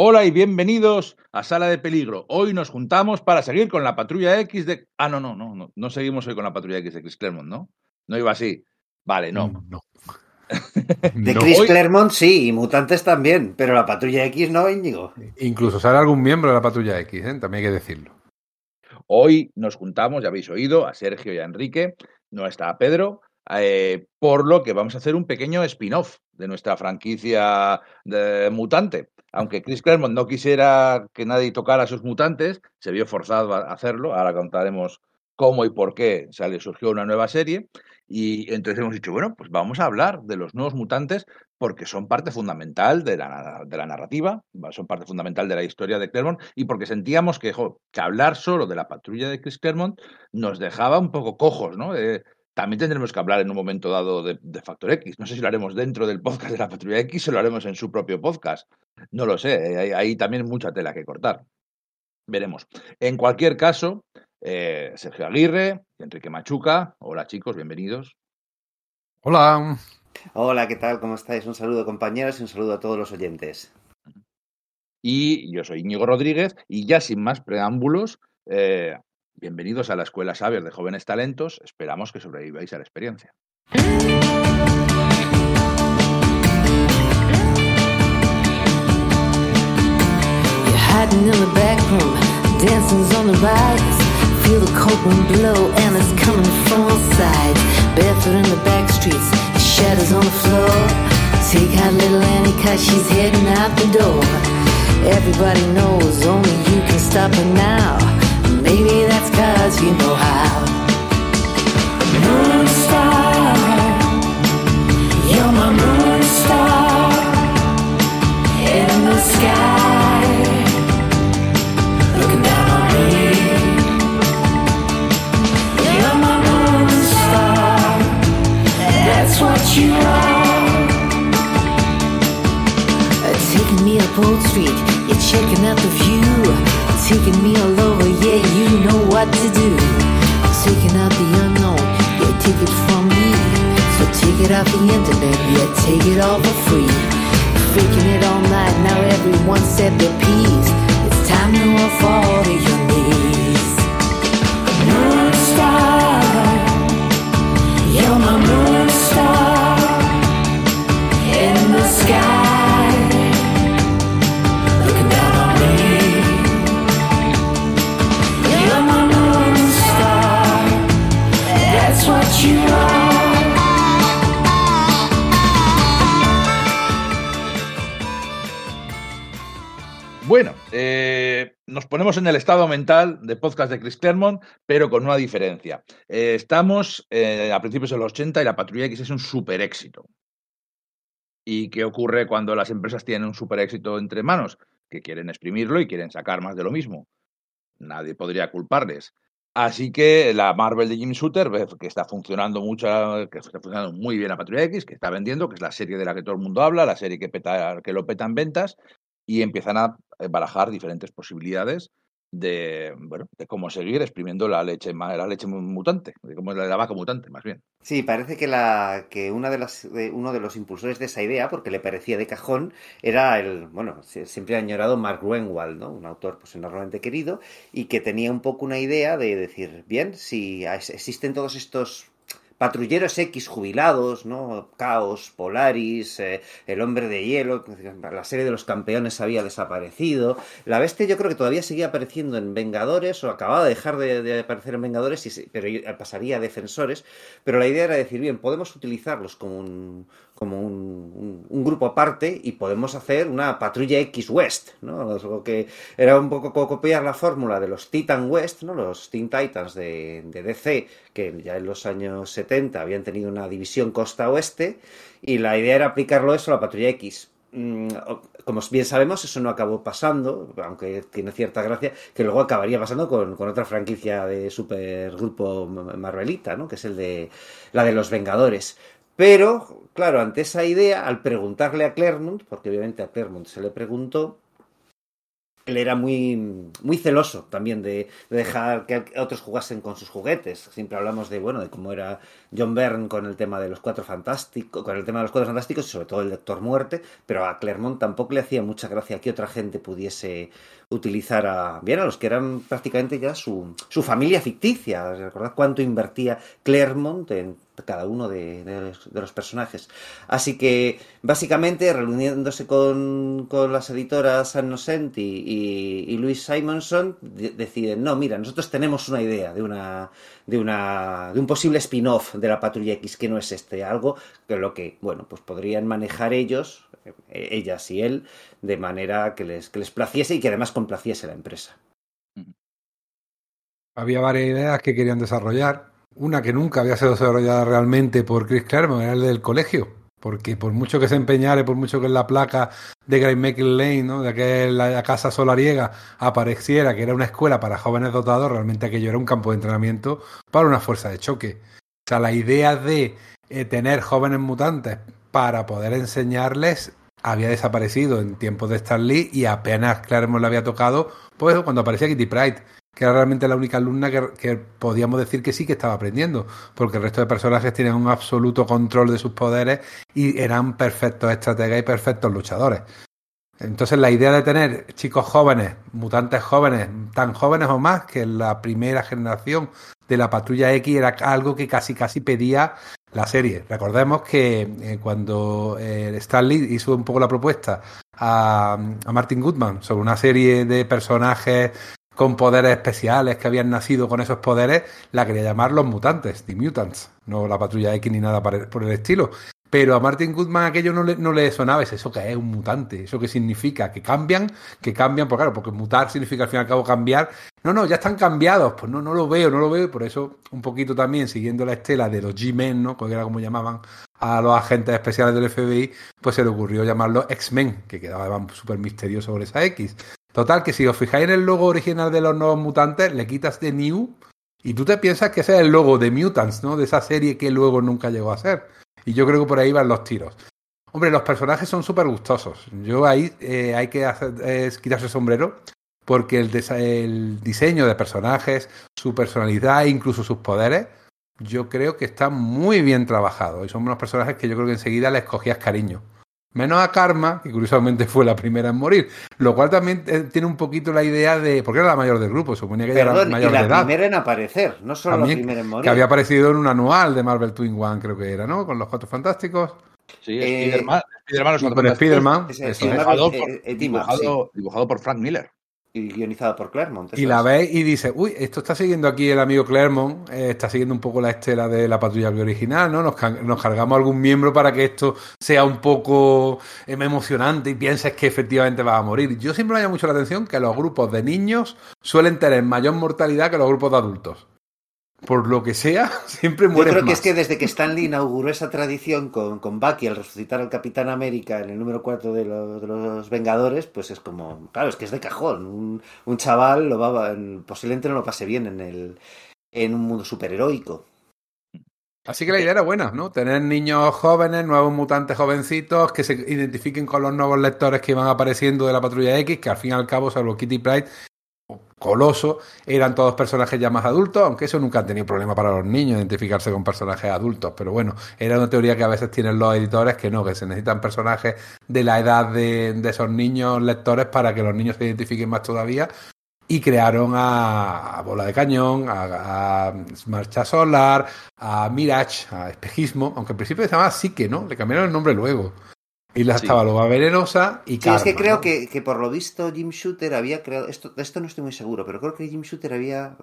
Hola y bienvenidos a Sala de Peligro. Hoy nos juntamos para seguir con la Patrulla X de... Ah, no, no, no, no, no seguimos hoy con la Patrulla X de Chris Claremont, ¿no? No iba así. Vale, no. No. De No. Chris Hoy- Claremont sí, y Mutantes también, pero la Patrulla X no, Íñigo. Incluso sale algún miembro de la patrulla X, ¿eh? también hay que decirlo. Hoy nos juntamos, ya habéis oído, a Sergio y a Enrique, no está Pedro, eh, por lo que vamos a hacer un pequeño spin-off de nuestra franquicia de mutante. Aunque Chris Claremont no quisiera que nadie tocara a sus mutantes, se vio forzado a hacerlo. Ahora contaremos cómo y por qué se le surgió una nueva serie. Y entonces hemos dicho, bueno, pues vamos a hablar de los nuevos mutantes porque son parte fundamental de la, narrativa, son parte fundamental de la historia de Claremont y porque sentíamos que hablar solo de la patrulla de Chris Claremont nos dejaba un poco cojos, ¿no? Eh, también tendremos que hablar en un momento dado de, de Factor X. No sé si lo haremos dentro del podcast de la patrulla X o lo haremos en su propio podcast. No lo sé, eh, hay, hay también mucha tela que cortar. Veremos. En cualquier caso, eh, Sergio Aguirre, Enrique Machuca, hola chicos, bienvenidos. Hola. Hola, ¿qué tal? ¿Cómo estáis? Un saludo, compañeros, y un saludo a todos los oyentes. Y yo soy Íñigo Rodríguez y ya sin más preámbulos, eh, bienvenidos a la Escuela Saber de Jóvenes Talentos. Esperamos que sobreviváis a la experiencia. Feel the cold wind blow and coming from all sides. In the back streets, shadows on the floor. Take out little Annie cause she's heading out the door. Everybody knows only you can stop her now. Maybe that's cause you know how. Moon star, you're my moon star in the sky, looking down on me. You're my moon star, that's what you are. Taking me up Old Street, you're checking out the view. Taking me all over, you know what to do. Taking out the unknown, yeah, take it from me. So take it off the internet, yeah, take it all for free. Freaking it all night, now everyone said their piece. It's time to all fall to your Bueno, eh, nos ponemos en el estado mental de podcast de Chris Claremont, pero con una diferencia. Eh, estamos eh, a principios de los 80 y la Patrulla X es un super éxito. ¿Y qué ocurre cuando las empresas tienen un super éxito entre manos? Que quieren exprimirlo y quieren sacar más de lo mismo. Nadie podría culparles. Así que la Marvel de Jim Shooter que está funcionando mucho, que está funcionando muy bien la Patrulla X, que está vendiendo, que es la serie de la que todo el mundo habla, la serie que, peta, que lo ventas, y empiezan a barajar diferentes posibilidades de, bueno, de cómo seguir exprimiendo la leche, la leche mutante, de cómo la, la vaca mutante, más bien. Sí, parece que, la, que una de las, uno de los impulsores de esa idea, porque le parecía de cajón, era el, bueno, siempre añorado Mark Gruenwald, ¿no? Un autor pues enormemente querido y que tenía un poco una idea de decir, bien, si existen todos estos patrulleros X jubilados, ¿no? Caos, Polaris, eh, el hombre de hielo, la serie de los campeones había desaparecido. La bestia yo creo que todavía seguía apareciendo en Vengadores o acababa de dejar de, aparecer en Vengadores, pero pasaría a Defensores. Pero la idea era decir, bien, podemos utilizarlos como un, como un, grupo aparte y podemos hacer una patrulla X West, ¿no? Lo que era un poco copiar la fórmula de los Titan West, ¿no? Los Teen Titans de, de DC, que ya en los años 70 habían tenido una división costa-oeste, y la idea era aplicarlo eso a la patrulla X. Mm, Como bien sabemos, eso no acabó pasando, aunque tiene cierta gracia, que luego acabaría pasando con, otra franquicia de supergrupo Marvelita, ¿no? Que es el de la de los Vengadores. Pero, claro, ante esa idea, al preguntarle a Claremont, porque obviamente a Claremont se le preguntó, él era muy, muy celoso también de, de, dejar que otros jugasen con sus juguetes. Siempre hablamos de, bueno, de cómo era John Byrne con el tema de los cuatro fantásticos, con el tema de los cuatro fantásticos y sobre todo el Doctor Muerte, pero a Claremont tampoco le hacía mucha gracia que otra gente pudiese utilizar a, bien, a los que eran prácticamente ya su, su familia ficticia. Recordad cuánto invertía Claremont en cada uno de, los, personajes. Así que, básicamente, reuniéndose con, con las editoras San Nocenti y, y, Louis Simonson, de, deciden, no, mira, nosotros tenemos una idea de una de una de un posible spin-off de la Patrulla X que no es este, algo que lo que, bueno, pues podrían manejar ellos, ellas y él, de manera que les, que les placiese y que además complaciese la empresa. Había varias ideas que querían desarrollar una que nunca había sido desarrollada realmente por Chris Claremont, era el del colegio. Porque por mucho que se empeñara, por mucho que en la placa de Greymaking Lane, ¿no? de que la casa solariega apareciera que era una escuela para jóvenes dotados, realmente aquello era un campo de entrenamiento para una fuerza de choque. O sea, la idea de eh, tener jóvenes mutantes para poder enseñarles había desaparecido en tiempos de Stan Lee y apenas Claremont le había tocado, pues cuando aparecía Kitty Pride que era realmente la única alumna que, podíamos decir que sí que estaba aprendiendo, porque el resto de personajes tenían un absoluto control de sus poderes y eran perfectos estrategas y perfectos luchadores. Entonces la idea de tener chicos jóvenes, mutantes jóvenes, tan jóvenes o más que la primera generación de la patrulla X era algo que casi casi pedía la serie. Recordemos que eh, cuando eh, Stan Lee hizo un poco la propuesta a, a Martin Goodman sobre una serie de personajes con poderes especiales que habían nacido con esos poderes, la quería llamar los mutantes, The Mutants, no la patrulla X ni nada por el estilo. Pero a Martin Goodman aquello no le, no le sonaba, es eso que es un mutante, eso que significa que cambian, que cambian, pues claro, porque mutar significa al fin y al cabo cambiar. No, no, ya están cambiados, pues no, no lo veo, no lo veo, por eso un poquito también siguiendo la estela de los G-Men, ¿no? Que era como llamaban a los agentes especiales del FBI, pues se le ocurrió llamarlos X-Men, que quedaba súper misterioso sobre esa X. Total, que si os fijáis en el logo original de los nuevos mutantes, le quitas de New y tú te piensas que ese es el logo de Mutants, ¿no? De esa serie que luego nunca llegó a ser. Y yo creo que por ahí van los tiros. Hombre, los personajes son súper gustosos. Yo ahí eh, hay que hacer, quitarse el sombrero porque el, el, diseño de personajes, su personalidad e incluso sus poderes, yo creo que está muy bien trabajado. Y son unos personajes que yo creo que enseguida les cogías cariño. Menos a Karma, que curiosamente fue la primera en morir. Lo cual también tiene un poquito la idea de. Porque era la mayor del grupo, suponía que Perdón, era mayor y la de edad. primera en aparecer, no solo También, la primera en morir. Que había aparecido en un anual de Marvel Twin One, creo que era, ¿no? Con los cuatro fantásticos. Sí, Eh, Spiderman, Spiderman, los Y Cuatro con Fantásticos, Spider-Man. Eso es. eh, por, eh, eh, dibujado por Frank Miller. Y guionizada por Claremont. Y la es. ves y dices, uy, esto está siguiendo aquí el amigo Claremont, eh, está siguiendo un poco la estela de la patrulla original, ¿no? Nos cargamos algún miembro para que esto sea un poco em, emocionante y pienses que efectivamente vas a morir. Yo siempre me llama mucho la atención que los grupos de niños suelen tener mayor mortalidad que los grupos de adultos. Por lo que sea, siempre Yo mueren creo que es que desde que Stan Lee inauguró esa tradición con, con Bucky al resucitar al Capitán América en el número 4 de, los- de los Vengadores, pues es como, claro, es que es de cajón. Un, un chaval lo va, posiblemente no lo pase bien en, el, en un mundo superheroico. Así que la idea era buena, ¿no? Tener niños jóvenes, nuevos mutantes jovencitos, que se identifiquen con los nuevos lectores que iban apareciendo de la Patrulla X, que al fin y al cabo, salvo Kitty Pride, Coloso, eran todos personajes ya más adultos, aunque eso nunca han tenido problema para los niños, identificarse con personajes adultos. Pero bueno, era una teoría que a veces tienen los editores que no, que se necesitan personajes de la edad de, esos niños lectores para que los niños se identifiquen más todavía. Y crearon a, Bola de Cañón, a, a Marcha Solar, a Mirage, a Espejismo, aunque al principio se llamaba Psique, ¿no? Le cambiaron el nombre luego. Y la Sí. estaba Loba Venenosa y Sí, Karma, es que creo ¿no? que, que por lo visto Jim Shooter había creado, esto, de esto no estoy muy seguro, pero creo que Jim Shooter había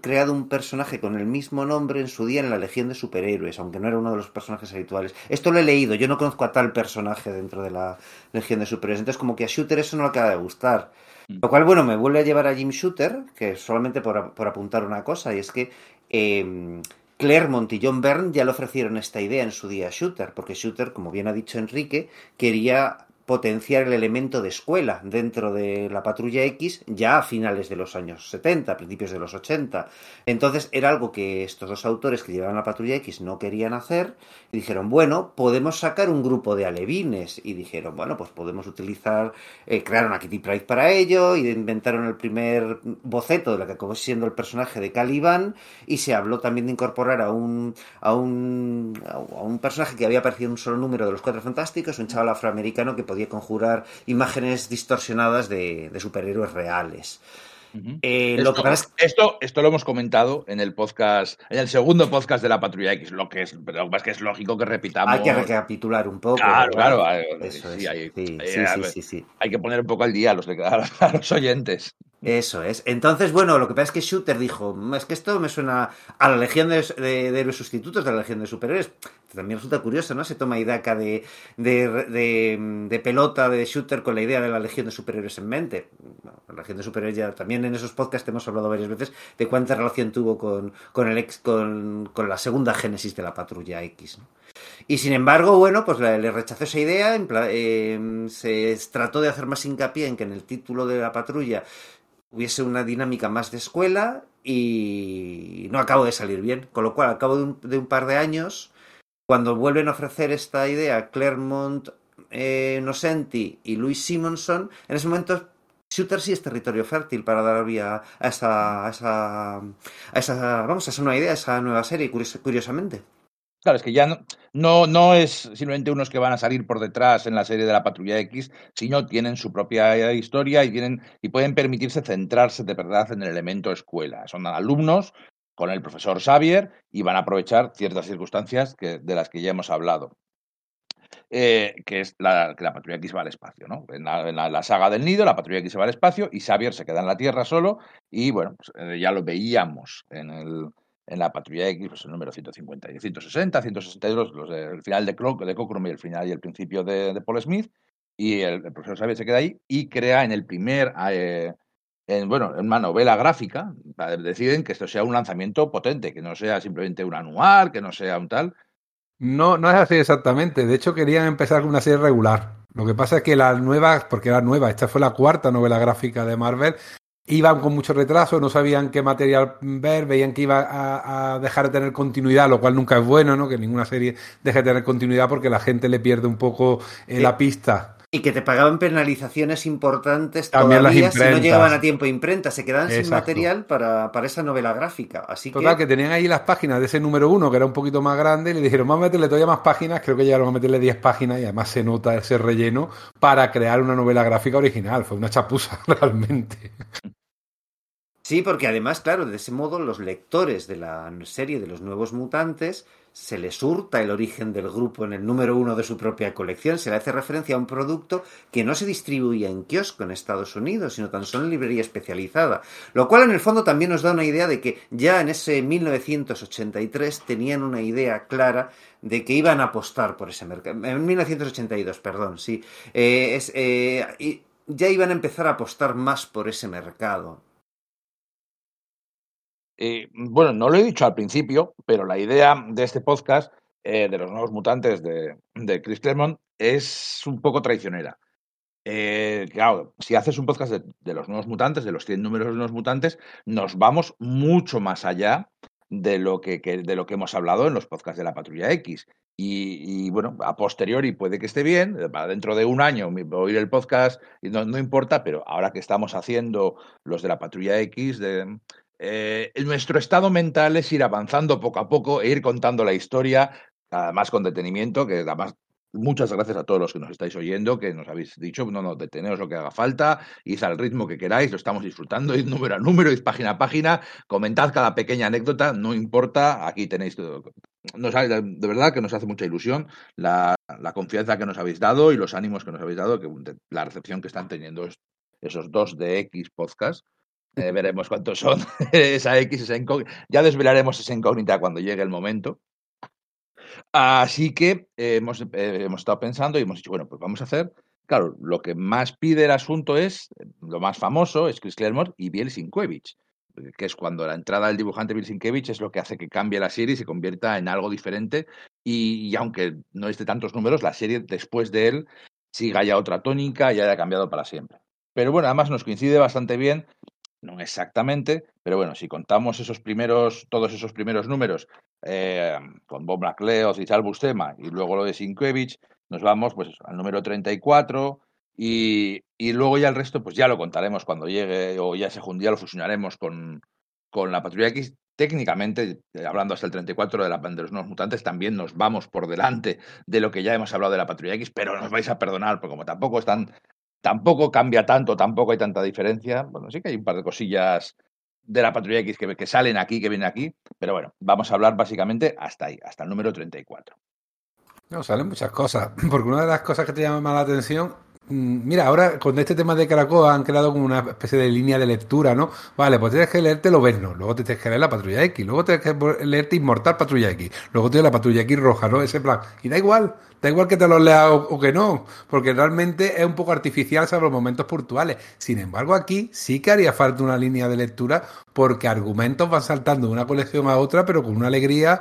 creado un personaje con el mismo nombre en su día en la Legión de Superhéroes, aunque no era uno de los personajes habituales. Esto lo he leído, yo no conozco a tal personaje dentro de la Legión de Superhéroes, entonces como que a Shooter eso no le acaba de gustar. Lo cual, bueno, me vuelve a llevar a Jim Shooter, que solamente por, por apuntar una cosa, y es que eh, Claremont y John Byrne ya le ofrecieron esta idea en su día a Shooter, porque Shooter, como bien ha dicho Enrique, quería potenciar el elemento de escuela dentro de la patrulla X ya a finales de los años 70, principios de los 80. Entonces era algo que estos dos autores que llevaban la patrulla X no querían hacer y dijeron, bueno, podemos sacar un grupo de alevines y dijeron, bueno, pues podemos utilizar, eh, crearon a Kitty Pryde para ello y inventaron el primer boceto de lo que acabó siendo el personaje de Caliban y se habló también de incorporar a un, a un, a un personaje que había aparecido en un solo número de los Cuatro Fantásticos, un chaval afroamericano que podía conjurar imágenes distorsionadas de, de superhéroes reales. Eh, esto, lo que pasa es esto, esto lo hemos comentado en el podcast, en el segundo podcast de la Patrulla X, lo que es, lo que es que es lógico que repitamos. hay que recapitular un poco. Claro, claro. Eso sí, es. hay, Sí, sí, hay que poner un poco al día a los, a los oyentes. Eso es. Entonces, bueno, lo que pasa es que Shooter dijo, "Mm, es que esto me suena a la Legión de, de- héroes sustitutos de la Legión de Superhéroes. También resulta curioso, ¿no? Se toma Idaka de, de, pelota de Shooter con la idea de la Legión de Superhéroes en mente. Bueno, la Legión de Superhéroes ya también en esos podcasts hemos hablado varias veces de cuánta relación tuvo con, con, el ex, con, con la segunda génesis de la Patrulla X, ¿no? Y sin embargo, bueno, pues le rechazó esa idea, eh, se trató de hacer más hincapié en que en el título de la patrulla hubiese una dinámica más de escuela y no acabó de salir bien. Con lo cual, al cabo de un, par de años, cuando vuelven a ofrecer esta idea Claremont, eh, Nocenti y Louis Simonson, en ese momento Shooter sí es territorio fértil para dar vía a esa, a esa, a esa, vamos, a esa nueva idea, a esa nueva serie, curios- curiosamente. Claro, es que ya no, no, no es simplemente unos que van a salir por detrás en la serie de la Patrulla X, sino tienen su propia historia y, tienen, y pueden permitirse centrarse de verdad en el elemento escuela. Son alumnos con el profesor Xavier y van a aprovechar ciertas circunstancias que, de las que ya hemos hablado. Eh, que es la, que la Patrulla X va al espacio, ¿no? En la, saga del nido, la Patrulla X va al espacio y Xavier se queda en la Tierra solo y bueno, pues, eh, ya lo veíamos en el, en la patrulla X, pues el número 150, y 160, 162, los de- el final de, de Cockrum y el final y el principio de, de Paul Smith, y el, el profesor Xavier se queda ahí y crea en el primer, eh, en, bueno, en una novela gráfica, deciden que esto sea un lanzamiento potente, que no sea simplemente un anual, que no sea un tal. No, no es así exactamente. De hecho, querían empezar con una serie regular. Lo que pasa es que la nueva, porque era nueva, esta fue la cuarta novela gráfica de Marvel, iban con mucho retraso, no sabían qué material ver, veían que iba a, a dejar de tener continuidad, lo cual nunca es bueno, ¿no? Que ninguna serie deje de tener continuidad porque la gente le pierde un poco eh, Sí. la pista. Y que te pagaban penalizaciones importantes También las todavía si no llegaban a tiempo a imprenta. Se quedaban sin material para, para esa novela gráfica. Así Total, que, que tenían ahí las páginas de ese número uno, que era un poquito más grande, y le dijeron, vamos a meterle todavía más páginas, creo que llegaron a meterle 10 páginas, y además se nota ese relleno para crear una novela gráfica original. Fue una chapuza, realmente. Sí, porque además, claro, de ese modo los lectores de la serie de los nuevos mutantes se les hurta el origen del grupo en el número uno de su propia colección. Se le hace referencia a un producto que no se distribuía en kiosco en Estados Unidos, sino tan solo en librería especializada. Lo cual en el fondo también nos da una idea de que ya en ese 1983 tenían una idea clara de que iban a apostar por ese mercado. En 1982, perdón, sí. Eh, eh, ya iban a empezar a apostar más por ese mercado. Eh, bueno, no lo he dicho al principio, pero la idea de este podcast, eh, de los nuevos mutantes de, de Chris Claremont, es un poco traicionera. Eh, claro, si haces un podcast de, de los nuevos mutantes, de los 100 números de los mutantes, nos vamos mucho más allá de lo que, de lo que hemos hablado en los podcasts de la Patrulla X. Y, bueno, a posteriori puede que esté bien, dentro de un año oír el podcast y no, no importa, pero ahora que estamos haciendo los de la Patrulla X, de, eh, nuestro estado mental es ir avanzando poco a poco e ir contando la historia, además con detenimiento, que además muchas gracias a todos los que nos estáis oyendo, que nos habéis dicho, no, no, deteneos lo que haga falta, id al ritmo que queráis, lo estamos disfrutando, id número a número, id página a página, comentad cada pequeña anécdota, no importa, aquí tenéis todo. Nos de verdad que nos hace mucha ilusión la, la confianza que nos habéis dado y los ánimos que nos habéis dado, que la recepción que están teniendo es- esos dos de X podcast. Eh, veremos cuántos son. esa X, esa incógnita. Ya desvelaremos esa incógnita cuando llegue el momento. Así que eh, hemos, eh, hemos estado pensando y hemos dicho, bueno, pues vamos a hacer. Claro, lo que más pide el asunto es, lo más famoso es Chris Claremont y Biel Sienkiewicz, que es cuando la entrada del dibujante Biel Sienkiewicz es lo que hace que cambie la serie y se convierta en algo diferente. Y, y aunque no es de tantos números, la serie después de él siga ya otra tónica y haya cambiado para siempre. Pero bueno, además nos coincide bastante bien, no exactamente, pero bueno, si contamos esos primeros, todos esos primeros números eh, con Bob McLeod y Sal Buscema y luego lo de Sienkiewicz, nos vamos pues al número 34 y, y luego ya el resto pues ya lo contaremos cuando llegue o ya, se, ya lo fusionaremos con, con la Patrulla X. Técnicamente, eh, hablando hasta el 34 de, la, de los nuevos mutantes, también nos vamos por delante de lo que ya hemos hablado de la Patrulla X, pero nos vais a perdonar, porque como tampoco están, tampoco cambia tanto, tampoco hay tanta diferencia. Bueno, sí que hay un par de cosillas de la Patrulla X que, que salen aquí, que vienen aquí, pero bueno, vamos a hablar básicamente hasta ahí, hasta el número 34. No, salen muchas cosas, porque una de las cosas que te llama más la atención mira, ahora con este tema de Caracoa han creado como una especie de línea de lectura, ¿no? Vale, pues tienes que leerte Loberno, luego te tienes que leer la Patrulla X, luego tienes que leerte Inmortal Patrulla X, luego tienes la Patrulla X roja, ¿no? Ese plan. Y da igual, da igual que te lo leas o, que no, porque realmente es un poco artificial salvo los momentos puntuales. Sin embargo, aquí sí que haría falta una línea de lectura porque argumentos van saltando de una colección a otra, pero con una alegría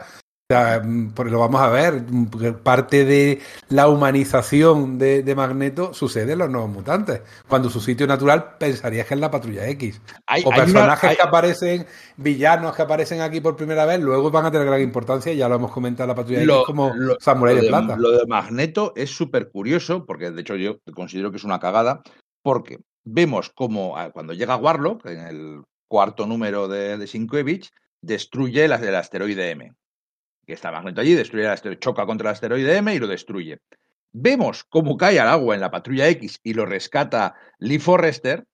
sea, lo vamos a ver, parte de la humanización de, Magneto sucede en los nuevos mutantes. Cuando su sitio natural pensarías que es la patrulla X. o personajes que aparecen, villanos que aparecen aquí por primera vez, luego van a tener gran importancia, ya lo hemos comentado la patrulla X como Samurai de, Plata. Lo de Magneto es súper curioso, porque de hecho yo considero que es una cagada, porque vemos como ah, cuando llega Warlock, en el cuarto número de, de Sienkiewicz, destruye el asteroide M que está Magneto allí, destruye el choca contra el asteroide M y lo destruye. Vemos cómo cae al agua en la patrulla X y lo rescata Lee Forrester.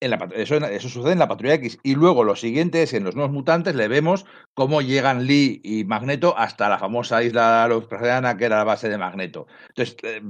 En la, eso, eso, sucede en la patrulla X. Y luego lo siguiente es en los nuevos mutantes, le vemos cómo llegan Lee y Magneto hasta la famosa isla Lofrasiana, que era la base de Magneto. Entonces, eh,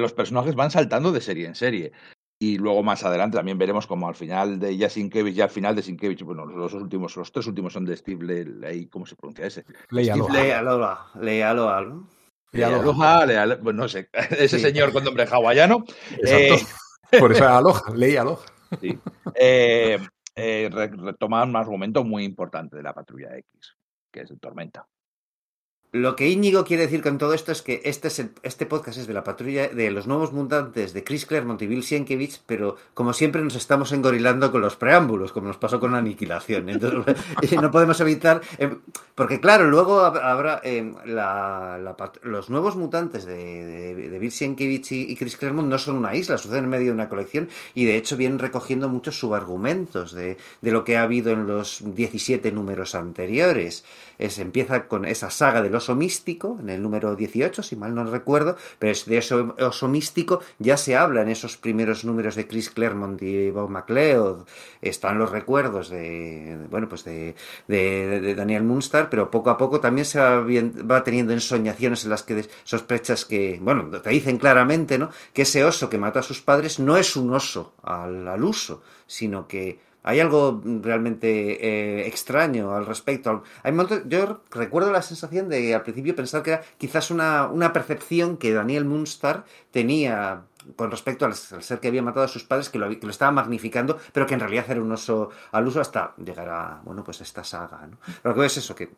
los personajes van saltando de serie en serie. Y luego más adelante también veremos como al final de ya Sienkiewicz, ya al final de Sienkiewicz, bueno, los últimos, los tres últimos son de Steve Ley, ¿cómo se pronuncia ese? Lealoha. Lealoha, ¿no? Lealoha, Lealoha, pues no sé, ese señor con nombre hawaiano. Exacto. Eh, Por eso es Aloha, Ley Aloha. Sí. Eh, eh, retoman un argumento muy importante de la Patrulla X, que es el Tormenta. Lo que Íñigo quiere decir con todo esto es que este, es este podcast es de la patrulla de los nuevos mutantes de Chris Claremont y Bill Sienkiewicz, pero como siempre nos estamos engorilando con los preámbulos, como nos pasó con la aniquilación. Entonces no podemos evitar, eh, porque claro, luego habrá eh, los nuevos mutantes de, de, Bill Sienkiewicz y, Chris Claremont no son una isla, suceden en medio de una colección y de hecho vienen recogiendo muchos subargumentos de, de lo que ha habido en los 17 números anteriores. Es, empieza con esa saga de los oso místico, en el número 18, si mal no recuerdo, pero es de eso oso místico ya se habla en esos primeros números de Chris Claremont y Bob McLeod, están los recuerdos de, bueno, pues de, de, Daniel Munster, pero poco a poco también se va, va, teniendo ensoñaciones en las que sospechas que, bueno, te dicen claramente, ¿no? Que ese oso que mató a sus padres no es un oso al, al uso, sino que hay algo realmente eh, extraño al respecto. Hay yo recuerdo la sensación de al principio pensar que era quizás una, una percepción que Daniel Munster tenía con respecto al, ser que había matado a sus padres, que lo, que lo, estaba magnificando, pero que en realidad era un oso al uso hasta llegar a, bueno, pues esta saga. ¿no? Lo que es eso, que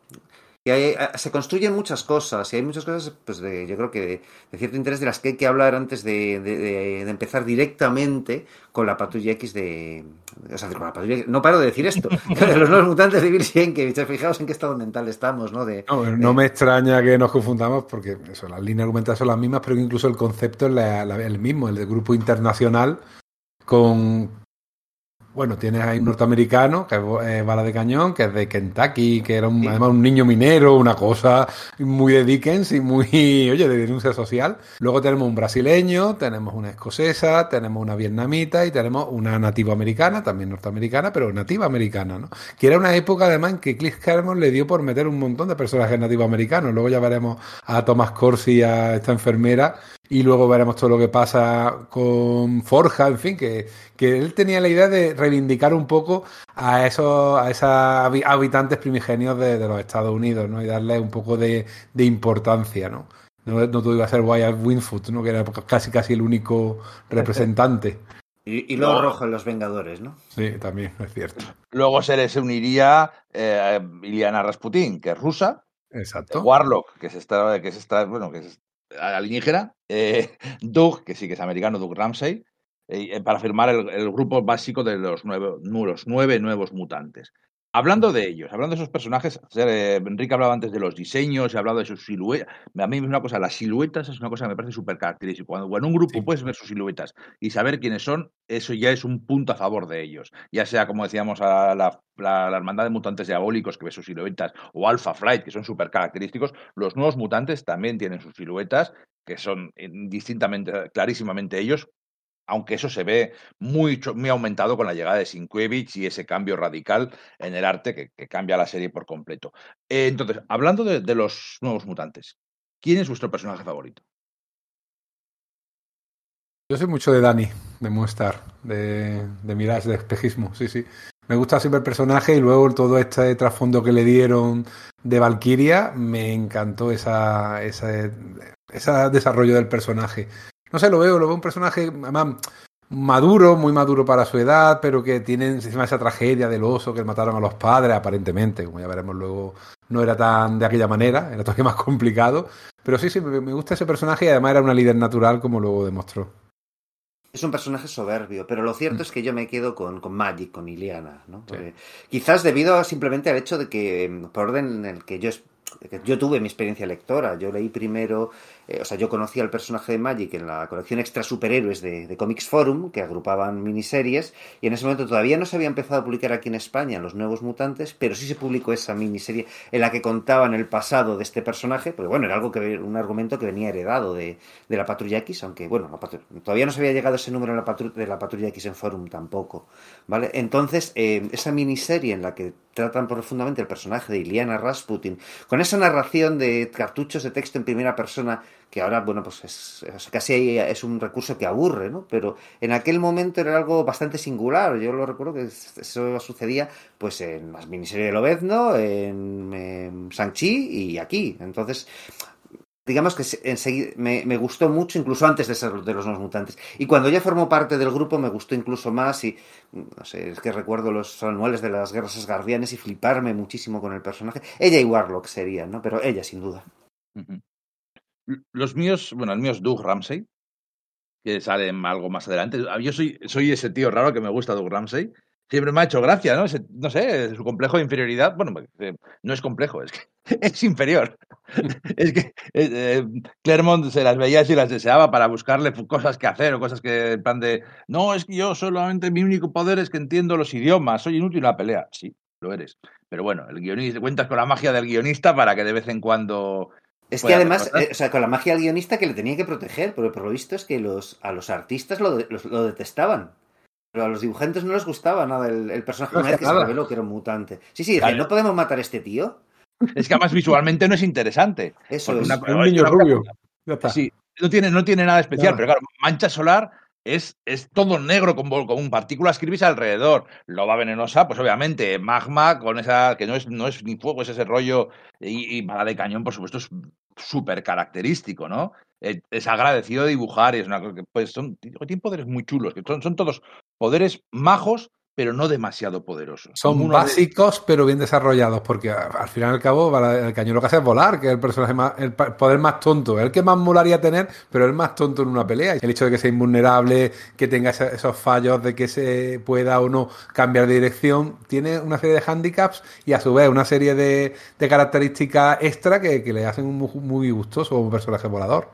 se construyen muchas cosas y hay muchas cosas, pues de, yo creo que de, cierto interés de las que hay que hablar antes de, empezar directamente con la patrulla X de. O sea, con la patrulla No paro de decir esto. los nuevos mutantes de Bill que fijaos en qué estado mental estamos, ¿no? no, me extraña que nos confundamos porque eso, las líneas argumentales son las mismas, pero incluso el concepto es el mismo, el de grupo internacional con, bueno, tienes ahí un norteamericano, que es eh, Bala de Cañón, que es de Kentucky, que era un, además un niño minero, una cosa muy de Dickens y muy, oye, de denuncia social. Luego tenemos un brasileño, tenemos una escocesa, tenemos una vietnamita y tenemos una nativa americana, también norteamericana, pero nativa americana, ¿no? Que era una época además en que Cliff Claremont le dio por meter un montón de personajes nativos americanos. Luego ya veremos a Thomas Corsi, a esta enfermera, y luego veremos todo lo que pasa con Forja, en fin, que, que él tenía la idea de reivindicar un poco a esos, a esos habitantes primigenios de, los Estados Unidos, ¿no? Y darle un poco de, importancia, ¿no? No, no todo iba a ser Wyatt Winfoot, ¿no? Que era casi casi el único representante. Y, y luego rojo en los Vengadores, ¿no? Sí, también, es cierto. Luego se les uniría eh, Iliana Rasputin, que es rusa. Exacto. Warlock, que se está, que se está, bueno, que alienígena, eh, Doug, que sí que es americano, Doug Ramsey, eh, para firmar el, el, grupo básico de los nueve, los nueve nuevos mutantes. Hablando de ellos, hablando de esos personajes, eh, Enrique hablaba antes de los diseños, he hablado de sus siluetas. A mí es una cosa, las siluetas es una cosa que me parece súper característica. Cuando, en un grupo sí. puedes ver sus siluetas y saber quiénes son, eso ya es un punto a favor de ellos. Ya sea, como decíamos, a la, la, la hermandad de mutantes diabólicos que ve sus siluetas, o Alpha Flight, que son súper característicos, los nuevos mutantes también tienen sus siluetas, que son distintamente, clarísimamente ellos, aunque eso se ve muy, muy aumentado con la llegada de Sinkiewicz y ese cambio radical en el arte que, cambia la serie por completo. Eh, entonces, hablando de, los nuevos mutantes, ¿quién es vuestro personaje favorito? Yo soy mucho de Dani, de Movistar, de, de Mirage, de espejismo, sí, sí. Me gusta siempre el personaje y luego todo este trasfondo que le dieron de Valkyria, me encantó esa, ese desarrollo del personaje. No sé, lo veo, lo veo un personaje maduro, muy maduro para su edad, pero que tiene encima esa tragedia del oso que mataron a los padres, aparentemente, como ya veremos luego, no era tan de aquella manera, era todavía más complicado. Pero sí, sí, me gusta ese personaje y además era una líder natural, como luego demostró. Es un personaje soberbio, pero lo cierto es que yo me quedo con, con Magic, con Iliana, ¿no? Sí. Quizás debido simplemente al hecho de que, por orden en el que yo yo tuve mi experiencia lectora. Yo leí primero, eh, o sea, yo conocí al personaje de Magic en la colección Extra Superhéroes de, Comics Forum, que agrupaban miniseries, y en ese momento todavía no se había empezado a publicar aquí en España Los Nuevos Mutantes, pero sí se publicó esa miniserie en la que contaban el pasado de este personaje, porque bueno, era algo que un argumento que venía heredado de, de la Patrulla X, aunque bueno, todavía no se había llegado ese número de la, patru de la Patrulla X en Forum tampoco, ¿vale? Entonces, eh, esa miniserie en la que tratan profundamente el personaje de Iliana Rasputin, con esa narración de cartuchos de texto en primera persona, que ahora, bueno, pues es, es, casi es un recurso que aburre, ¿no? Pero en aquel momento era algo bastante singular. Yo lo recuerdo que eso sucedía, pues, en las miniseries de Lobezno, en, en Shang-Chi y aquí. Entonces, digamos que enseguida, me, gustó mucho, incluso antes de ser de los nuevos mutantes. Y cuando ya formó parte del grupo me gustó incluso más y, no sé, es que recuerdo los anuales de las guerras asgardianas y fliparme muchísimo con el personaje. Ella y Warlock serían, ¿no? Pero ella, sin duda. Uh. Los míos, bueno, el mío es Doug Ramsey, que sale algo más adelante. Yo soy, soy ese tío raro que me gusta Doug Ramsey. Siempre me ha hecho gracia, ¿no? Ese, no sé, su complejo de inferioridad, bueno, eh, no es complejo, es que es inferior. es que eh, Clermont se las veía y las deseaba para buscarle cosas que hacer o cosas que, en plan de, no, es que yo solamente mi único poder es que entiendo los idiomas, soy inútil en la pelea. Sí, lo eres. Pero bueno, el guionista, cuentas con la magia del guionista para que de vez en cuando es que además, eh, o sea, con la magia del guionista que le tenía que proteger, porque por lo visto es que los, a los artistas lo, de, los, lo detestaban. Pero a los dibujantes no les gustaba nada el, el personaje no una vez que se reveló que era un mutante. Sí, sí, claro. no podemos matar a este tío. Es que además visualmente no es interesante. Eso es. Una, un niño una, rubio. Sí, no tiene, no tiene nada especial, claro. pero claro, Mancha Solar es, es, todo negro con, con partículas gris alrededor. Loba venenosa, pues obviamente, magma con esa, que no es, no es ni fuego, es ese rollo, y, y de cañón, por supuesto, es súper característico, ¿no? Es, es agradecido de dibujar, y es una pues son, tiene poderes muy chulos, que son, son todos poderes majos, pero no demasiado poderosos. Son básicos, de... pero bien desarrollados, porque al final y al cabo el cañón lo que hace es volar, que es el personaje más, el poder más tonto, el que más molaría tener, pero el más tonto en una pelea. El hecho de que sea invulnerable, que tenga esos fallos de que se pueda o no cambiar de dirección, tiene una serie de handicaps y a su vez una serie de, de características extra que, que, le hacen muy, muy gustoso como personaje volador.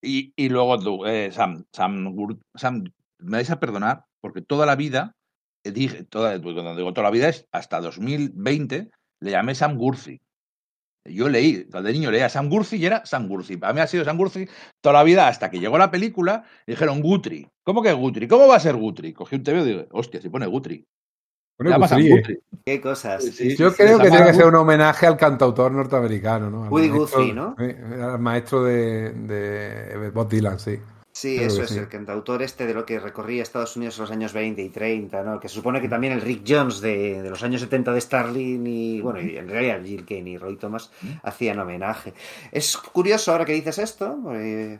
Y, y luego tú, eh, Sam, Sam, Sam, me vais a perdonar, porque toda la vida dije, toda, cuando digo toda la vida es hasta 2020, le llamé Sam Gurzi. Yo leí, de niño leía Sam Gurzi y era Sam Gurzi. Para mí ha sido Sam Gurzi toda la vida hasta que llegó la película y dijeron Gutri. ¿Cómo que Gutri? ¿Cómo va a ser Gutri? Cogí un TV y digo, hostia, si pone Gutri. Bueno, Gutri, Gutri. ¿Qué cosas? Sí, Yo sí, creo que tiene que ser un homenaje al cantautor norteamericano, ¿no? Woody Guthrie, ¿no? Al maestro de, de Bob Dylan, sí. Sí, Creo eso es, sí. el cantautor este de lo que recorría Estados Unidos en los años 20 y 30, ¿no? Que se supone que también el Rick Jones de, de los años 70 de Starling y, bueno, y en realidad Jill Kane y Roy Thomas ¿Mm? hacían homenaje. Es curioso ahora que dices esto, eh,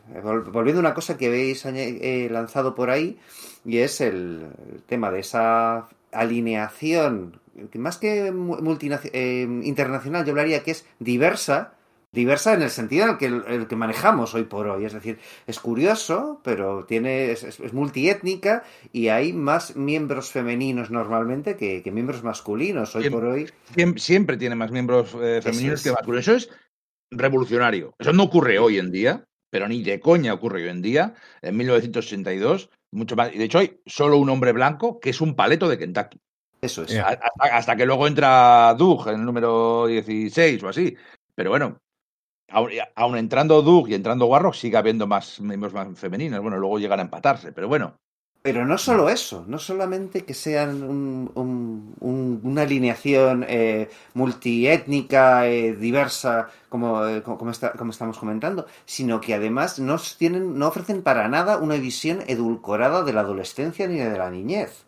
volviendo a una cosa que habéis eh, lanzado por ahí, y es el, el tema de esa alineación, que más que multinacional, eh, internacional, yo hablaría que es diversa, diversa en el sentido en el que, el que manejamos hoy por hoy. Es decir, es curioso, pero tiene, es, es multiétnica y hay más miembros femeninos normalmente que, que miembros masculinos. Hoy Siempre, por hoy. Siempre, siempre tiene más miembros eh, femeninos es. que masculinos. Eso es revolucionario. Eso no ocurre hoy en día, pero ni de coña ocurre hoy en día. En 1982, mucho más. Y de hecho, hay solo un hombre blanco que es un paleto de Kentucky. Eso es. Hasta, hasta que luego entra Doug en el número 16 o así. Pero bueno, aun, aun entrando Doug y entrando Warrock, sigue habiendo más miembros más femeninos. Bueno, luego llegan a empatarse, pero bueno. Pero no solo eso, no solamente que sean un- un- un- una alineación eh, multiétnica, eh, diversa, como, eh, como, como está- como estamos comentando, sino que además no, tienen, no ofrecen para nada una visión edulcorada de la adolescencia ni de la niñez.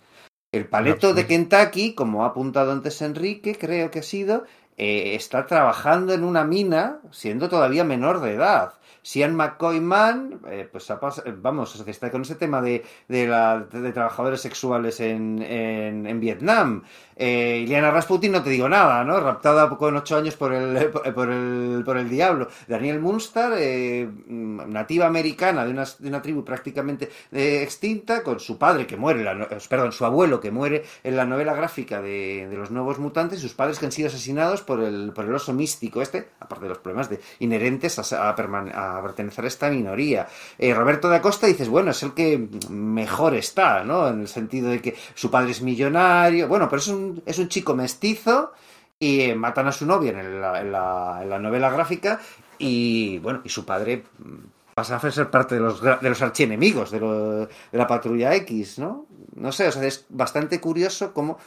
El paleto de Kentucky, como ha apuntado antes Enrique, creo que ha sido, eh, está trabajando en una mina siendo todavía menor de edad. Sian McCoy Mann, eh, pues eh, vamos, está con ese tema de, de, la- de trabajadores sexuales en, en, en Vietnam. Eh, Rasputin, no te digo nada, ¿no? Raptada con ocho años por el, por el, por el diablo. Daniel Munster, eh, nativa americana de una, de una tribu prácticamente eh, extinta, con su padre que muere, la eh, perdón, su abuelo que muere en la novela gráfica de, de los nuevos mutantes, sus padres que han sido asesinados por el, por el oso místico este, aparte de los problemas de, inherentes a, a a pertenecer a esta minoría. Eh, Roberto da Costa dices, bueno, es el que mejor está, ¿no? En el sentido de que su padre es millonario, bueno, pero es un, es un chico mestizo y matan a su novia en, la, en la- en la novela gráfica y, bueno, y su padre mm, pasa a ser parte de los, de los archienemigos de, de la patrulla X, ¿no? No sé, o sea, es bastante curioso cómo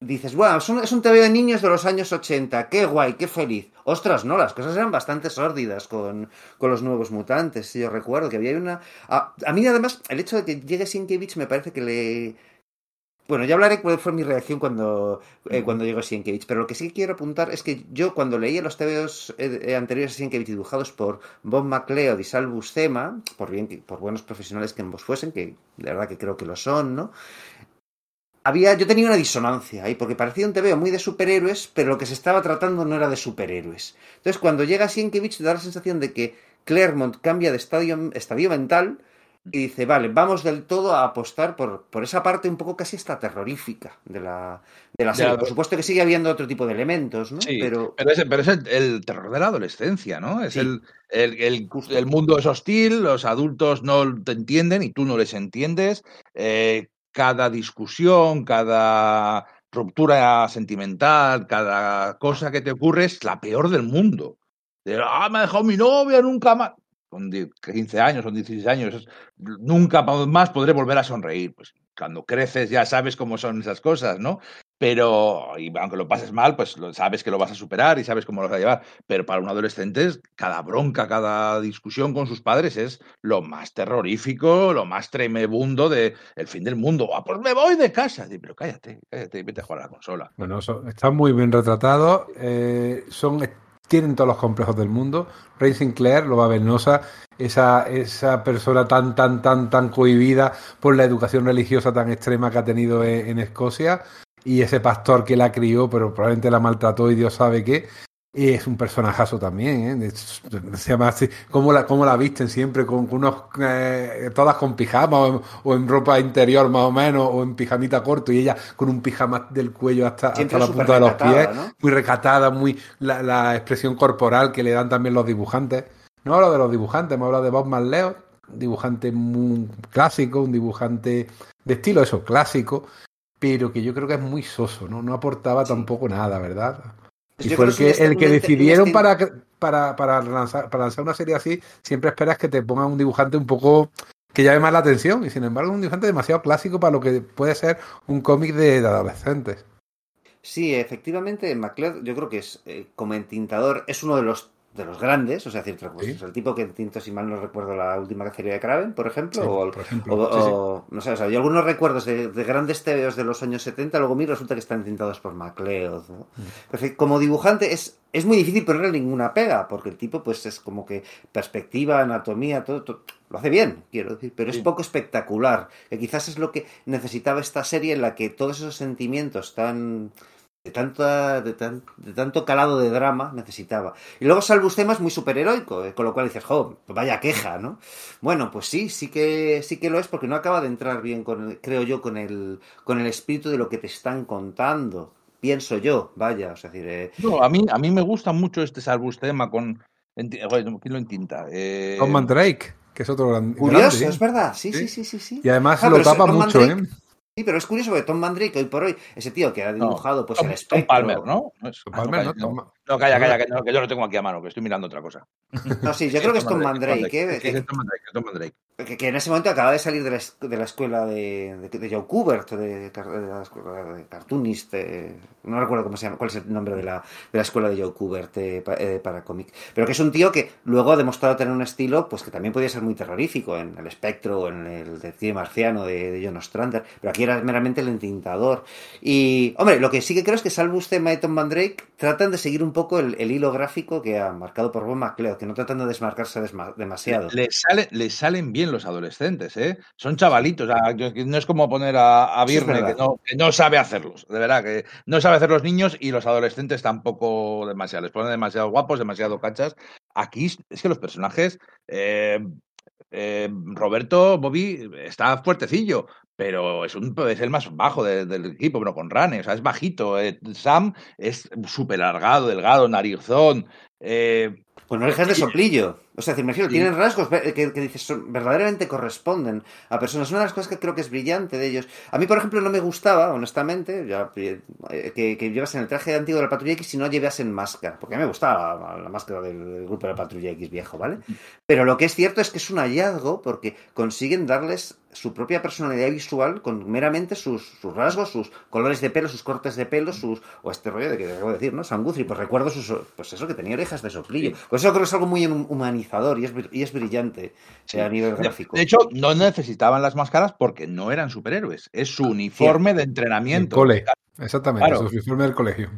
dices, bueno, es un, es un TV de niños de los años 80, qué guay, qué feliz. Ostras, no, las cosas eran bastante sórdidas con, con los nuevos mutantes. Sí, yo recuerdo que había una... A, a mí además, el hecho de que llegue Sienkiewicz me parece que le... Bueno, ya hablaré cuál fue mi reacción cuando, eh, cuando llegó Sienkiewicz, pero lo que sí quiero apuntar es que yo cuando leía los TVOs eh, eh, anteriores a Sienkiewicz dibujados por Bob McLeod y Sal Buscema, por, bien, por buenos profesionales que ambos fuesen, que de verdad que creo que lo son, ¿no? había, yo tenía una disonancia ahí, porque parecía un TVO muy de superhéroes, pero lo que se estaba tratando no era de superhéroes. Entonces, cuando llega Sienkiewicz, te da la sensación de que Claremont cambia de estadio, estadio mental y dice, vale, vamos del todo a apostar por, por esa parte un poco casi hasta terrorífica de la, de la serie. Ya, Por supuesto que sigue habiendo otro tipo de elementos, ¿no? Sí, pero, pero es, pero es el, el terror de la adolescencia, ¿no? Es Sí. el, el, el- mundo es hostil, los adultos no te entienden y tú no les entiendes. eh, cada discusión, cada ruptura sentimental, cada cosa que te ocurre es la peor del mundo. De, ah, me ha dejado mi novia, nunca más. Con die- 15 años, con 16 años, nunca más podré volver a sonreír. Pues cuando creces ya sabes cómo son esas cosas, ¿no? Pero, aunque lo pases mal, pues sabes que lo vas a superar y sabes cómo lo vas a llevar. Pero para un adolescente, es- cada bronca, cada discusión con sus padres es lo más terrorífico, lo más tremebundo de el fin del mundo. Ah, pues me voy de casa. Pero cállate, cállate, vete a jugar a la consola. Bueno, eso, están muy bien retratados. eh, son, tienen todos los complejos del mundo. Ray Sinclair, Loba Venosa, esa, esa persona tan, tan, tan, tan cohibida por la educación religiosa tan extrema que ha tenido en, en Escocia. Y ese pastor que la crió, pero probablemente la maltrató y Dios sabe qué. Y es un personajazo también, ¿eh? Es- Se llama así, ¿cómo la, cómo la visten siempre? Con, con unos, eh, todas con pijama o en, o en ropa interior más o menos, o en pijamita corto, y ella con un pijama del cuello hasta, hasta la punta de los pies, ¿no? muy recatada, muy la, la expresión corporal que le dan también los dibujantes. No hablo de los dibujantes, me hablo de Bob Marleo, un dibujante muy clásico, un dibujante de estilo eso, clásico, pero que yo creo que es muy soso, ¿no? No aportaba Sí. tampoco nada, ¿verdad? Pues Y yo fue el que que, es un el que este- decidieron estil- para, para, para, lanzar, para lanzar una serie así, siempre esperas que te pongan un dibujante un poco que llame más la atención, y sin embargo un dibujante demasiado clásico para lo que puede ser un cómic de, de adolescentes. Sí, efectivamente, MacLeod yo creo que es eh, como entintador, es uno de los de los grandes, o sea, cierto, pues, Sí. es el tipo que entintó, si mal no recuerdo, la última cacería de Kraven, por ejemplo, Sí, o, el- por ejemplo. o- Sí, sí. o- no sé, o sea, yo algunos recuerdos de, de grandes TVOs de los años 70, luego a mí resulta que están tintados por MacLeod. ¿no? Mm. Como dibujante es, es muy difícil ponerle ninguna pega, porque el tipo pues es como que perspectiva, anatomía, todo, todo- lo hace bien, quiero decir, pero es poco espectacular, que quizás es lo que necesitaba esta serie en la que todos esos sentimientos tan de, tanta, de, tan- de tanto calado de drama necesitaba. Y luego Salvus Tema es muy superheroico, eh, con lo cual dices, jo, vaya queja, ¿no? Bueno, pues sí, sí que, sí que lo es, porque no acaba de entrar bien, con el- creo yo, con el, con el espíritu de lo que te están contando. Pienso yo, vaya, o sea, es decir, eh, No, a mí, a mí me gusta mucho este Salvus tema con. joder, ¿Quién lo entinta? Eh, Tom Mandrake, que es otro gran, curioso, grande, ¿eh? es verdad, sí, sí, Sí. sí, sí, sí. Y además Ah, lo tapa mucho, Mandrake- ¿eh? Sí, pero es curioso porque Tom Mandrake, hoy por hoy, ese tío que ha no, dibujado pues Tom, el Tom espectro... Palmer, ¿no? No, es- Tom ah, no, Palmer, calla, ¿no? no. Tom- No, calla, calla, que, no, que yo lo tengo aquí a mano, que estoy mirando otra cosa. No, sí, yo creo que es Tom Mandrake, ¿eh? Sí, es Tom Mandrake, es Tom Mandrake. Que, que en ese momento acaba de salir de la, de la escuela de, de, de Joe Kubert, de, la escuela de cartoonist, eh, no recuerdo cómo se llama, cuál es el nombre de la, la escuela de Joe Kubert eh, pa- eh, para cómic, pero que es un tío que luego ha demostrado tener un estilo pues que también podía ser muy terrorífico en el espectro o en el detective marciano de, John Ostrander, pero aquí era meramente el entintador. Y, hombre, lo que sí que creo es que Salvus Tema y Tom Mandrake tratan de seguir un poco el, el hilo gráfico que ha marcado por Bob McLeod, que no tratan de desmarcarse desma- demasiado. Le, sale, le salen bien los adolescentes, ¿eh? Son chavalitos. o sea, no es como poner a, a que no, que no sabe hacerlos. De verdad, que no sabe hacer los niños y los adolescentes tampoco demasiado. Les ponen demasiado guapos, demasiado cachas. Aquí es- que los personajes. eh, eh, Roberto Bobby está fuertecillo, pero es, un, es el más bajo de- del equipo, pero con Rane, o sea, es bajito. eh, Sam es súper largado, delgado, narizón. eh, Pues no dejas de soplillo. O sea, me refiero, Sí. tienen rasgos que, que dices, son, verdaderamente corresponden a personas. Una de las cosas que creo que es brillante de ellos. A mí, por ejemplo, no me gustaba, honestamente, ya, eh, que, que llevasen el traje antiguo de la Patrulla X y no llevasen máscara. Porque a mí me gustaba la máscara del grupo de la Patrulla X viejo, ¿vale? Pero lo que es cierto es que es un hallazgo porque consiguen darles su propia personalidad visual con meramente sus, sus rasgos, sus colores de pelo, sus cortes de pelo, sus. o este rollo de que te acabo de decir, ¿no? Sam Guthrie, pues recuerdo sus. pues eso, que tenía orejas de soplillo. Pues eso creo que es algo muy hum- y es, y es brillante Sí. eh, a nivel De- gráfico. De hecho, no necesitaban las máscaras porque no eran superhéroes. Es su uniforme de El entrenamiento. cole. Exactamente, Claro. su uniforme del colegio.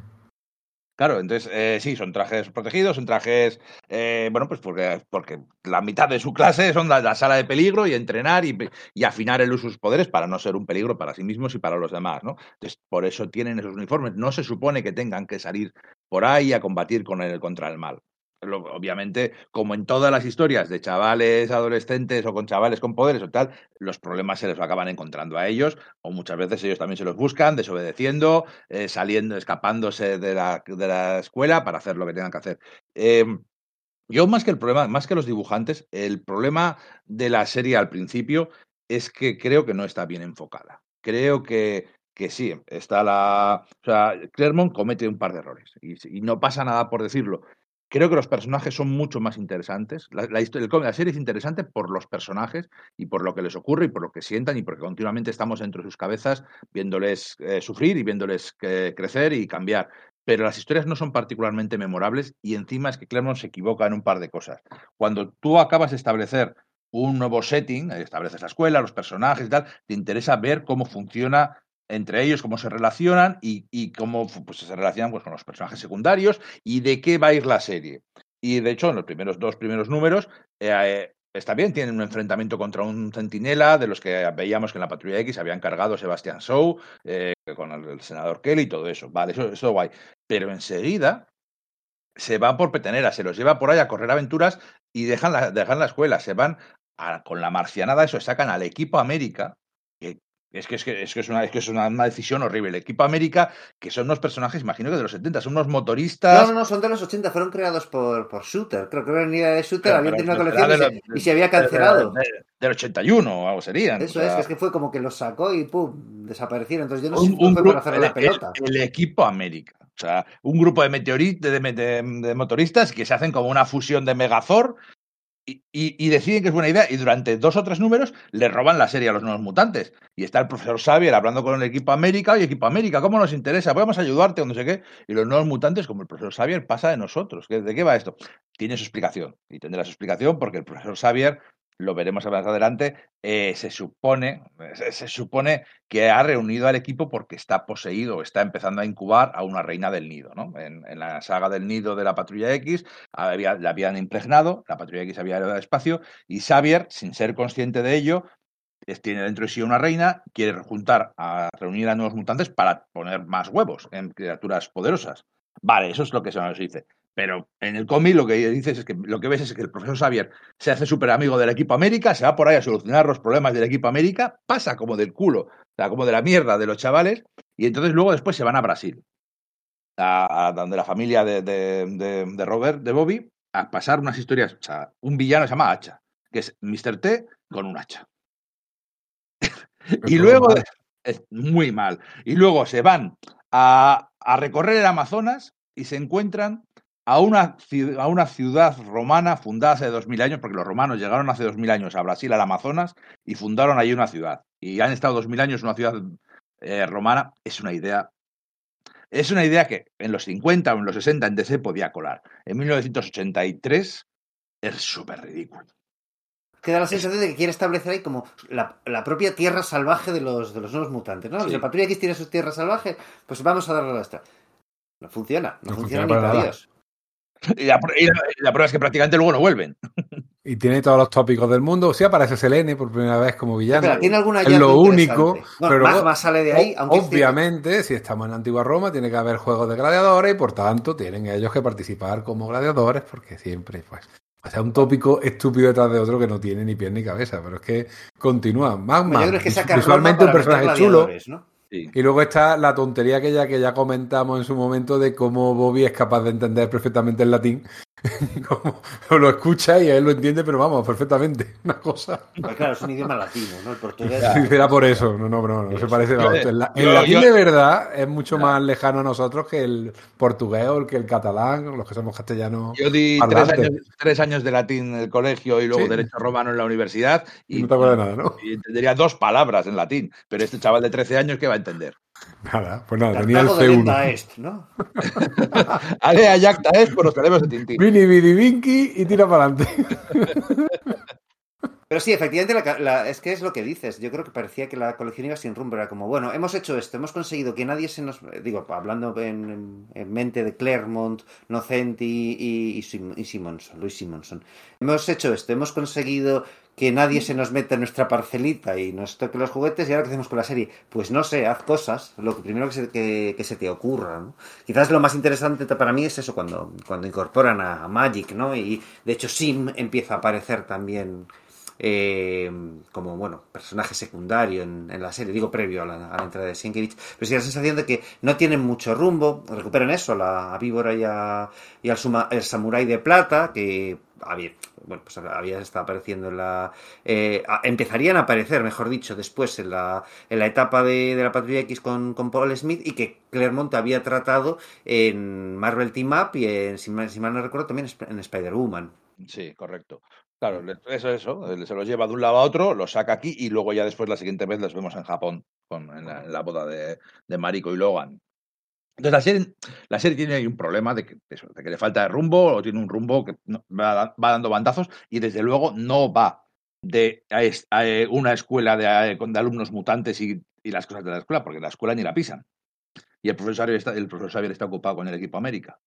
Claro, entonces eh, sí, son trajes protegidos, son trajes, eh, bueno, pues porque, porque la mitad de su clase son la, la sala de peligro y entrenar y, y afinar el uso de sus poderes para no ser un peligro para sí mismos y para los demás, ¿no? Entonces, por eso tienen esos uniformes. No se supone que tengan que salir por ahí a combatir con el, contra el mal. Obviamente, como en todas las historias de chavales adolescentes o con chavales con poderes o tal, los problemas se les acaban encontrando a ellos, o muchas veces ellos también se los buscan, desobedeciendo, eh, saliendo, escapándose de la, de la escuela para hacer lo que tengan que hacer. Eh, yo más que el problema, más que los dibujantes, el problema de la serie al principio es que creo que no está bien enfocada. Creo que, que sí, está la... O sea, Claremont comete un par de errores y no pasa nada por decirlo. Creo que los personajes son mucho más interesantes. La, historia, la serie es interesante por los personajes y por lo que les ocurre y por lo que sientan y porque continuamente estamos dentro de sus cabezas viéndoles eh, sufrir y viéndoles crecer y cambiar. Pero las historias no son particularmente memorables y encima es que Claremont se equivoca en un par de cosas. Cuando tú acabas de establecer un nuevo setting, estableces la escuela, los personajes y tal, te interesa ver cómo funciona entre ellos, cómo se relacionan y, cómo pues, se relacionan pues, con los personajes secundarios y de qué va a ir la serie. Y de hecho, en los primeros dos primeros números, eh, eh, está bien, tienen un enfrentamiento contra un centinela de los que veíamos que en la Patrulla X había encargado Sebastián Shaw, eh, con el, senador Kelly y todo eso. Vale, eso, eso guay. Pero enseguida se va por petenera, se los lleva por ahí a correr aventuras y dejan la, dejan la escuela, se van con la marcianada, eso, sacan al equipo América, es que es, que, es, que es, una, es, que es una, una decisión horrible. El equipo América, que son unos personajes, imagino que de los 70, son unos motoristas. No, no, no, son de los 80, fueron creados por, por Shooter. Creo que en idea de Shooter pero tenido una colección y, se, la- y se había de- de- cancelado. de- del 81 o algo serían. Eso o sea, es, que es que fue como que los sacó y pum, desaparecieron. Entonces yo no sé un, si fue un por grupo- hacer el, la pelota. el- el equipo América. O sea, un grupo de, meteorit, de, de- de- de motoristas que se hacen como una fusión de Megazord y, deciden que es buena idea y durante dos o tres números le roban la serie a los nuevos mutantes. Y está el profesor Xavier hablando con el equipo América, y equipo América, ¿cómo nos interesa? Podemos ayudarte o no sé qué. Y los nuevos mutantes, como el profesor Xavier, pasa de nosotros. ¿Qué- ¿De qué va esto? Tiene su explicación. Y tendrá su explicación porque el profesor Xavier, lo veremos más adelante, eh, se supone, se, supone que ha reunido al equipo porque está poseído, está empezando a incubar a una reina del nido, ¿no? En, la saga del nido de la Patrulla X la habían impregnado, la Patrulla X había al espacio y Xavier, sin ser consciente de ello, tiene dentro de sí una reina, quiere juntar a reunir a nuevos mutantes para poner más huevos en criaturas poderosas. Vale, eso es lo que se nos dice. Pero en el cómic lo que dices es que lo que ves es que el profesor Xavier se hace súper amigo del equipo América, se va por ahí a solucionar los problemas del equipo América, pasa como del culo, o sea, como de la mierda de los chavales, y entonces luego después se van a Brasil, a, a donde la familia de, de- de- de Robert, de Bobby, a pasar unas historias. O sea, un villano se llama Hacha, que es Mr. T con un hacha. y luego, mal. es muy mal, y luego se van a, a recorrer el Amazonas y se encuentran a una, a una ciudad romana fundada hace 2000 años, porque los romanos llegaron hace 2000 años a Brasil, al Amazonas, y fundaron allí una ciudad. Y han estado 2000 años en una ciudad eh, romana. Es una idea. Es una idea que en los 50 o en los 60 en DC podía colar. En 1983 es súper ridículo. Queda la sensación de que quiere establecer ahí como la, la propia tierra salvaje de los, de los nuevos mutantes, ¿no? Sí. Si el Patrulla X tiene sus tierras salvajes, pues vamos a darle a la extra. No funciona, no, No funciona, funciona ni para. Dios. Y la, pr- y la- y la prueba es que prácticamente luego no vuelven. Y tiene todos los tópicos del mundo. Sí aparece Selene por primera vez como villano. Espera, ¿tiene alguna es lo único. Bueno, pero Magma sale de ahí, o- aunque obviamente, si estamos en la antigua Roma, tiene que haber juegos de gladiadores y por tanto tienen ellos que participar como gladiadores porque siempre, pues. O sea, un tópico estúpido detrás de otro que no tiene ni pie ni cabeza, pero es que continúa. Magma, Bueno, yo creo que visualmente un personaje chulo. ¿no? Y luego está la tontería que ya, que ya comentamos en su momento de cómo Bobby es capaz de entender perfectamente el latín. como lo escucha y él lo entiende, pero vamos, perfectamente. Una cosa. Pues claro, es un idioma latino, ¿no? El portugués. Era por eso, no, no, no, no se parece. Vamos, el, la- el yo- latín yo- de verdad es mucho más lejano a nosotros que el portugués o el que el catalán, los que somos castellanos. Yo di tres años, tres años de latín en el colegio y luego Sí. Derecho Romano en la universidad. Y Y, no te acuerdas de nada, ¿no? y entendería dos palabras en latín. Pero este chaval de 13 años, ¿qué va a entender? Nada, pues nada, tenía el Cartago de Lenta C1. Est, ¿no? Ale a Yacta es por los tenemos de Tintín. Vini, vidi, vinky y tira para adelante. Pero sí, efectivamente, la la- es que es lo que dices. Yo creo que parecía que la colección iba sin rumbo. Era como, bueno, hemos hecho esto, hemos conseguido que nadie se nos. Digo, hablando en, en- en mente de Claremont, Nocenti y, y, y Simonson, Luis Simonson. Hemos hecho esto, hemos conseguido que nadie se nos meta en nuestra parcelita y nos toque los juguetes. ¿Y ahora qué hacemos con la serie? Pues no sé, haz cosas, lo que primero que se, que, que se te ocurra. ¿no? Quizás lo más interesante para mí es eso, cuando, cuando incorporan a, Magic, ¿no? Y de hecho, Sim empieza a aparecer también eh, como bueno personaje secundario en, en la serie, digo previo a la, entrada de Sienkiewicz, pero sí la sensación de que no tienen mucho rumbo, recuperan eso, la, a Víbora y, a, y al suma- el Samurái de Plata, que había, bueno, pues había estado apareciendo en la... eh, empezarían a aparecer, mejor dicho, después en la, en la etapa de, de la Patrulla X con, con Paul Smith y que Claremont había tratado en Marvel Team Up y en, si mal, si mal no recuerdo, también en Spider-Woman. Sí, correcto. Claro, eso es eso. Se los lleva de un lado a otro, los saca aquí y luego ya después la siguiente vez los vemos en Japón, con, en, la, en la boda de, de Mariko y Logan. Entonces la serie, la serie tiene ahí un problema de que, eso, de que le falta de rumbo o tiene un rumbo que no- va, va dando bandazos y desde luego no va de a una escuela de, de alumnos mutantes y, y las cosas de la escuela, porque la escuela ni la pisan. Y el profesor está, el profesor Xavier está ocupado con el equipo América.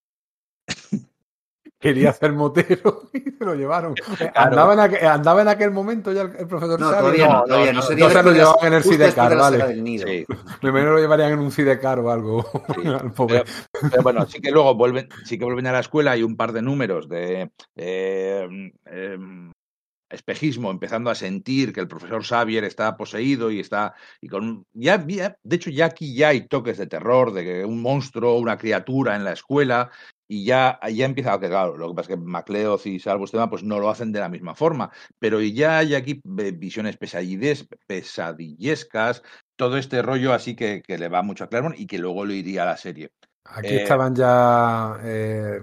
Quería ser motero y se lo llevaron. Eh, Claro. Andaba, en aquel, andaba en aquel momento ya el, el profesor No, Xavi? todavía no, no, todavía no, no. no, Sería no se lo llevaban en el Sidecar, vale. Nido. Sí. Primero lo llevarían en un sidecar o algo. Sí, al pobre. Pero, pero bueno, sí que luego vuelven, sí que vuelven a la escuela y un par de números de eh, em, espejismo, empezando a sentir que el profesor Xavier está poseído y está y con ya, ya- de hecho ya aquí ya hay toques de terror, de que un monstruo, una criatura en la escuela y ya, ya empieza que claro, lo que pasa es que MacLeod y Salvo Tema pues no lo hacen de la misma forma, pero ya hay aquí eh, visiones pesadilles, pesadillescas, todo este rollo así que, que le va mucho a Claremont y que luego lo iría a la serie. Aquí Eh, estaban ya eh,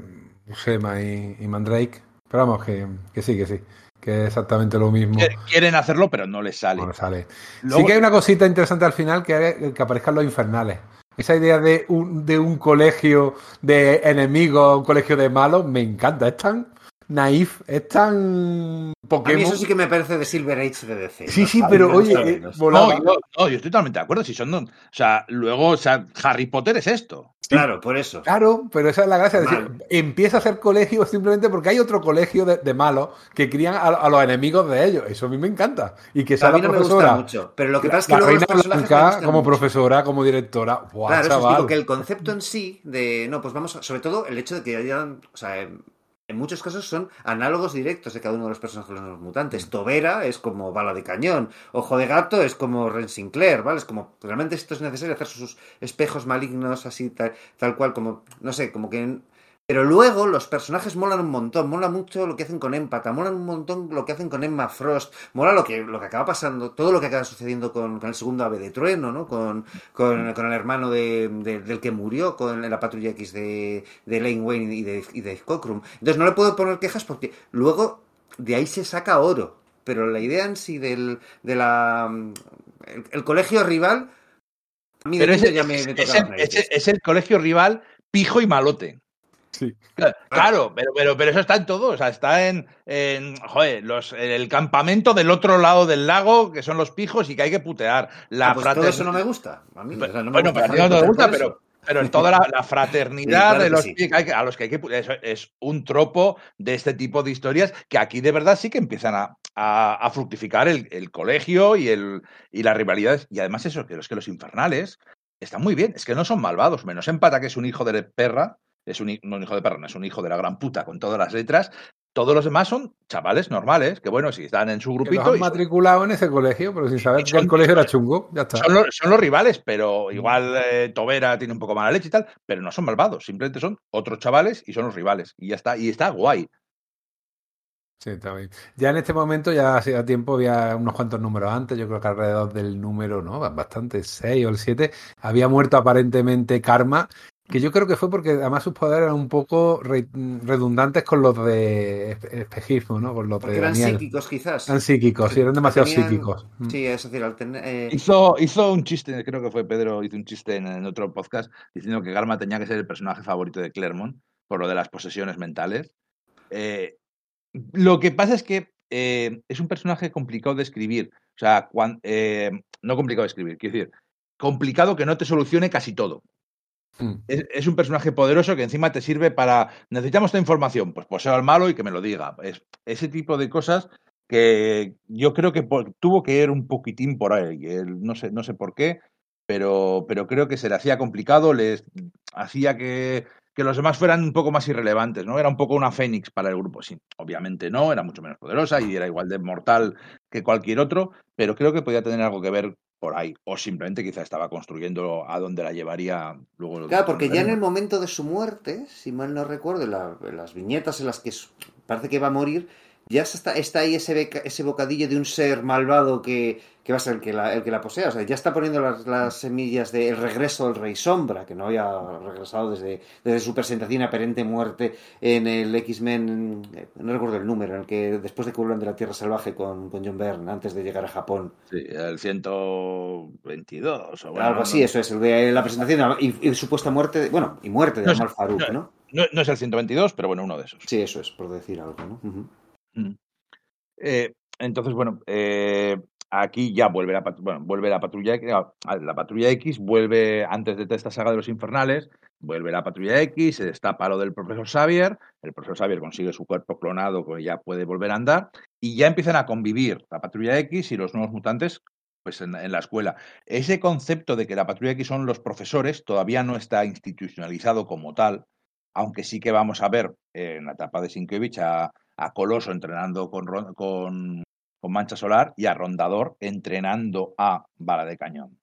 Usema y, y Mandrake. Pero vamos, que, que sí, que sí. Que es exactamente lo mismo. Quieren- hacerlo, pero no les sale. Bueno, sale. Luego- Sí que hay una cosita interesante al final que es que aparezcan los infernales. Esa idea de un, de un colegio de enemigos, un colegio de malos, me encanta. Es tan naif, es tan A mí eso sí que me parece de Silver Age de DC. Sí, ¿no? sí, pero me oye, eh. No, yo, no, yo estoy totalmente de acuerdo. Si son, o sea, luego, o sea, Harry Potter es esto. Claro, por eso. Claro, pero esa es la gracia. Es decir, empieza a ser colegio simplemente porque hay otro colegio de, de malos que crían a, a los enemigos de ellos. Eso a mí me encanta. Y que sea A mí la no me gusta profesora. mucho. Pero lo que pasa es que la luego reina blanca como mucho. profesora, como directora. Buah, Claro, eso chaval. digo que el concepto en sí de, no, pues vamos, a- sobre todo el hecho de que hayan, o sea, en, muchos casos son análogos directos de cada uno de los personajes de los mutantes. Mm. Tobera es como bala de cañón, Ojo de Gato es como Ren Sinclair, ¿vale? Es como, realmente esto es necesario hacer sus espejos malignos así, tal, tal cual, como, no sé, como que... Pero luego los personajes molan un montón, mola mucho lo que hacen con Empata, molan un montón lo que hacen con Emma Frost, mola lo que, lo que acaba pasando, todo lo que acaba sucediendo con, con el segundo ave de trueno, ¿no? Con, con, con el hermano de, de- del que murió, con la patrulla X de, de Lane Wayne y de, y de Cockrum. Entonces no le puedo poner quejas porque luego de ahí se saca oro. Pero la idea en sí del, de la, el, el colegio rival, a mí Pero ya me, me es, el- es el colegio rival pijo y malote. Sí. Claro, Claro, pero, pero, pero eso está en todo. O sea, está en, en, joder, los, el campamento del otro lado del lago, que son los pijos y que hay que putear. La Ah, pues todo eso no me gusta. A mí, o sea, no me bueno, gusta pero a ti no te gusta, pero, pero en toda la, la fraternidad Sí, claro de los sí. pi- que hay que- a los que hay que eso es un tropo de este tipo de historias que aquí de verdad sí que empiezan a, a- a fructificar el, el colegio y, el, y las rivalidades. Y además eso, que los que los infernales están muy bien, es que no son malvados, menos empata que es un hijo de perra, es un, hi- no un hijo de perra, no es un hijo de la gran puta con todas las letras. Todos los demás son chavales normales, que bueno, si están en su Que los grupito y son- matriculado en ese colegio, pero sin saber que son- el colegio era chungo. Ya está. son los, son los rivales, pero igual eh, Tobera tiene un poco mala leche y tal, pero no son malvados, simplemente son otros chavales y son los rivales. Y ya está, y está guay. Sí, está bien. Ya en este momento, ya hacía tiempo, había unos cuantos números antes, yo creo que alrededor del número, ¿no? Bastante, 6 o el 7, había muerto aparentemente Karma, que yo creo que fue porque además sus poderes eran un poco re- redundantes con los de espe- espejismo, ¿no? Con los Porque de eran Daniel. psíquicos, quizás. Eran psíquicos, sí, eran demasiado Tenían- psíquicos. Mm. Sí, es decir, al tener. eh, Hizo, hizo un chiste, creo que fue Pedro, hizo un chiste en, en otro podcast diciendo que Garma tenía que ser el personaje favorito de Claremont por lo de las posesiones mentales. Eh, lo que pasa es que eh, es un personaje complicado de escribir. O sea, cuan- eh, no complicado de escribir, quiero decir, complicado que no te solucione casi todo. Mm. Es, un personaje poderoso que encima te sirve para. Necesitamos esta información, pues poseo al malo y que me lo diga. Es ese tipo de cosas que yo creo que tuvo que ir un poquitín por ahí. No, sé, no sé por qué, pero, pero creo que se le hacía complicado, les hacía que, que los demás fueran un poco más irrelevantes, ¿no? Era un poco una fénix para el grupo. Sí, obviamente no, era mucho menos poderosa y era igual de mortal que cualquier otro, pero creo que podía tener algo que ver por ahí. O simplemente quizá estaba construyendo a dónde la llevaría luego. Claro, porque ya en el momento de su muerte, si mal no recuerdo, la- las viñetas en las que parece que va a morir, ya está, está ahí ese, beca- ese bocadillo de un ser malvado que, que va a ser el que la, el que la posea. O sea, ya está poniendo las, las semillas del regreso del Rey Sombra, que no había regresado desde, desde su presentación y aparente muerte en el X-Men, eh, no recuerdo el número, en el que después de que vuelvan de la Tierra Salvaje con, con John Byrne, antes de llegar a Japón. Sí, el 122 o bueno, Algo no- así, eso es, el de la presentación y, y supuesta muerte, de- bueno, y muerte de No, Amal Farouk, no. ¿no? Es el 122, pero bueno, uno de esos. Sí, eso es, por decir algo, ¿no? Mm. Eh, entonces, bueno, eh, aquí ya vuelve la, patrulla X, la patrulla X, vuelve antes de esta saga de los infernales, vuelve la patrulla X, se destapa lo del profesor Xavier, el profesor Xavier consigue su cuerpo clonado que ya puede volver a andar, y ya empiezan a convivir la patrulla X y los nuevos mutantes pues en, la escuela. Ese concepto de que la patrulla X son los profesores todavía no está institucionalizado como tal, aunque sí que vamos a ver eh, en la etapa de Sienkiewicz a, a Coloso entrenando con, con, con Mancha Solar y a Rondador entrenando a Bala de Cañón.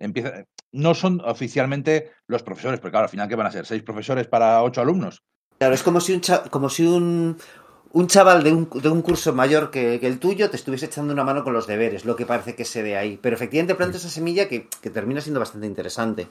Empieza, no son oficialmente los profesores, porque claro, al final, ¿qué van a ser? ¿Seis profesores para ocho alumnos? Claro, es como si un, cha- como si un, un chaval de un, de un curso mayor que, que el tuyo te estuviese echando una mano con los deberes, lo que parece que se ve ahí. Pero efectivamente planta esa semilla que, que termina siendo bastante interesante.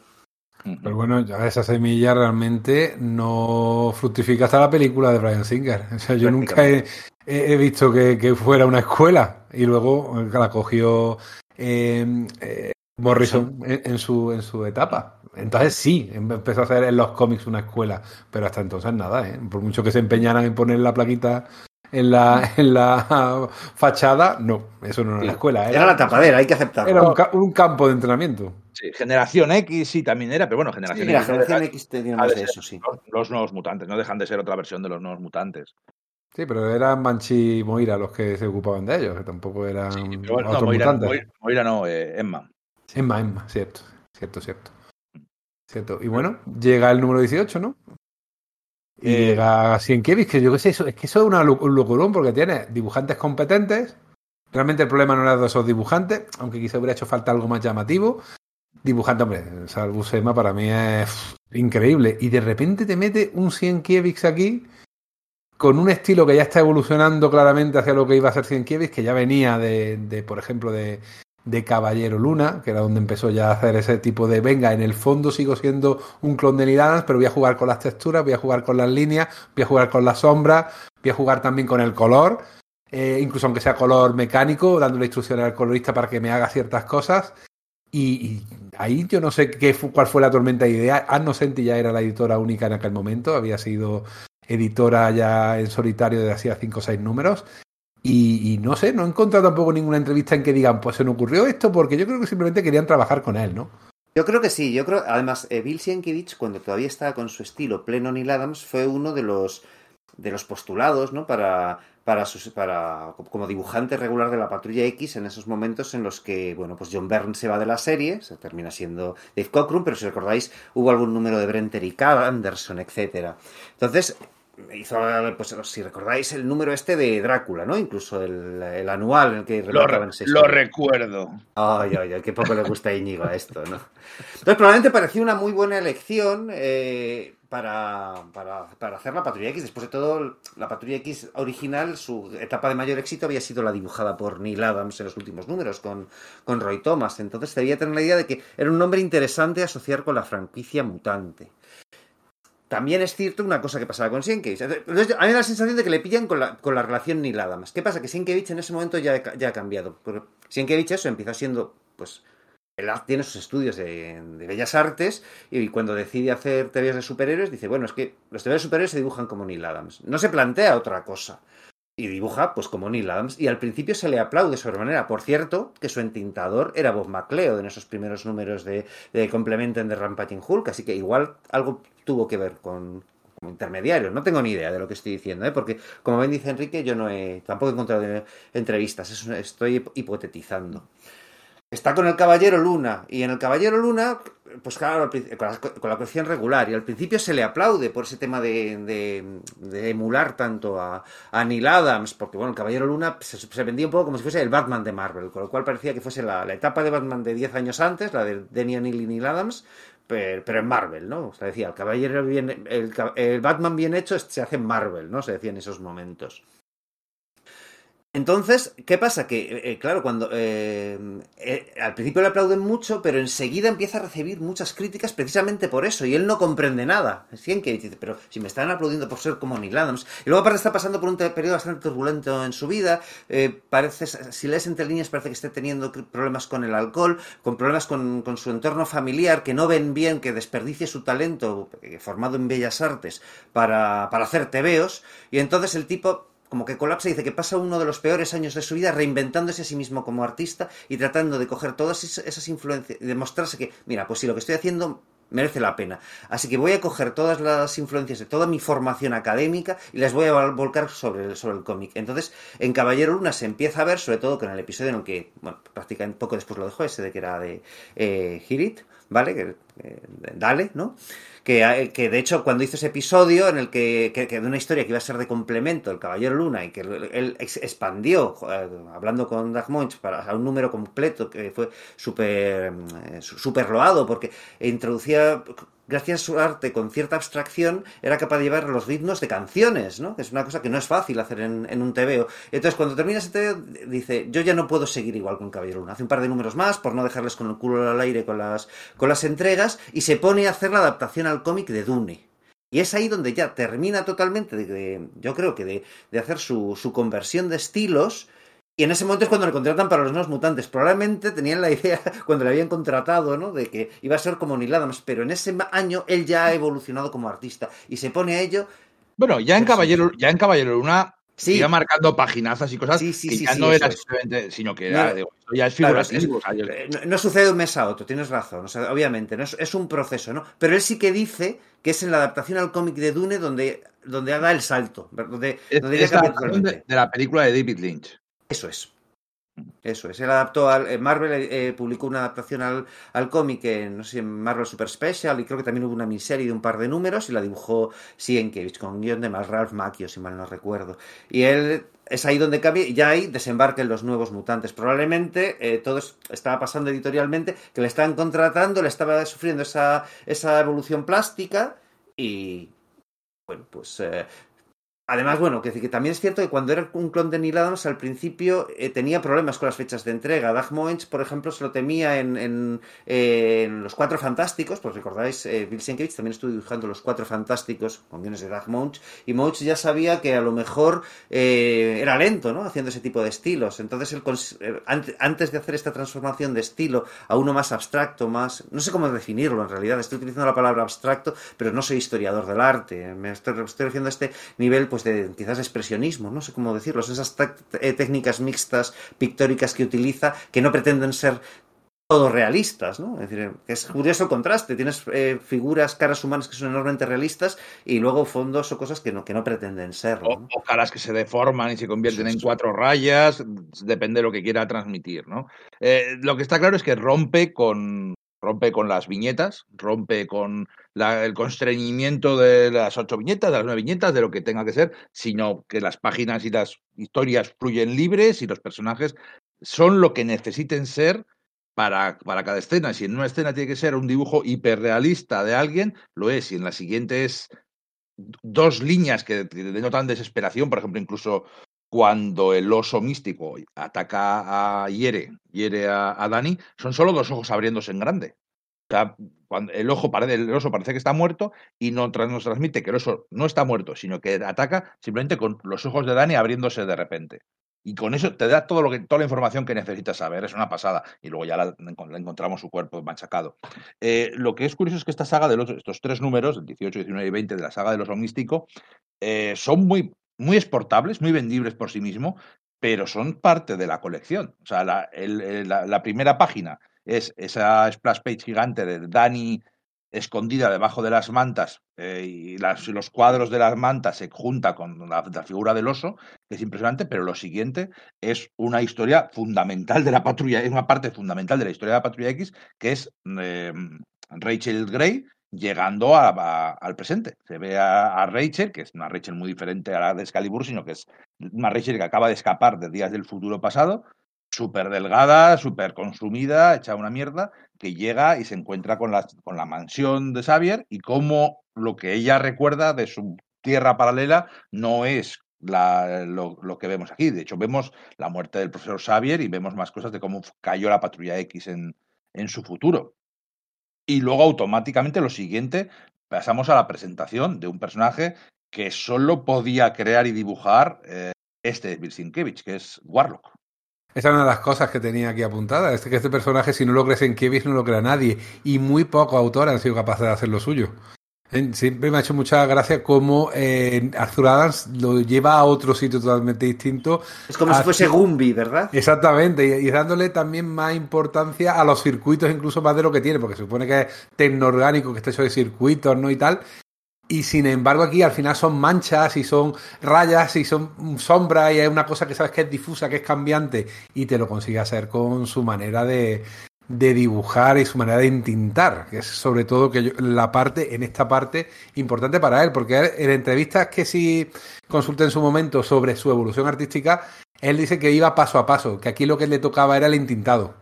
Pero bueno, ya esa semilla realmente no fructifica hasta la película de Brian Singer. O sea, yo nunca he, visto que, que fuera una escuela y luego eh, la cogió eh, eh, Morrison en, en su, en su etapa. Entonces sí, empezó a hacer en los cómics una escuela, pero hasta entonces nada, ¿eh? Por mucho que se empeñaran en poner la plaquita en la, en la fachada, no, eso no era Sí. la escuela. Era la tapadera, hay que aceptarlo. era un, ca- un campo de entrenamiento. Sí, Generación X sí también era, pero bueno, Generación Sí, la X no generación deja- X tenía más de eso, sí. los, los nuevos mutantes, no dejan de ser otra versión de los nuevos mutantes. Sí, pero eran Banshee y Moira los que se ocupaban de ellos, que tampoco eran Sí, pero bueno, no, otros Moira, mutantes. Moira- Moira no, eh, Emma. Emma, Emma, cierto, cierto, cierto. Cierto. Y bueno, llega el número 18, ¿no? Y Eh, llega Sienkiewicz, que yo qué sé, eso, es que eso es una un locurón porque tiene dibujantes competentes. Realmente el problema no era de esos dibujantes, aunque quizá hubiera hecho falta algo más llamativo. Dibujante, hombre, Sal Buscema para mí es increíble. Y de repente te mete un Sienkiewicz aquí con un estilo que ya está evolucionando claramente hacia lo que iba a ser Sienkiewicz, que ya venía de, de, por ejemplo, de, de Caballero Luna, que era donde empezó ya a hacer ese tipo de, venga, en el fondo sigo siendo un clon de Neil Adams, pero voy a jugar con las texturas, voy a jugar con las líneas, voy a jugar con las sombras, voy a jugar también con el color, eh, incluso aunque sea color mecánico, dándole instrucciones al colorista para que me haga ciertas cosas. Y, ahí yo no sé qué cuál fue la tormenta de idea. Anno Senti ya era la editora única en aquel momento, había sido editora ya en solitario de hacía 5 o 6 números. Y, no sé, no he encontrado tampoco ninguna entrevista en que digan, pues se me ocurrió esto, porque yo creo que simplemente querían trabajar con él, ¿no? Yo creo que sí, yo creo, además, eh, Bill Sienkiewicz, cuando todavía estaba con su estilo pleno Neil Adams, fue uno de los de los postulados, ¿no? Para, para, sus- para como dibujante regular de la Patrulla X en esos momentos en los que, bueno, pues John Byrne se va de la serie, se termina siendo Dave Cockrum, pero si recordáis, hubo algún número de Brenter y Anderson, etcétera. Entonces, hizo, pues si recordáis, el número este de Drácula, ¿no? Incluso el, el anual en el que Lo, re- lo recuerdo. Ay, ay, ay, qué poco le gusta a Íñigo a esto, ¿no? Entonces, probablemente pareció una muy buena elección eh, para, para, para hacer la Patrulla X. Después de todo, la Patrulla X original, su etapa de mayor éxito había sido la dibujada por Neil Adams en los últimos números, con, con Roy Thomas. Entonces, debía tener la idea de que era un nombre interesante a asociar con la franquicia mutante. También es cierto una cosa que pasaba con Sienkiewicz. Entonces, a la sensación de que le pillan con la, con la relación Neil Adams. ¿Qué pasa? Que Sienkiewicz en ese momento ya, ya ha cambiado. Porque Sienkiewicz eso empieza siendo, pues, él tiene sus estudios de, de bellas artes y cuando decide hacer teorías de superhéroes dice, bueno, es que los teorías de superhéroes se dibujan como Neil Adams. No se plantea otra cosa. Y dibuja pues como Neil Adams. Y al principio se le aplaude sobremanera. Por cierto, que su entintador era Bob McLeod en esos primeros números de, de Complementen de Rampaging Hulk. Así que igual algo tuvo que ver con como intermediario. No tengo ni idea de lo que estoy diciendo, ¿eh? porque como bien dice Enrique, yo no he, tampoco he encontrado entrevistas. Es estoy hipotetizando. Está con el Caballero Luna. Y en el Caballero Luna, pues claro, con la, con regular. Y al principio se le aplaude por ese tema de, de- de emular tanto a, Neil Adams. Porque bueno, el Caballero Luna se, vendía un poco como si fuese el Batman de Marvel. Con lo cual parecía que fuese la, etapa de Batman de 10 años antes, la de O'Neill y Neil Adams. Pero, en Marvel, ¿no? O sea, decía, el caballero bien, el, el Batman bien hecho se hace en Marvel, ¿no? Se decía en esos momentos. Entonces, ¿qué pasa? Que, eh, eh, claro, cuando eh, eh, al principio le aplauden mucho, pero enseguida empieza a recibir muchas críticas precisamente por eso, y él no comprende nada. Sienkiewicz dice, pero si me están aplaudiendo por ser como Neil Adams. Y luego aparte está pasando por un periodo bastante turbulento en su vida, eh, parece, si lees entre líneas parece que esté teniendo problemas con el alcohol, con problemas con, su entorno familiar, que no ven bien que desperdicie su talento formado en bellas artes para, para hacer tebeos, y entonces el tipo como que colapsa y dice que pasa uno de los peores años de su vida reinventándose a sí mismo como artista y tratando de coger todas es- esas influencias y demostrarse que, mira, pues si lo que estoy haciendo merece la pena. Así que voy a coger todas las influencias de toda mi formación académica y las voy a vol- volcar sobre el, sobre el cómic. Entonces, en Caballero Luna se empieza a ver, sobre todo con el episodio en el que, bueno, prácticamente poco después lo dejó, ese de que era de eh, Hirit, ¿vale? Eh, Dale, ¿no? Que, eh, que de hecho cuando hizo ese episodio en el que, que, de una historia que iba a ser de complemento el Caballero Luna y que él ex- expandió eh, hablando con Doug Moench para a un número completo que fue súper eh, su- súper loado porque introducía gracias a su arte con cierta abstracción era capaz de llevar los ritmos de canciones ¿no? que es una cosa que no es fácil hacer en, en un TVO entonces cuando termina ese TVO dice yo ya no puedo seguir igual con Caballero Luna hace un par de números más por no dejarles con el culo al aire con las, con las entregas y se pone a hacer la adaptación al cómic de Dune. Y es ahí donde ya termina totalmente, de, de- yo creo que de, de hacer su, su conversión de estilos. Y en ese momento es cuando le contratan para los nuevos mutantes. Probablemente tenían la idea, cuando le habían contratado, ¿no? De que iba a ser como Neil Adams. Pero en ese año él ya ha evolucionado como artista. Y se pone a ello. Bueno, ya en. Caballero, ya en Caballero Luna Sí. Iba marcando paginazas y cosas Sí, sí, que sí, ya no era simplemente, sino que era, No, digo, esto ya es Claro, eh, no, no sucede de un mes a otro, tienes razón, o sea, obviamente, no es, es un proceso, ¿no? Pero él sí que dice que es en la adaptación al cómic de Dune donde, donde haga el salto, donde, es, donde es la de la película de David Lynch. Eso es. Eso es. Él adaptó al. eh, Marvel eh, publicó una adaptación al, al cómic en, no sé, Marvel Super Special y creo que también hubo una miniserie de un par de números y la dibujó Sienkiewicz con guion de más Ralph Macchio, si mal no recuerdo. Y él es ahí donde cambia y ya ahí desembarcan los nuevos mutantes. Probablemente eh, todo es- estaba pasando editorialmente que le estaban contratando, le estaba sufriendo esa, esa evolución plástica y. Bueno, pues. eh, Además, bueno, que, también es cierto que cuando era un clon de Neil Adams, al principio eh, tenía problemas con las fechas de entrega. Doug Moench, por ejemplo, se lo temía en, en, eh, en Los Cuatro Fantásticos, pues recordáis, eh, Bill Sienkiewicz también estuvo dibujando Los Cuatro Fantásticos con guiones de Doug Moench, y Moench ya sabía que a lo mejor eh, era lento, ¿no? Haciendo ese tipo de estilos. Entonces, él, eh, ante- antes de hacer esta transformación de estilo a uno más abstracto, más... No sé cómo definirlo en realidad, estoy utilizando la palabra abstracto, pero no soy historiador del arte. Me estoy, estoy refiriendo a este nivel, pues, de quizás expresionismo, no sé cómo decirlo, esas eh, técnicas mixtas, pictóricas que utiliza, que no pretenden ser todo realistas, ¿no? Es decir, es curioso el contraste. Tienes eh, figuras, caras humanas que son enormemente realistas y luego fondos o cosas que no, que no pretenden serlo. O, ¿no? o caras que se deforman y se convierten Sí, en cuatro rayas, depende de lo que quiera transmitir, ¿no? Eh, lo que está claro es que rompe con, rompe con las viñetas, rompe con la- el constreñimiento de las ocho viñetas, de las nueve viñetas, de lo que tenga que ser, sino que las páginas y las historias fluyen libres y los personajes son lo que necesiten ser para, para cada escena. Si en una escena tiene que ser un dibujo hiperrealista de alguien, lo es. Si en la siguiente es dos líneas que denotan desesperación, por ejemplo, incluso cuando el oso místico ataca a hiere, hiere a, a Dani, son solo dos ojos abriéndose en grande. O sea, el, ojo parece, el oso parece que está muerto y no nos transmite que el oso no está muerto, sino que ataca simplemente con los ojos de Dani abriéndose de repente. Y con eso te da todo lo que, toda la información que necesitas saber. Es una pasada. Y luego ya la, la encontramos su cuerpo machacado. Eh, lo que es curioso es que esta saga de los, estos tres números, el 18, 19 y 20 de la saga del oso místico, eh, son muy, muy exportables, muy vendibles por sí mismo, pero son parte de la colección. O sea, la, la- primera página es esa splash page gigante de Dani escondida debajo de las mantas eh, y los cuadros de las mantas se junta con la, la figura del oso, que es impresionante, pero lo siguiente es una historia fundamental de la patrulla, es una parte fundamental de la historia de la patrulla X, que es eh, Rachel Gray llegando al presente. Se ve a, a Rachel, que es una Rachel muy diferente a la de Excalibur, sino que es una Rachel que acaba de escapar de días del futuro pasado, súper delgada, súper consumida, hecha una mierda, que llega y se encuentra con la, con la mansión de Xavier y cómo lo que ella recuerda de su tierra paralela no es la- lo, lo que vemos aquí. De hecho, vemos la muerte del profesor Xavier y vemos más cosas de cómo cayó la patrulla X en, en su futuro. Y luego automáticamente lo siguiente, pasamos a la presentación de un personaje que solo podía crear y dibujar eh, este Bill Sienkiewicz, que es Warlock. Esa es una de las cosas que tenía aquí apuntada. Es que este personaje, si no lo crees en Kevin, no lo crea nadie. Y muy pocos autores han sido capaces de hacer lo suyo. Siempre me ha hecho mucha gracia cómo eh, Arthur Adams lo lleva a otro sitio totalmente distinto. Es como si fuese Gumby, ¿verdad? Exactamente, y, y dándole también más importancia a los circuitos, incluso más de lo que tiene, porque se supone que es tecnoorgánico, que está hecho de circuitos, ¿no? Y tal. Y sin embargo, aquí al final son manchas y son rayas y son sombras y es una cosa que sabes que es difusa, que es cambiante, y te lo consigue hacer con su manera de, de dibujar y su manera de entintar, que es sobre todo que yo- la parte, en esta parte, importante para él, porque en entrevistas que sí consulté en su momento sobre su evolución artística, él dice que iba paso a paso, que aquí lo que le tocaba era el entintado.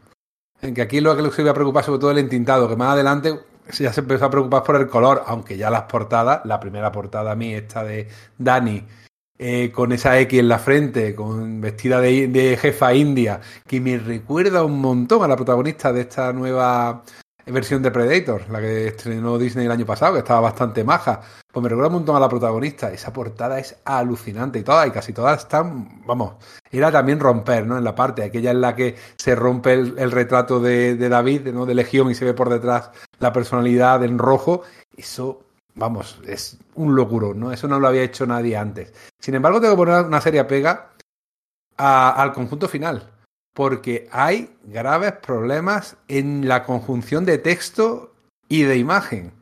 En que aquí lo que se iba a preocupar sobre todo el entintado, que más adelante ya se empezó a preocupar por el color, aunque ya las portadas, la primera portada a mí, esta de Dani, eh, con esa X en la frente, con vestida de, jefa india, que me recuerda un montón a la protagonista de esta nueva versión de Predator, la que estrenó Disney el año pasado, que estaba bastante maja. Pues me recuerda un montón a la protagonista. Esa portada es alucinante y todas, y casi todas están, vamos, era también romper, ¿no? En la parte, aquella en la que se rompe el, el retrato de, de David, ¿no? De Legión y se ve por detrás la personalidad en rojo. Eso vamos, es un locuro, ¿no? Eso no lo había hecho nadie antes. Sin embargo, tengo que poner una seria pega a, al conjunto final, porque hay graves problemas en la conjunción de texto y de imagen.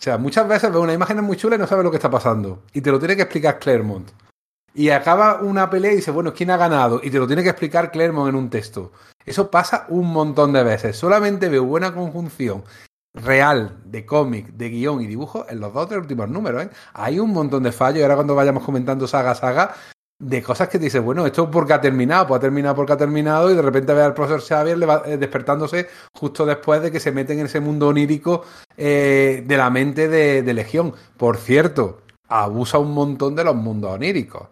O sea, muchas veces ves una imagen muy chula y no sabes lo que está pasando. Y te lo tiene que explicar Claremont. Y acaba una pelea y dice, bueno, ¿quién ha ganado? Y te lo tiene que explicar Claremont en un texto. Eso pasa un montón de veces. Solamente veo buena conjunción real de cómic, de guion y dibujo en los dos tres últimos números. ¿eh? Hay un montón de fallos ahora cuando vayamos comentando saga a saga, de cosas que te dices, bueno, esto porque ha terminado, pues ha terminado porque ha terminado y de repente ve al profesor Xavier eh, despertándose justo después de que se meten en ese mundo onírico eh, de la mente de, de, Legión. Por cierto, abusa un montón de los mundos oníricos.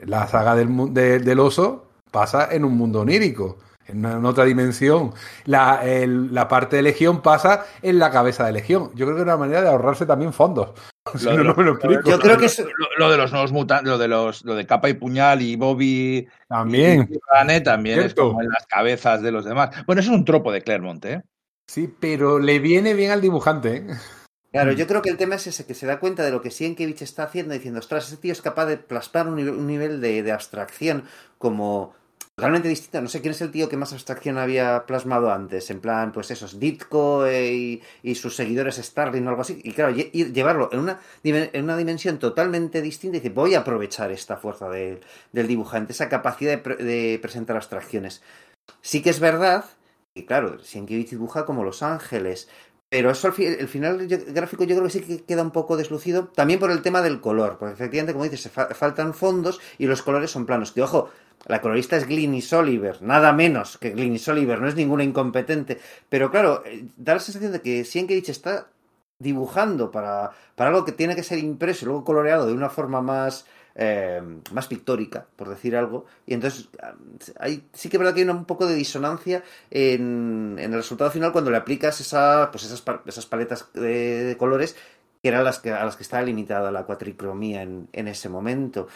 La saga del, de, del oso pasa en un mundo onírico en, una, en otra dimensión. La, el, la, parte de Legión pasa en la cabeza de Legión. Yo creo que es una manera de ahorrarse también fondos. Si no, no, me lo explico. Yo creo que es... lo, lo, de los nuevos mutantes, lo de los lo de capa y puñal y Bobby también, y Rane también ¿Cierto? es como en las cabezas de los demás. Bueno, eso es un tropo de Claremont, ¿eh? Sí, pero le viene bien al dibujante. ¿eh? Claro, yo creo que el tema es ese, que se da cuenta de lo que Sienkiewicz está haciendo, diciendo, ostras, ese tío es capaz de plasmar un nivel, un nivel de, de abstracción como totalmente distinta. No sé quién es el tío que más abstracción había plasmado antes. En plan, pues esos, Ditko eh, y, y, sus seguidores Starling o algo así. Y claro, y llevarlo en una, en una dimensión totalmente distinta y decir, voy a aprovechar esta fuerza de, del dibujante, esa capacidad de, pre, de, presentar abstracciones. Sí que es verdad que, claro, Sienkiewicz dibuja como Los Ángeles. Pero eso, el final gráfico yo creo que sí que queda un poco deslucido, también por el tema del color, porque efectivamente, como dices, fa faltan fondos y los colores son planos. Que ojo, la colorista es Glynis Oliver, nada menos que Glynis Oliver, no es ninguna incompetente. Pero claro, da la sensación de que Sienkiewicz está dibujando para, para algo que tiene que ser impreso y luego coloreado de una forma más, eh, más pictórica, por decir algo. Y entonces hay, sí que es verdad que hay un poco de disonancia en, en, el resultado final cuando le aplicas esa, pues esas, esas paletas de, de colores que eran las que, a las que estaba limitada la cuatricromía en, en ese momento.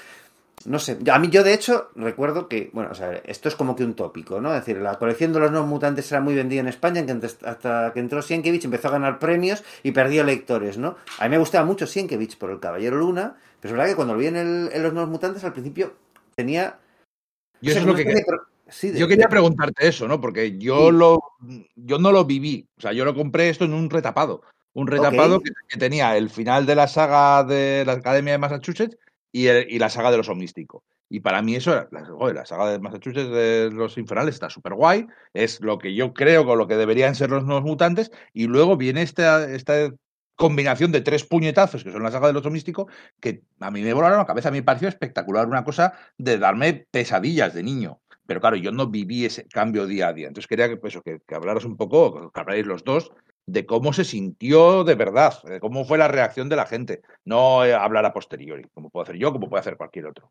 No sé, a mí yo de hecho recuerdo que, bueno, o sea, esto es como que un tópico, ¿no? Es decir, la colección de los nuevos mutantes era muy vendida en España, hasta que entró Sienkiewicz empezó a ganar premios y perdió lectores, ¿no? A mí me gustaba mucho Sienkiewicz por el Caballero Luna, pero es verdad que cuando lo vi en, el, en los nuevos mutantes al principio tenía... Yo, o sea, eso es lo que sí, yo quería preguntarte eso, ¿no? Porque yo, sí. lo, yo no lo viví, o sea, yo lo compré esto en un retapado. Un retapado okay. que, que tenía el final de la saga de la Academia de Massachusetts y, el, y, la saga de los Omnístico. Y para mí eso, la, la saga de Massachusetts de los Infernales está súper guay, es lo que yo creo con lo que deberían ser los nuevos mutantes, y luego viene esta, esta combinación de tres puñetazos, que son la saga de los Omnístico, que a mí me volaron la cabeza, a mí me pareció espectacular, una cosa de darme pesadillas de niño. Pero claro, yo no viví ese cambio día a día. Entonces quería que, pues, que, que un poco, que hablaréis los dos, de cómo se sintió de verdad, de cómo fue la reacción de la gente, no hablar a posteriori, como puedo hacer yo, como puede hacer cualquier otro.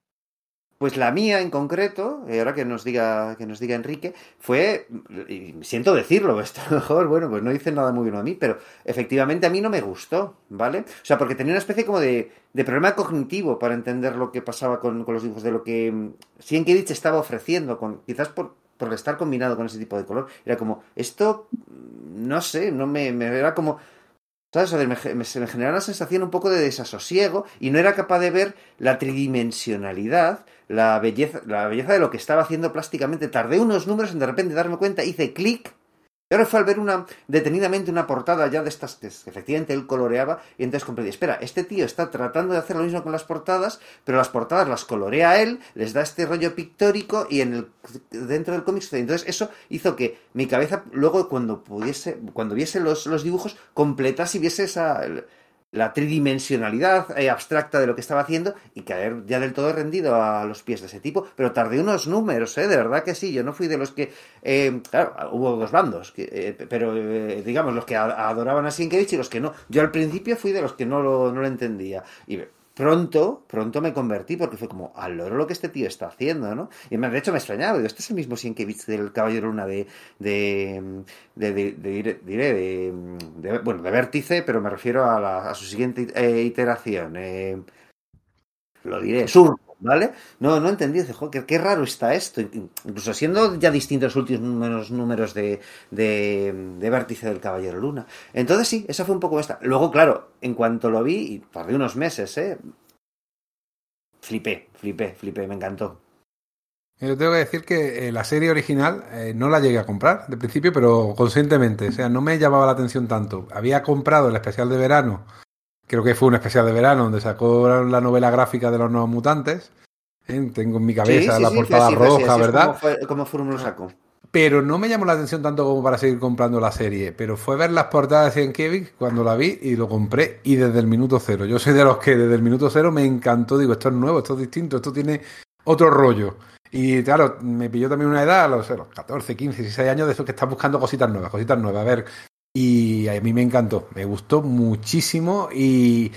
Pues la mía en concreto, y ahora que nos diga, que nos diga Enrique, fue, y siento decirlo, esto mejor, bueno, pues no dice nada muy bueno a mí, pero efectivamente a mí no me gustó, ¿vale? O sea, porque tenía una especie como de, de problema cognitivo para entender lo que pasaba con, los dibujos, de lo que Sienkiewicz estaba ofreciendo, con, quizás por, por estar combinado con ese tipo de color. Era como, esto, no sé, no me, me era como, ¿sabes? Me, me, se me generaba una sensación un poco de desasosiego y no era capaz de ver la tridimensionalidad, la belleza, la belleza de lo que estaba haciendo plásticamente. Tardé unos números en de repente darme cuenta, hice clic y ahora fue al ver una, detenidamente una portada ya de estas que efectivamente él coloreaba y entonces comprendí, espera, este tío está tratando de hacer lo mismo con las portadas, pero las portadas las colorea él, les da este rollo pictórico y en el, dentro del cómic entonces eso hizo que mi cabeza luego cuando pudiese, cuando viese los, los dibujos completase y viese esa la tridimensionalidad eh, abstracta de lo que estaba haciendo y caer ya del todo rendido a los pies de ese tipo, pero tardé unos números, ¿eh? de verdad que sí, yo no fui de los que, eh, claro, hubo dos bandos, que, eh, pero eh, digamos los que adoraban a Sienkiewicz y los que no, yo al principio fui de los que no lo, no lo entendía, y pronto, pronto me convertí porque fue como al loro lo que este tío está haciendo, ¿no? Y de hecho me extrañaba, digo, este es el mismo Sienkiewicz del Caballero Luna de, de, de, de, de bueno, de Vértice, pero me refiero a, la, a su siguiente iteración. Eh, lo diré, Surco. ¿Vale? No, no entendí. Dice, joder, qué, raro está esto. Incluso siendo ya distintos los últimos números de, de, de Vértice del Caballero Luna. Entonces sí, esa fue un poco esta. Luego, claro, en cuanto lo vi, y tardé unos meses, ¿eh? Flipé, flipé, flipé, me encantó. Yo tengo que decir que eh, la serie original eh, no la llegué a comprar de principio, pero conscientemente. O sea, no me llamaba la atención tanto. Había comprado el especial de verano, creo que fue un especial de verano, donde sacó la novela gráfica de los nuevos mutantes. ¿eh? Tengo en mi cabeza Sí, sí, la sí, portada roja, ¿verdad? Como, fue, lo sacó. Pero no me llamó la atención tanto como para seguir comprando la serie. Pero fue ver las portadas de Kevin cuando la vi y lo compré y desde el minuto cero. Yo soy de los que desde el minuto cero me encantó. Digo, esto es nuevo, esto es distinto, esto tiene otro rollo. Y claro, me pilló también una edad, a los, los 14, 15, 16 años, de esos que estás buscando cositas nuevas, cositas nuevas. A ver, y a mí me encantó, me gustó muchísimo y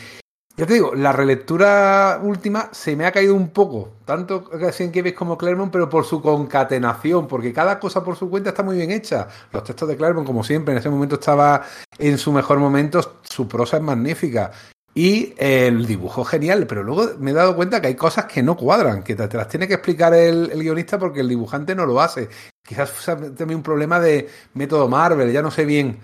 ya te digo, la relectura última se me ha caído un poco, tanto Sienkiewicz como Claremont, pero por su concatenación, porque cada cosa por su cuenta está muy bien hecha. Los textos de Claremont, como siempre, en ese momento estaba en su mejor momento, su prosa es magnífica. Y el dibujo genial, pero luego me he dado cuenta que hay cosas que no cuadran, que te, las tiene que explicar el, el, guionista porque el dibujante no lo hace. Quizás sea también un problema de método Marvel, ya no sé bien.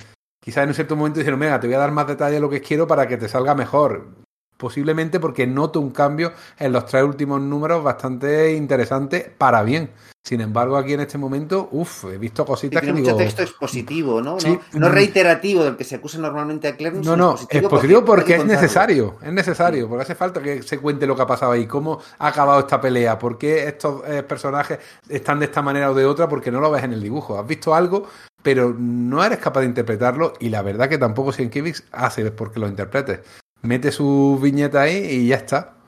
Quizás en un cierto momento dijeron, venga, te voy a dar más detalle de lo que quiero para que te salga mejor. Posiblemente porque noto un cambio en los tres últimos números bastante interesante para bien. Sin embargo, aquí en este momento, uff, he visto cositas tiene que mucho digo... texto expositivo, ¿no? Sí. No, no reiterativo del que se acusa normalmente a Claremont. No, no, expositivo expositivo porque, es necesario, es necesario, porque hace falta que se cuente lo que ha pasado ahí, cómo ha acabado esta pelea, por qué estos eh, personajes están de esta manera o de otra, porque no lo ves en el dibujo. Has visto algo, pero no eres capaz de interpretarlo y la verdad que tampoco Sienkiewicz hace porque lo interpretes. Mete su viñeta ahí y ya está.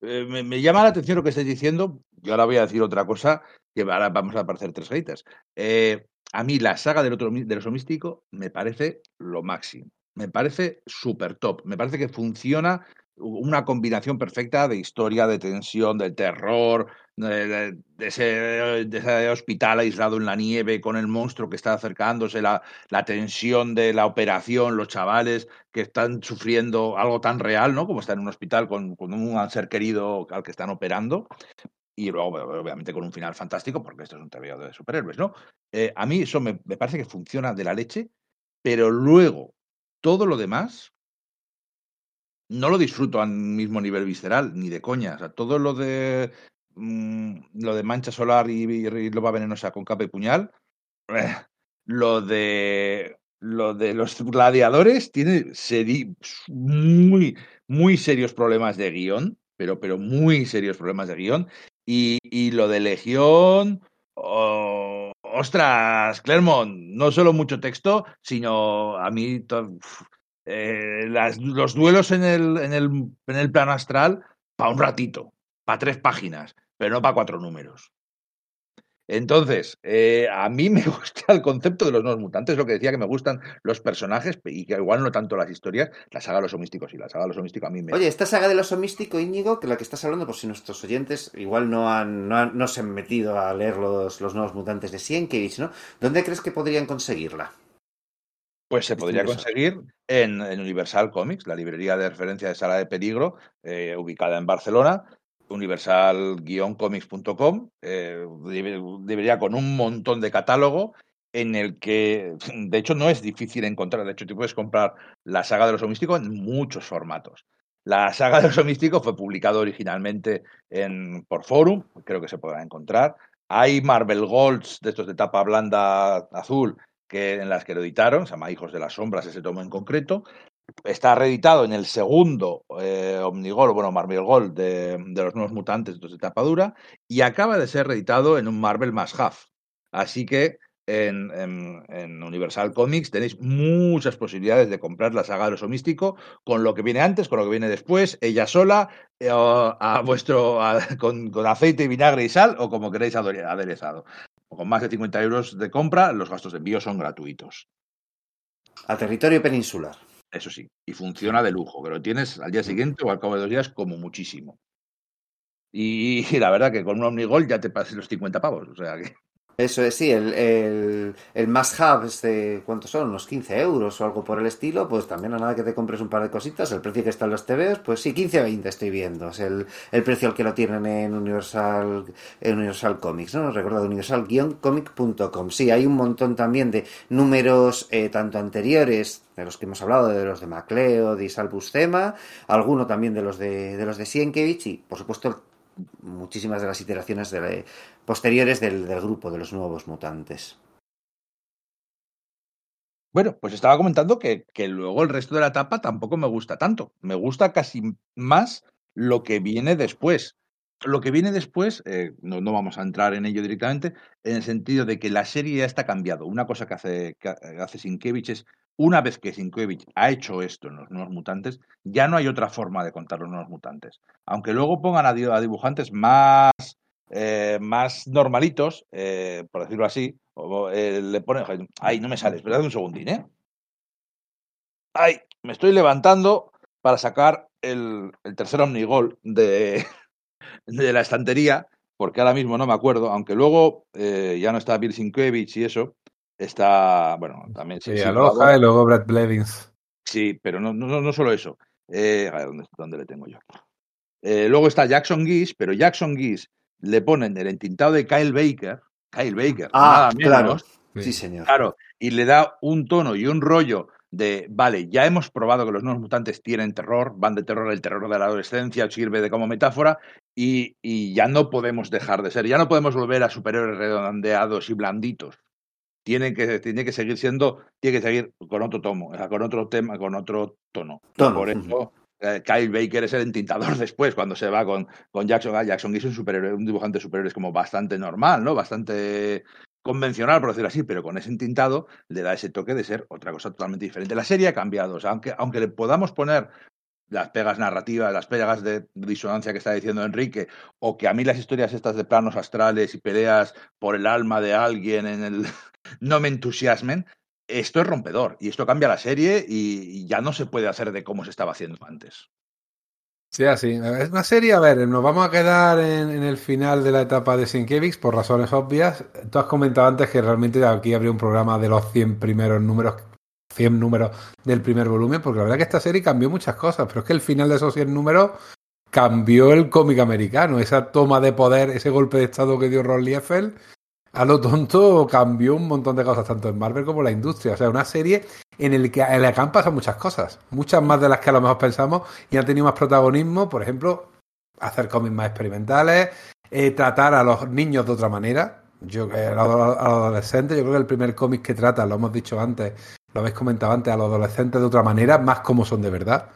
Eh, me, llama la atención lo que estáis diciendo. Yo ahora voy a decir otra cosa, que ahora vamos a aparecer tres gaitas. Eh, a mí la saga del, otro, del oso místico me parece lo máximo. Me parece súper top. Me parece que funciona una combinación perfecta de historia, de tensión, de terror, de, ese, hospital aislado en la nieve con el monstruo que está acercándose, la, la, tensión de la operación, los chavales que están sufriendo algo tan real, ¿no? Como estar en un hospital con, con un ser querido al que están operando. Y luego, obviamente, con un final fantástico, porque esto es un TVO de superhéroes, ¿no? Eh, a mí eso me, me parece que funciona de la leche, pero luego todo lo demás no lo disfruto al mismo nivel visceral, ni de coña. O sea, todo lo de mmm, lo de mancha solar y, y, loba venenosa con capa y puñal, eh, lo de lo de los gladiadores tiene muy, muy serios problemas de guion, pero, pero muy serios problemas de guion. Y, y lo de Legión, ostras, Clermont, no solo mucho texto, sino a mí eh, las, los duelos en el, en, el, en el plano astral para un ratito, para tres páginas, pero no para cuatro números. Entonces, eh, a mí me gusta el concepto de los nuevos mutantes, lo que decía que me gustan los personajes y que igual no tanto las historias, la saga de los homísticos y la saga de los homísticos a mí me... Oye, esta saga de los homísticos, Íñigo, que la que estás hablando, por si nuestros oyentes igual no han, no, no se han metido a leer los, los nuevos mutantes de Sienkiewicz, ¿no? ¿Dónde crees que podrían conseguirla? Pues se podría conseguir en, en, Universal Comics, la librería de referencia de Sala de Peligro, eh, ubicada en Barcelona, universal-comics.com, eh, debería con un montón de catálogo en el que, de hecho, no es difícil encontrar. De hecho, tú puedes comprar la saga de los místicos en muchos formatos. La saga de los místicos fue publicado originalmente en, por Forum, creo que se podrá encontrar. Hay Marvel Golds, de estos de tapa blanda azul, en las que lo editaron, se llama Hijos de las Sombras, ese tomo en concreto. Está reeditado en el segundo eh, Omnigol, bueno, Marvel Gold de, los nuevos mutantes de tapa dura, y acaba de ser reeditado en un Marvel más Half. Así que en, Universal Comics tenéis muchas posibilidades de comprar la saga de oso místico con lo que viene antes, con lo que viene después, ella sola, eh, a vuestro, a, con, con, aceite, vinagre y sal, o como queréis aderezado. Con más de 50 euros de compra, los gastos de envío son gratuitos. A territorio peninsular. Eso sí, y funciona de lujo, que lo tienes al día siguiente o al cabo de dos días como muchísimo. Y, y la verdad que con un Omnigol ya te pasas los 50 pavos, o sea que... Eso es, sí, el, el, el must have es de, ¿cuántos son? Unos 15 euros o algo por el estilo, pues también a nada que te compres un par de cositas, el precio que está en los TVOs, pues sí, 15 o 20 estoy viendo, es el, el precio al que lo tienen en Universal, en Universal Comics, ¿no? Recuerdo, universal-comic.com. Sí, hay un montón también de números, eh, tanto anteriores, de los que hemos hablado, de los de Macleo, de Salbus Thema, alguno también de los de, de los de Sienkiewicz y, por supuesto, muchísimas de las iteraciones de, posteriores del, grupo de los nuevos mutantes. Bueno, pues estaba comentando que, luego el resto de la etapa tampoco me gusta tanto. Me gusta casi más lo que viene después. Lo que viene después, eh, no, vamos a entrar en ello directamente, en el sentido de que la serie ya está cambiado. Una cosa que hace, que es una vez que Sienkiewicz ha hecho esto en los nuevos mutantes, ya no hay otra forma de contar los nuevos mutantes. Aunque luego pongan a, dibujantes más, eh, más normalitos, eh, por decirlo así, o, eh, le ponen. Ay, no me sales, esperad un segundín, ¿eh? Ay, me estoy levantando para sacar el, el tercer omnigol de, de la estantería, porque ahora mismo no me acuerdo, aunque luego ya no está Bill Sienkiewicz y eso, Está, bueno, también. Sí, sí Aloha y luego Brad Blevins. Sí, pero no, no, no solo eso. Eh, a ver, ¿dónde, ¿dónde, le tengo yo? Eh, luego está Jackson Geese, pero Jackson Geese le ponen el entintado de Kyle Baker. Kyle Baker, ah, nada menos. Claro. Sí, señor. Claro, y le da un tono y un rollo de, vale, ya hemos probado que los nuevos mutantes tienen terror, van de terror, el terror de la adolescencia sirve de como metáfora, y, y ya no podemos dejar de ser, ya no podemos volver a superhéroes redondeados y blanditos tiene que, tiene que seguir siendo, tiene que seguir con otro tomo, con otro tema, con otro tono. tono. Por eso, eh, Kyle Baker es el entintador después, cuando se va con, con Jackson. Ah, Jackson es un superhéroe, un dibujante de superhéroes como bastante normal, ¿no? Bastante convencional, por decirlo así, pero con ese entintado le da ese toque de ser otra cosa totalmente diferente. La serie ha cambiado, o sea, aunque, aunque le podamos poner las pegas narrativas, las pegas de disonancia que está diciendo Enrique, o que a mí las historias estas de planos astrales y peleas por el alma de alguien en el, no me entusiasmen, esto es rompedor y esto cambia la serie y ya no se puede hacer de cómo se estaba haciendo antes. Sí, así. Es una serie, a ver, nos vamos a quedar en, el final de la etapa de Sienkiewicz por razones obvias. Tú has comentado antes que realmente aquí habría un programa de los 100 primeros números, 100 números del primer volumen, porque la verdad que esta serie cambió muchas cosas, pero es que el final de esos 100 números cambió el cómic americano, esa toma de poder, ese golpe de estado que dio Ron Liefeld a lo tonto cambió un montón de cosas, tanto en Marvel como en la industria. O sea, una serie en, el que, en la que han pasado muchas cosas, muchas más de las que a lo mejor pensamos, y han tenido más protagonismo, por ejemplo, hacer cómics más experimentales, eh, tratar a los niños de otra manera. Yo, eh, a, los, adolescentes, yo creo que el primer cómic que trata, lo hemos dicho antes, lo habéis comentado antes, a los adolescentes de otra manera, más como son de verdad.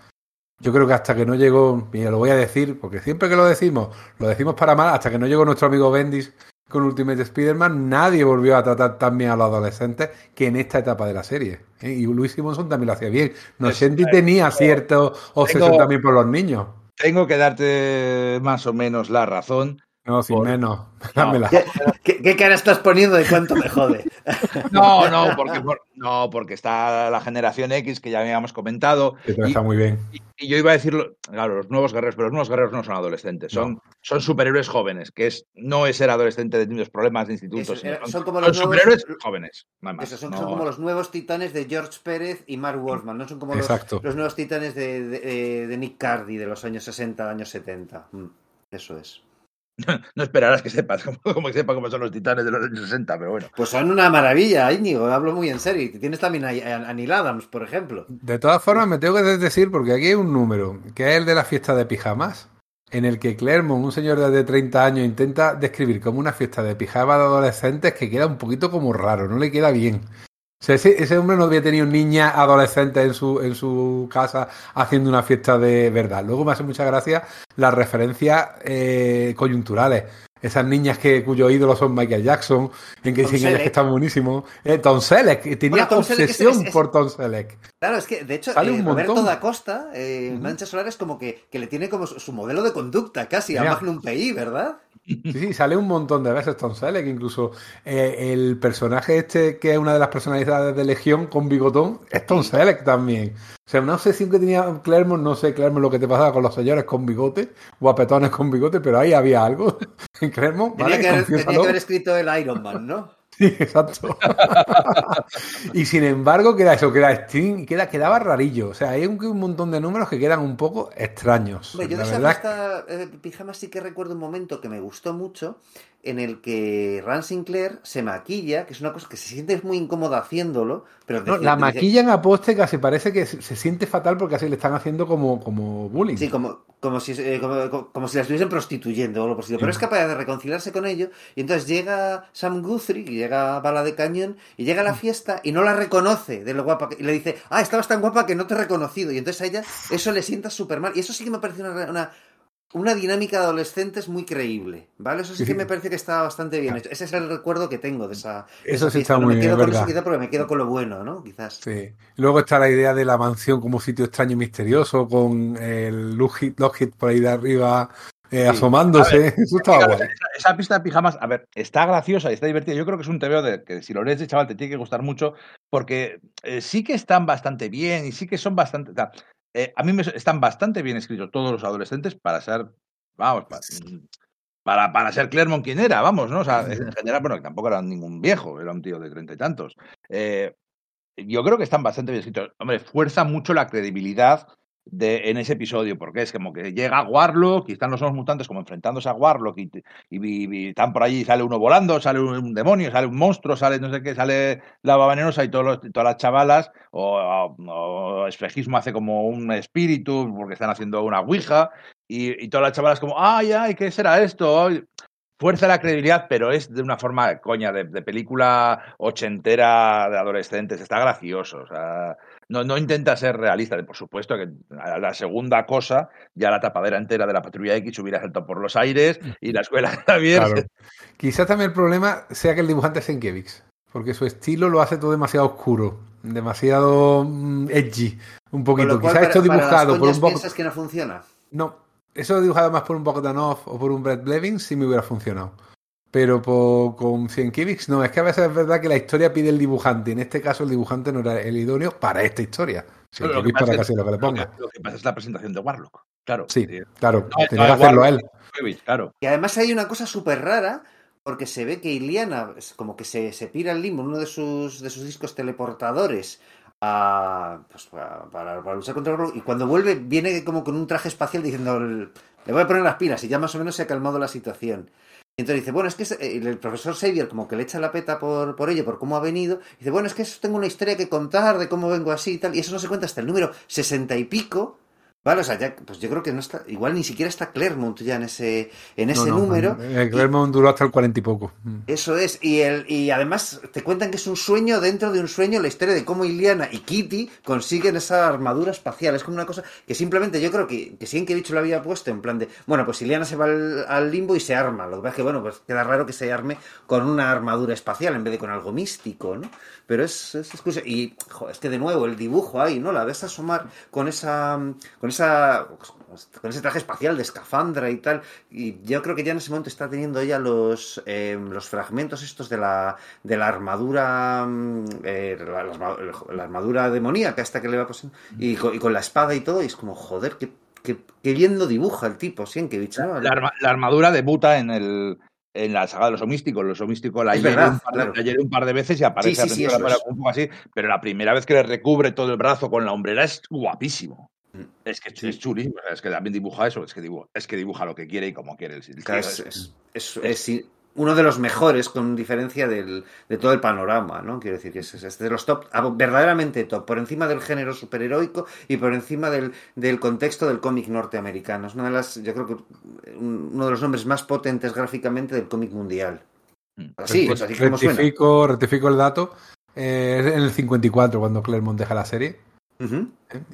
Yo creo que hasta que no llegó, y lo voy a decir, porque siempre que lo decimos, lo decimos para mal, hasta que no llegó nuestro amigo Bendis con Ultimate Spider-Man, nadie volvió a tratar tan bien a los adolescentes que en esta etapa de la serie. ¿eh? Y Luis Simonson también lo hacía bien. Nocenti tenía cierta obsesión también por los niños. Tengo que darte más o menos la razón. No, sin por... menos. No. ¿Qué, ¿Qué, ¿Qué, cara estás poniendo de cuánto me jode? No, no, porque, por, no, porque está la generación X que ya habíamos comentado. Eso está y, muy bien. Y, y, yo iba a decirlo, claro, los nuevos guerreros, pero los nuevos guerreros no son adolescentes, son, no. son superhéroes jóvenes, que es no es ser adolescente de los problemas de institutos. Eso, son, son, como los son nuevos, superhéroes jóvenes. Más, eso, son, no. son, como los nuevos titanes de George Pérez y Mark Wolfman, no son como los, los, nuevos titanes de, de, de, Nick Cardy de los años 60, años 70. Mm, eso es. No esperarás que sepas como, como que sepa cómo son los titanes de los años 60, pero bueno. Pues son una maravilla, Íñigo, hablo muy en serio. Y tienes también a, a, Neil Adams, por ejemplo. De todas formas, me tengo que decir, porque aquí hay un número, que es el de la fiesta de pijamas, en el que Clermont, un señor de 30 años, intenta describir como una fiesta de pijamas de adolescentes que queda un poquito como raro, no le queda bien. Ese, hombre no había tenido niña adolescente en su, en su casa haciendo una fiesta de verdad. Luego me hace mucha gracia las referencias eh, coyunturales. Esas niñas que cuyo ídolo son Michael Jackson, en que dicen ellas que están buenísimos. Eh, Tom Selleck, que tenía bueno, Tom obsesión es, es, por Tom Selleck. Claro, es que de hecho, eh, Roberto da Costa, eh, uh -huh. Mancha Solar, es como que, que, le tiene como su modelo de conducta casi Mira. a Magnum PI, ¿verdad? Sí, sí, sale un montón de veces Tom Selleck, incluso eh, el personaje este que es una de las personalidades de Legión con bigotón es Tom Selleck también. O sea, una obsesión que tenía Claremont, no sé, Claremont, lo que te pasaba con los señores con bigote, guapetones con bigote, pero ahí había algo Tenía, ¿vale? que haber, tenía que haber escrito el Iron Man, ¿no? Sí, exacto. y sin embargo, queda eso, queda Sting, queda, quedaba rarillo. O sea, hay un, un montón de números que quedan un poco extraños. Hombre, yo de esa verdad fiesta eh, pijama sí que recuerdo un momento que me gustó mucho en el que Ran Sinclair se maquilla, que es una cosa que se siente muy incómoda haciéndolo, pero No, la maquillan a poste casi parece que se, se siente fatal porque así le están haciendo como, como bullying. Sí, como, como, si, eh, como, si la estuviesen prostituyendo o algo estilo. Pero es capaz de reconciliarse con ello. Y entonces llega Sam Guthrie, y llega Bala de Cañón, y llega a la fiesta y no la reconoce de lo guapa que. Y le dice, ah, estabas tan guapa que no te he reconocido. Y entonces a ella eso le sienta súper mal. Y eso sí que me parece una, una, una dinámica de adolescentes muy creíble. ¿Vale? Eso sí que me parece que está bastante bien hecho. Ese es el recuerdo que tengo de esa. de Eso esa sí está muy me bien, quedo es con verdad. eso quizá porque me quedo con lo bueno, ¿no? Quizás. Sí. Luego está la idea de la mansión como sitio extraño y misterioso, con el Lockheed, Lockheed por ahí de arriba eh, Sí. asomándose. Eso estaba guay. esa, esa pista de pijamas, a ver, está graciosa y está divertida. Yo creo que es un TVO de que si lo lees de chaval te tiene que gustar mucho porque eh, sí que están bastante bien y sí que son bastante. o sea, eh, a mí me están bastante bien escritos todos los adolescentes para ser, vamos, pa- para, para ser Clermont quien era, vamos, ¿no? O sea, en general, bueno, que tampoco era ningún viejo, era un tío de treinta y tantos. Eh, yo creo que están bastante bien escritos. Hombre, fuerza mucho la credibilidad de, en ese episodio, porque es como que llega Warlock y están los mutantes como enfrentándose a Warlock y, y- y están por allí, sale uno volando, sale un, un demonio, sale un monstruo, sale no sé qué, sale la venenosa y todos los- todas las chavalas, o, o- o espejismo hace como un espíritu porque están haciendo una ouija y, y todas las chavalas como, ay, ay, ¿qué será esto? Fuerza la credibilidad, pero es de una forma coña, de, de película ochentera de adolescentes. Está gracioso. O sea, no, no intenta ser realista. Por supuesto que a la segunda cosa, ya la tapadera entera de la patrulla X hubiera saltado por los aires y la escuela Javier. Claro. Quizás también el problema sea que el dibujante es Sienkiewicz, porque su estilo lo hace todo demasiado oscuro, demasiado mm, edgy, un poquito. Quizás esto dibujado por un poco. piensas que no funciona. No, eso dibujado más por un Bogdanov o por un Brett Blevins sí me hubiera funcionado. Pero por- con Sienkiewicz no, es que a veces es verdad que la historia pide el dibujante. En este caso el dibujante no era el idóneo para esta historia. Lo que para es casi lo que le ponga. lo que pasa es la presentación de Warlock. Claro. Sí, Eh, claro, no, tenía no, que hacerlo a él. Warlock, Claro. Y además hay una cosa súper rara, porque se ve que Iliana como que se, se pira el limbo en uno de sus, de sus discos teleportadores a, pues, para, para- para luchar contra el Warlock, y cuando vuelve viene como con un traje espacial diciendo le voy a poner las pilas y ya más o menos se ha calmado la situación. Entonces dice, bueno, es que eh, el profesor Xavier como que le echa la peta por, por ello, por cómo ha venido. Dice, bueno, es que eso tengo una historia que contar de cómo vengo así y tal. Y eso no se cuenta hasta el número sesenta y pico. Vale, o sea, ya, pues yo creo que no está, igual ni siquiera está Claremont ya en ese, en ese No, no, número. El Claremont duró hasta el cuarenta y poco. Mm. Eso es, y, el, y además te cuentan que es un sueño dentro de un sueño la historia de cómo Iliana y Kitty consiguen esa armadura espacial. Es como una cosa que simplemente yo creo que, que Sienkiewicz lo había puesto en plan de, bueno, pues Iliana se va al, al limbo y se arma. Lo que pasa es que, bueno, pues queda raro que se arme con una armadura espacial en vez de con algo místico, ¿no? Pero es, es, curioso. Y, jo, es que de nuevo, el dibujo ahí, ¿no? La ves asomar con esa, con esa, con ese traje espacial de escafandra y tal. Y yo creo que ya en ese momento está teniendo ella los, eh, los fragmentos estos de la, de la armadura, mm, eh, la, la- la armadura demoníaca esta que le va pasando, y con, y con la espada y todo, y es como, joder, qué, qué, qué bien lo dibuja el tipo, Sienkiewicz, ¿no? La, la armadura debuta en el en la saga de los homísticos. Los homísticos la Es hiere verdad, un, par de- claro. un par de veces y aparece Sí, sí, sí, la- es. un poco así, pero la primera vez que le recubre todo el brazo con la hombrera es guapísimo. Mm. Es que es chulísimo, es que también dibuja eso, es que dibuja, es que dibuja lo que quiere y como quiere. el- Claro, es- es- es uno de los mejores con diferencia del, de todo el panorama, ¿no? Quiero decir, que es, es de los top, ah, verdaderamente top, por encima del género superheroico y por encima del, del contexto del cómic norteamericano. Es una de las, yo creo que un- uno de los nombres más potentes gráficamente del cómic mundial. Mm. Así, Pues es así como suena. rectifico, rectifico el dato. Eh, es en el 54 cuando Claremont deja la serie.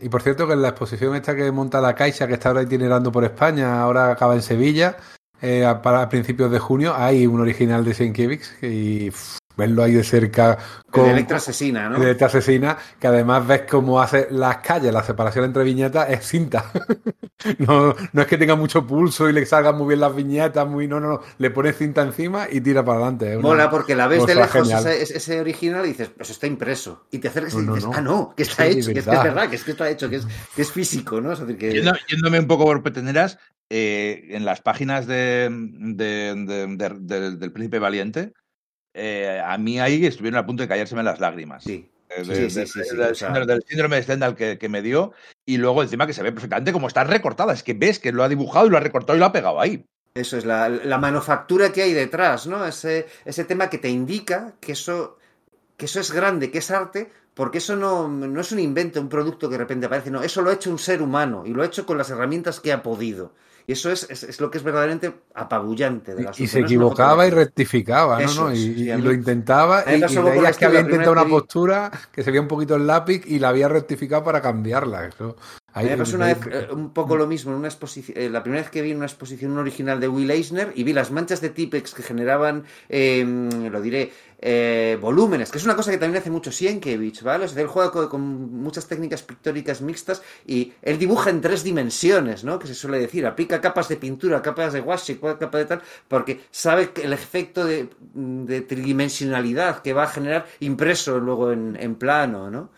Y por cierto que en la exposición esta que monta la Caixa, que está ahora itinerando por España, ahora acaba en Sevilla, eh, a- para principios de junio, hay un original de Sienkiewicz y pff, verlo ahí de cerca con de Electra asesina, ¿no? de esta asesina, que además ves cómo hace las calles, la separación entre viñetas es cinta. No, no es que tenga mucho pulso y le salgan muy bien las viñetas, muy no, no, no. Le pones cinta encima y tira para adelante. Una Mola porque la ves de lejos ese, ese original y dices, pues está impreso. Y te acercas y No, no, dices, no. ah, no, que está Sí, hecho, que es, que es verdad. verdad, que es que está hecho, que es, que es físico, ¿no? Es decir, que... Yendo- yéndome un poco por peteneras, eh, en las páginas de, de- de- de- de- del Príncipe Valiente, eh, a mí ahí estuvieron a punto de caérseme las lágrimas. Sí. Eh, Sí, sí, de- sí, sí, del, o sea- síndrome, del síndrome de Stendhal que, que me dio y luego encima que se ve perfectamente como está recortada. Es que ves que lo ha dibujado y lo ha recortado y lo ha pegado ahí. Eso es la, la manufactura que hay detrás, ¿no? Ese, ese tema que te indica que eso, que eso es grande, que es arte, porque eso no, no es un invento, un producto que de repente aparece, no, eso lo ha hecho un ser humano y lo ha hecho con las herramientas que ha podido. Y eso es, es, es lo que es verdaderamente apabullante de la Y, y se equivocaba y rectificaba, ¿no? Eso ¿no? Y, sí, y mí- lo intentaba y, y veías que había intentado una postura que se veía un poquito el lápiz y la había rectificado para cambiarla. Eso, A mí me pasó una vez eh, un poco lo mismo en una exposición, eh, la primera vez que vi una exposición original de Will Eisner y vi las manchas de Tipex que generaban, eh, lo diré, eh, volúmenes, que es una cosa que también hace mucho Sienkiewicz, ¿vale? O sea, él juega con, con muchas técnicas pictóricas mixtas y él dibuja en tres dimensiones, ¿no? Que se suele decir, aplica capas de pintura, capas de washi, capas de tal, porque sabe que el efecto de, de tridimensionalidad que va a generar impreso luego en, en plano, ¿no?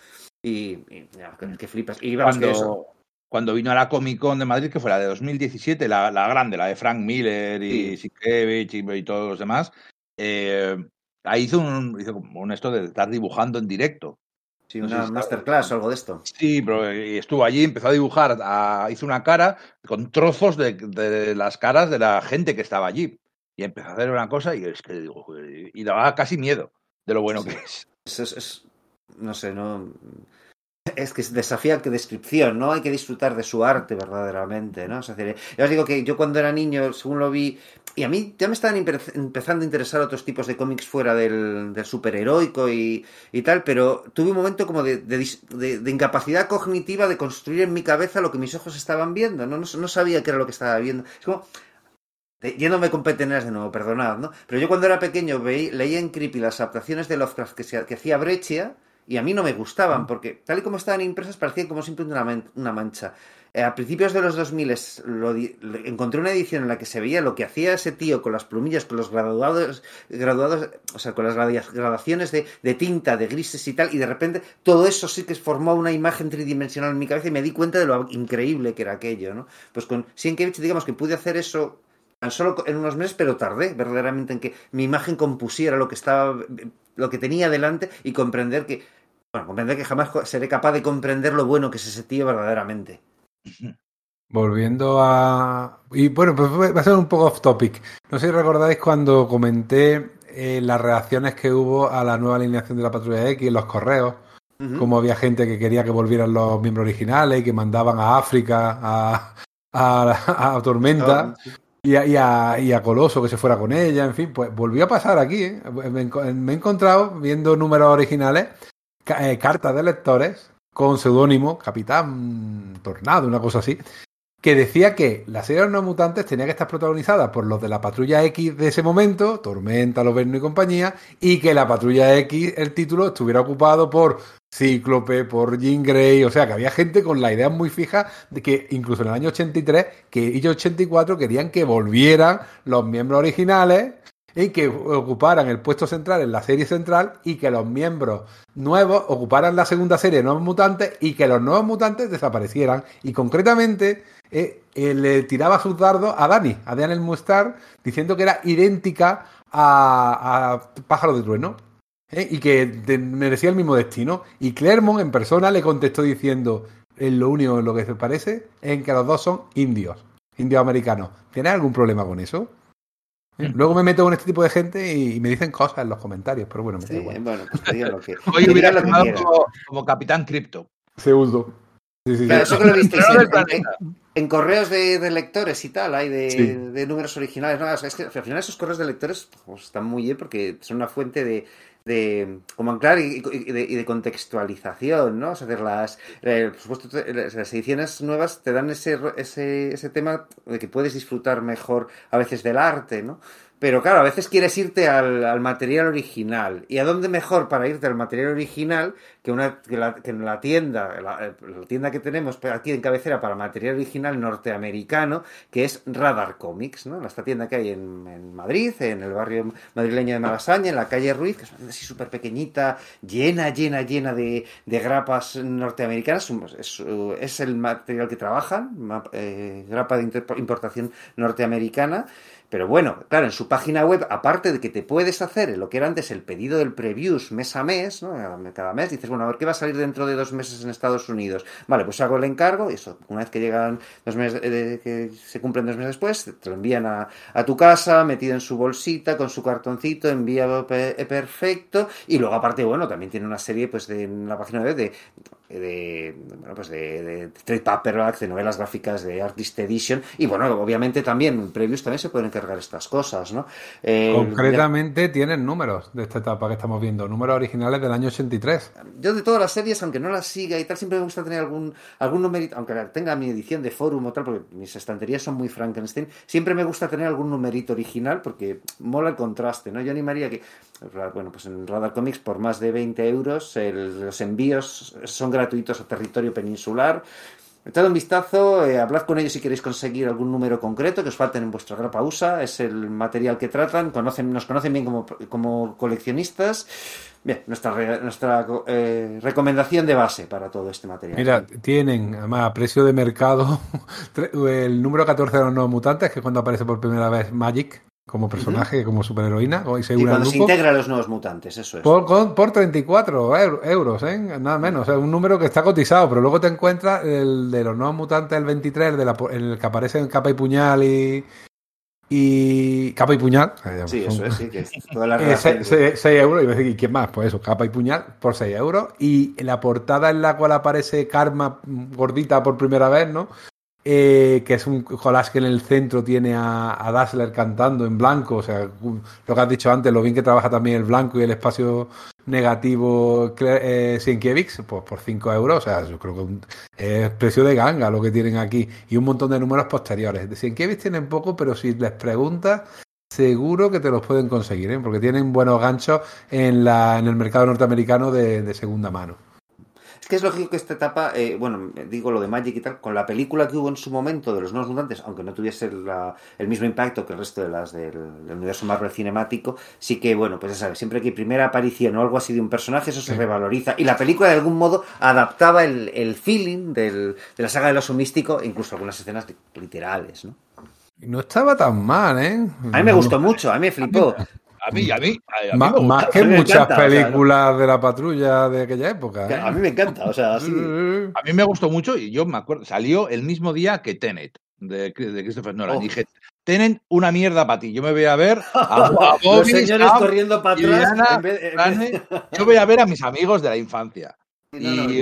Y, y ya, que flipas. Y vamos, que eso. Cuando, vino a la Comic Con de Madrid, que fue la de 2017, la, la grande, la de Frank Miller y Sienkiewicz y, y todos los demás, eh, ahí hizo un, hizo un esto de estar dibujando en directo. Sí, No sé una si masterclass o algo de esto. Sí, pero eh, estuvo allí, empezó a dibujar, a- hizo una cara con trozos de, de las caras de la gente que estaba allí. Y empezó a hacer una cosa y es que digo, y daba casi miedo de lo bueno que es. Es, es- es- no sé, no. Es que desafía que descripción, ¿no? Hay que disfrutar de su arte verdaderamente, ¿no? Es decir, ya os digo que yo cuando era niño, según lo vi, y a mí ya me estaban empezando a interesar otros tipos de cómics fuera del, del superheroico y, y tal, pero tuve un momento como de, de de- incapacidad cognitiva de construir en mi cabeza lo que mis ojos estaban viendo, ¿no? No, sabía qué era lo que estaba viendo. Es como, de- Yéndome con peteneras de nuevo, perdonad, ¿no? Pero yo cuando era pequeño veí, leía en Creepy las adaptaciones de Lovecraft que, se- que hacía Breccia y a mí no me gustaban porque tal y como estaban impresas parecían como siempre una, una mancha. Eh, a principios de los 2000 es- lo encontré una edición en la que se veía lo que hacía ese tío con las plumillas, con los graduados, graduados o sea, con las gradaciones de, de tinta, de grises y tal, y de repente todo eso sí que formó una imagen tridimensional en mi cabeza y me di cuenta de lo increíble que era aquello, ¿no? Pues con Sienkiewicz digamos que pude hacer eso tan solo en unos meses, pero tardé verdaderamente en que mi imagen compusiera lo que estaba, lo que tenía delante y comprender que, bueno, comprender que jamás seré capaz de comprender lo bueno que es ese tío verdaderamente. Volviendo a. Y bueno, pues va a ser un poco off topic. No sé si recordáis cuando comenté eh, las reacciones que hubo a la nueva alineación de la Patrulla X en los correos. Como había gente que quería que volvieran los miembros originales y que mandaban a África, a, a, a Tormenta. Y a, y, a, y a Coloso que se fuera con ella, en fin, pues volvió a pasar aquí. ¿eh? Me, he encontrado, viendo números originales, eh, cartas de lectores con seudónimo, Capitán Tornado, una cosa así, que decía que la serie de los no mutantes tenía que estar protagonizada por los de la Patrulla X de ese momento, Tormenta, Loberno y compañía, y que la Patrulla X, el título, estuviera ocupado por Cíclope, por Jean Grey, o sea que había gente con la idea muy fija de que incluso en el año 83, que ellos 84 querían que volvieran los miembros originales y que ocuparan el puesto central en la serie central y que los miembros nuevos ocuparan la segunda serie de Nuevos Mutantes y que los Nuevos Mutantes desaparecieran. Y concretamente eh, eh, le tiraba sus dardos a Dani, a Daniel Mustar, diciendo que era idéntica a, Pájaro de Trueno. ¿eh? Y que merecía el mismo destino. Y Clermont en persona le contestó diciendo, es lo único en lo que se parece en que los dos son indios, indios americanos. ¿Tienes algún problema con eso? ¿Eh? Luego me meto con este tipo de gente y, y me dicen cosas en los comentarios, pero bueno, me da Sí, igual. bueno, pues te digo lo que. Hoy hubiera lo que como, como Capitán Cripto. Pseudo. Sí, sí, Claro, sí. eso que lo visteis en, en- en correos de, de lectores y tal, hay de, Sí. de números originales. No, es que al final esos correos de lectores pues, están muy bien porque son una fuente de, de como anclar y, de, y de contextualización, ¿no? O sea, las, eh, por supuesto, las ediciones nuevas te dan ese, ese, ese tema de que puedes disfrutar mejor a veces del arte, ¿no? Pero claro, a veces quieres irte al, al, material original. ¿Y a dónde mejor para irte al material original que, una, que, la, en la tienda, la, tienda que tenemos aquí en cabecera para material original norteamericano, que es Radar Comics, ¿no? Esta tienda que hay en, Madrid, en el barrio madrileño de Malasaña, en la calle Ruiz, que es así súper pequeñita, llena, llena, llena de, de grapas norteamericanas. Es, es, el material que trabajan, eh, grapa de importación norteamericana. Pero bueno, claro, en su página web, aparte de que te puedes hacer lo que era antes el pedido del previews mes a mes, ¿no? cada mes, dices, bueno, a ver qué va a salir dentro de dos meses en Estados Unidos. Vale, pues hago el encargo y eso, una vez que llegan dos meses, eh, que se cumplen dos meses después, te lo envían a, tu casa, metido en su bolsita, con su cartoncito, enviado pe perfecto. Y luego, aparte, bueno, también tiene una serie, pues, de, en la página web de de, bueno, pues de, de trade paperback, de novelas gráficas de Artist Edition y bueno, obviamente también en previews también se pueden encargar estas cosas, ¿no? Eh, Concretamente ya... tienen números de esta etapa que estamos viendo, números originales del año 83. Yo de todas las series, aunque no las siga y tal, siempre me gusta tener algún, algún numerito, aunque tenga mi edición de forum o tal, porque mis estanterías son muy Frankenstein, siempre me gusta tener algún numerito original porque mola el contraste, ¿no? Yo animaría que, bueno, pues en Radar Comics por más de 20 euros el, los envíos son gratuitos a territorio peninsular. Echad un vistazo, eh, hablad con ellos si queréis conseguir algún número concreto que os falten en vuestra grapa USA, es el material que tratan, conocen, nos conocen bien como, coleccionistas. Bien, nuestra, nuestra eh, recomendación de base para todo este material. Mira, tienen, además, a precio de mercado, el número 14 de los nuevos mutantes, que es cuando aparece por primera vez Magic, como personaje, uh -huh. como superheroína. Y, cuando grupo, se integra a los nuevos mutantes, eso es. Por, por 34 euros, ¿eh? nada menos. O sea, un número que está cotizado, pero luego te encuentras el de los nuevos mutantes, el 23, de la, el que aparece en capa y puñal y. Y capa y puñal. Sí, eso es, sí, que es toda la eh, 6, 6, 6, euros. Y me decir, ¿y quién más? Pues eso, capa y puñal por 6 euros. Y la portada en la cual aparece Karma gordita por primera vez, ¿no? Eh, que es un collage que en el centro tiene a, a, Dazzler cantando en blanco, o sea, lo que has dicho antes, lo bien que trabaja también el blanco y el espacio negativo eh, Sienkiewicz, pues por 5 euros, o sea, yo creo que un, es precio de ganga lo que tienen aquí, y un montón de números posteriores. De Sienkiewicz tienen poco, pero si les preguntas, seguro que te los pueden conseguir, ¿eh? porque tienen buenos ganchos en, la, en el mercado norteamericano de, de segunda mano. Es que es lógico que esta etapa, eh, bueno, digo lo de Magic y tal, con la película que hubo en su momento de los nuevos mutantes, aunque no tuviese la, el mismo impacto que el resto de las del, del, universo Marvel cinemático, sí que, bueno, pues ya sabes, siempre que primera aparición o algo así de un personaje, eso se revaloriza. Y la película de algún modo adaptaba el, el feeling del, de la saga del oso místico, incluso algunas escenas literales, ¿no? No estaba tan mal, ¿eh? A mí me gustó mucho, a mí me flipó. A mí, a mí. A más, mí más que muchas encanta, películas o sea, de la patrulla de aquella época. ¿eh? A mí me encanta, o sea, así. A mí me gustó mucho y yo me acuerdo, salió el mismo día que Tenet, de, de Christopher Nolan. Oh. Dije, Tenet, una mierda para ti. Yo me voy a ver a, a Bobby, Los señores corriendo para atrás. Diana, en vez, en vez... Yo voy a ver a mis amigos de la infancia. No, y, no, no.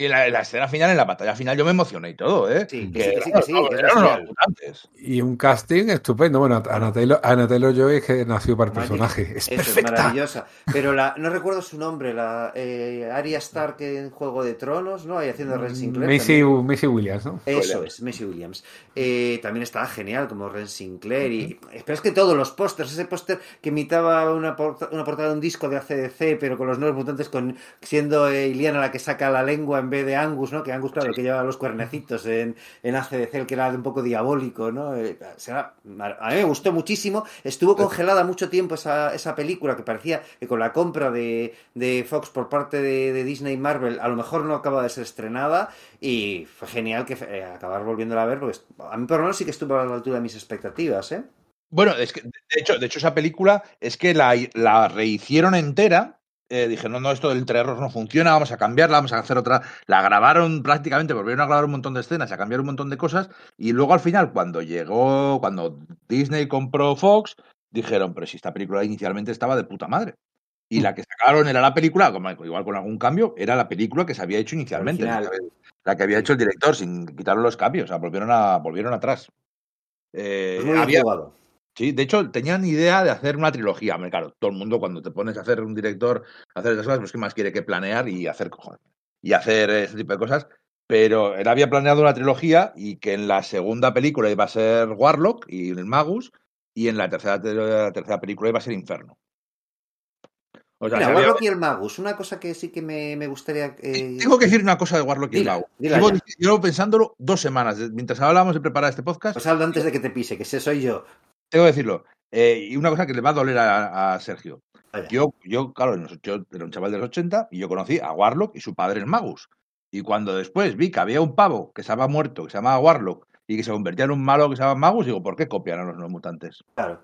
Y la, la, escena final, en la batalla final, yo me emocioné y todo, ¿eh? Sí, que, sí, que sí, que sí. Y un casting estupendo. Bueno, Anna Taylor, Anna Taylor Joy que nació para el personaje. Es Eso, perfecta. Es maravillosa. Pero la, no recuerdo su nombre, la eh, Arya Stark en Juego de Tronos, ¿no? Ahí haciendo Ren Sinclair. Macy, Macy Williams, ¿no? Eso es, Macy Williams. Eh, también estaba genial como Ren Sinclair. Y, pero es que todos los pósters, ese póster que imitaba una, porta, una portada de un disco de ACDC, pero con los nuevos mutantes, con siendo eh, Iliana la que saca la lengua en vez de Angus, ¿no? Que Angus, claro, que lleva los cuernecitos en, en ACDC, que era un poco diabólico, ¿no? Eh, a mí me gustó muchísimo. Estuvo congelada mucho tiempo esa, esa película que parecía que con la compra de, de Fox por parte de, de, Disney y Marvel a lo mejor no acaba de ser estrenada y fue genial que eh, acabar volviéndola a ver porque a mí por lo menos sí que estuvo a la altura de mis expectativas, ¿eh? Bueno, es que de hecho, de hecho esa película es que la, la rehicieron entera eh, dije, no, no, esto del terror no funciona, vamos a cambiarla, vamos a hacer otra. La grabaron prácticamente, volvieron a grabar un montón de escenas, a cambiar un montón de cosas, y luego al final, cuando llegó, cuando Disney compró Fox, dijeron, pero si esta película inicialmente estaba de puta madre. Y la que sacaron era la película, como, igual con algún cambio, era la película que se había hecho inicialmente. La que, la que, había hecho el director, sin quitarle los cambios, o sea, volvieron, a, volvieron atrás. Eh, había, jugado. Sí, de hecho, tenían idea de hacer una trilogía. Claro, todo el mundo cuando te pones a hacer un director, a hacer esas cosas, pues que más quiere que planear y hacer cojones. Y hacer ese tipo de cosas. Pero él había planeado una trilogía y que en la segunda película iba a ser Warlock y el Magus, y en la tercera, la tercera película iba a ser Inferno. O sea, Mira, Warlock y el Magus, una cosa que sí que me, me gustaría. Eh... Tengo que decir una cosa de Warlock y el Magus. Llevo, llevo, pensándolo dos semanas. Mientras hablábamos de preparar este podcast. Pues hablo antes de que te pise, que ese soy yo. Tengo que decirlo. Eh, y una cosa que le va a doler a, a Sergio. Yo, yo, claro, yo era un chaval de los 80 y yo conocí a Warlock y su padre el Magus. Y cuando después vi que había un pavo que estaba muerto, que se llamaba Warlock, y que se convertía en un malo que se llama Magus, digo, ¿por qué copian a los no mutantes? Claro.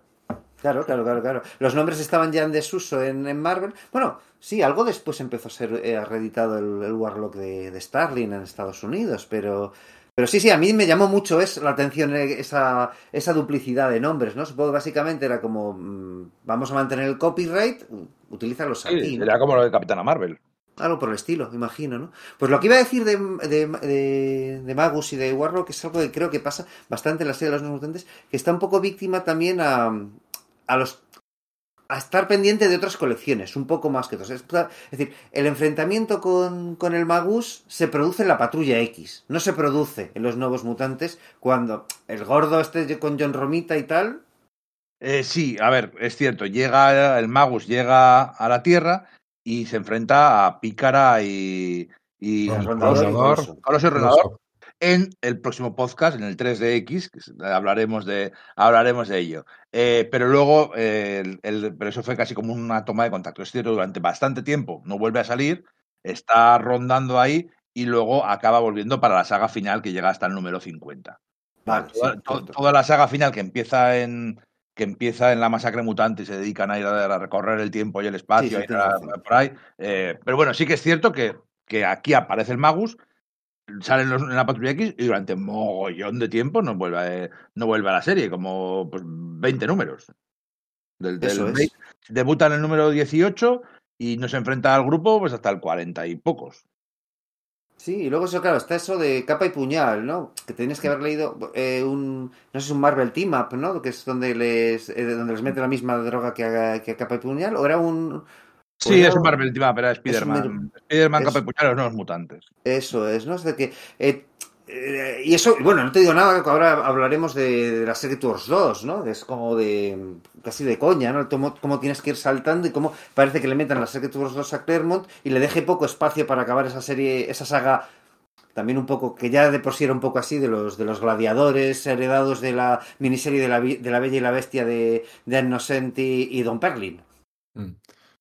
Claro, claro, claro, claro. Los nombres estaban ya en desuso en, Marvel. Bueno, sí, algo después empezó a ser eh, reeditado el, Warlock de, Starling en Estados Unidos, pero, pero sí, sí, a mí me llamó mucho es, la atención eh, esa, esa duplicidad de nombres, ¿no? Supongo que básicamente era como, mm, vamos a mantener el copyright, utilízalos aquí. Era como lo de Capitana Marvel. Algo por el estilo, imagino, ¿no? Pues lo que iba a decir de, de, de, Magus y de Warlock es algo que creo que pasa bastante en la serie de los mutantes, que está un poco víctima también a, a los a estar pendiente de otras colecciones, un poco más que otras. Es decir, el enfrentamiento con, con, el Magus se produce en la Patrulla X, no se produce en los Nuevos Mutantes cuando el gordo este con John Romita y tal. Eh, sí, a ver, es cierto, llega el Magus llega a la Tierra y se enfrenta a Pícara y, y, en el próximo podcast, en el 3DX, que hablaremos de, hablaremos de ello. Eh, pero luego, el, pero eso fue casi como una toma de contacto. Es cierto, durante bastante tiempo no vuelve a salir, está rondando ahí y luego acaba volviendo para la saga final que llega hasta el número 50. Vale, toda, la saga final que empieza en que empieza en la masacre mutante y se dedican a ir a, recorrer el tiempo y el espacio por ahí. Eh, pero bueno, sí que es cierto que, que aquí aparece el Magus salen los, en la Patrulla X y durante un mogollón de tiempo no vuelve, no vuelve a la serie, como pues, 20 números. Del, del Debuta en el número 18 y no se enfrenta al grupo pues hasta el 40 y pocos. Sí, y luego eso, claro, está eso de capa y puñal, ¿no? Que tienes que haber leído eh, un, no sé, un Marvel Team Up, ¿no? Que es donde les, eh, donde les mete la misma droga que a, que a capa y puñal, o era un, Sí, es un Marvel Team pero es Spider-Man. Spider-Man capa y los nuevos mutantes. Eso es, ¿no? Es de que. Eh, eh, y eso, bueno, no te digo nada, que ahora hablaremos de, la serie Tours 2, ¿no? Es como de. casi de coña, ¿no? Cómo, tienes que ir saltando y cómo parece que le metan la serie Tours 2 a Claremont y le deje poco espacio para acabar esa serie, esa saga también un poco, que ya de por sí era un poco así, de los, de los gladiadores heredados de la miniserie de la, de la Bella y la Bestia de, de Innocenti y Don Perlin. Mm.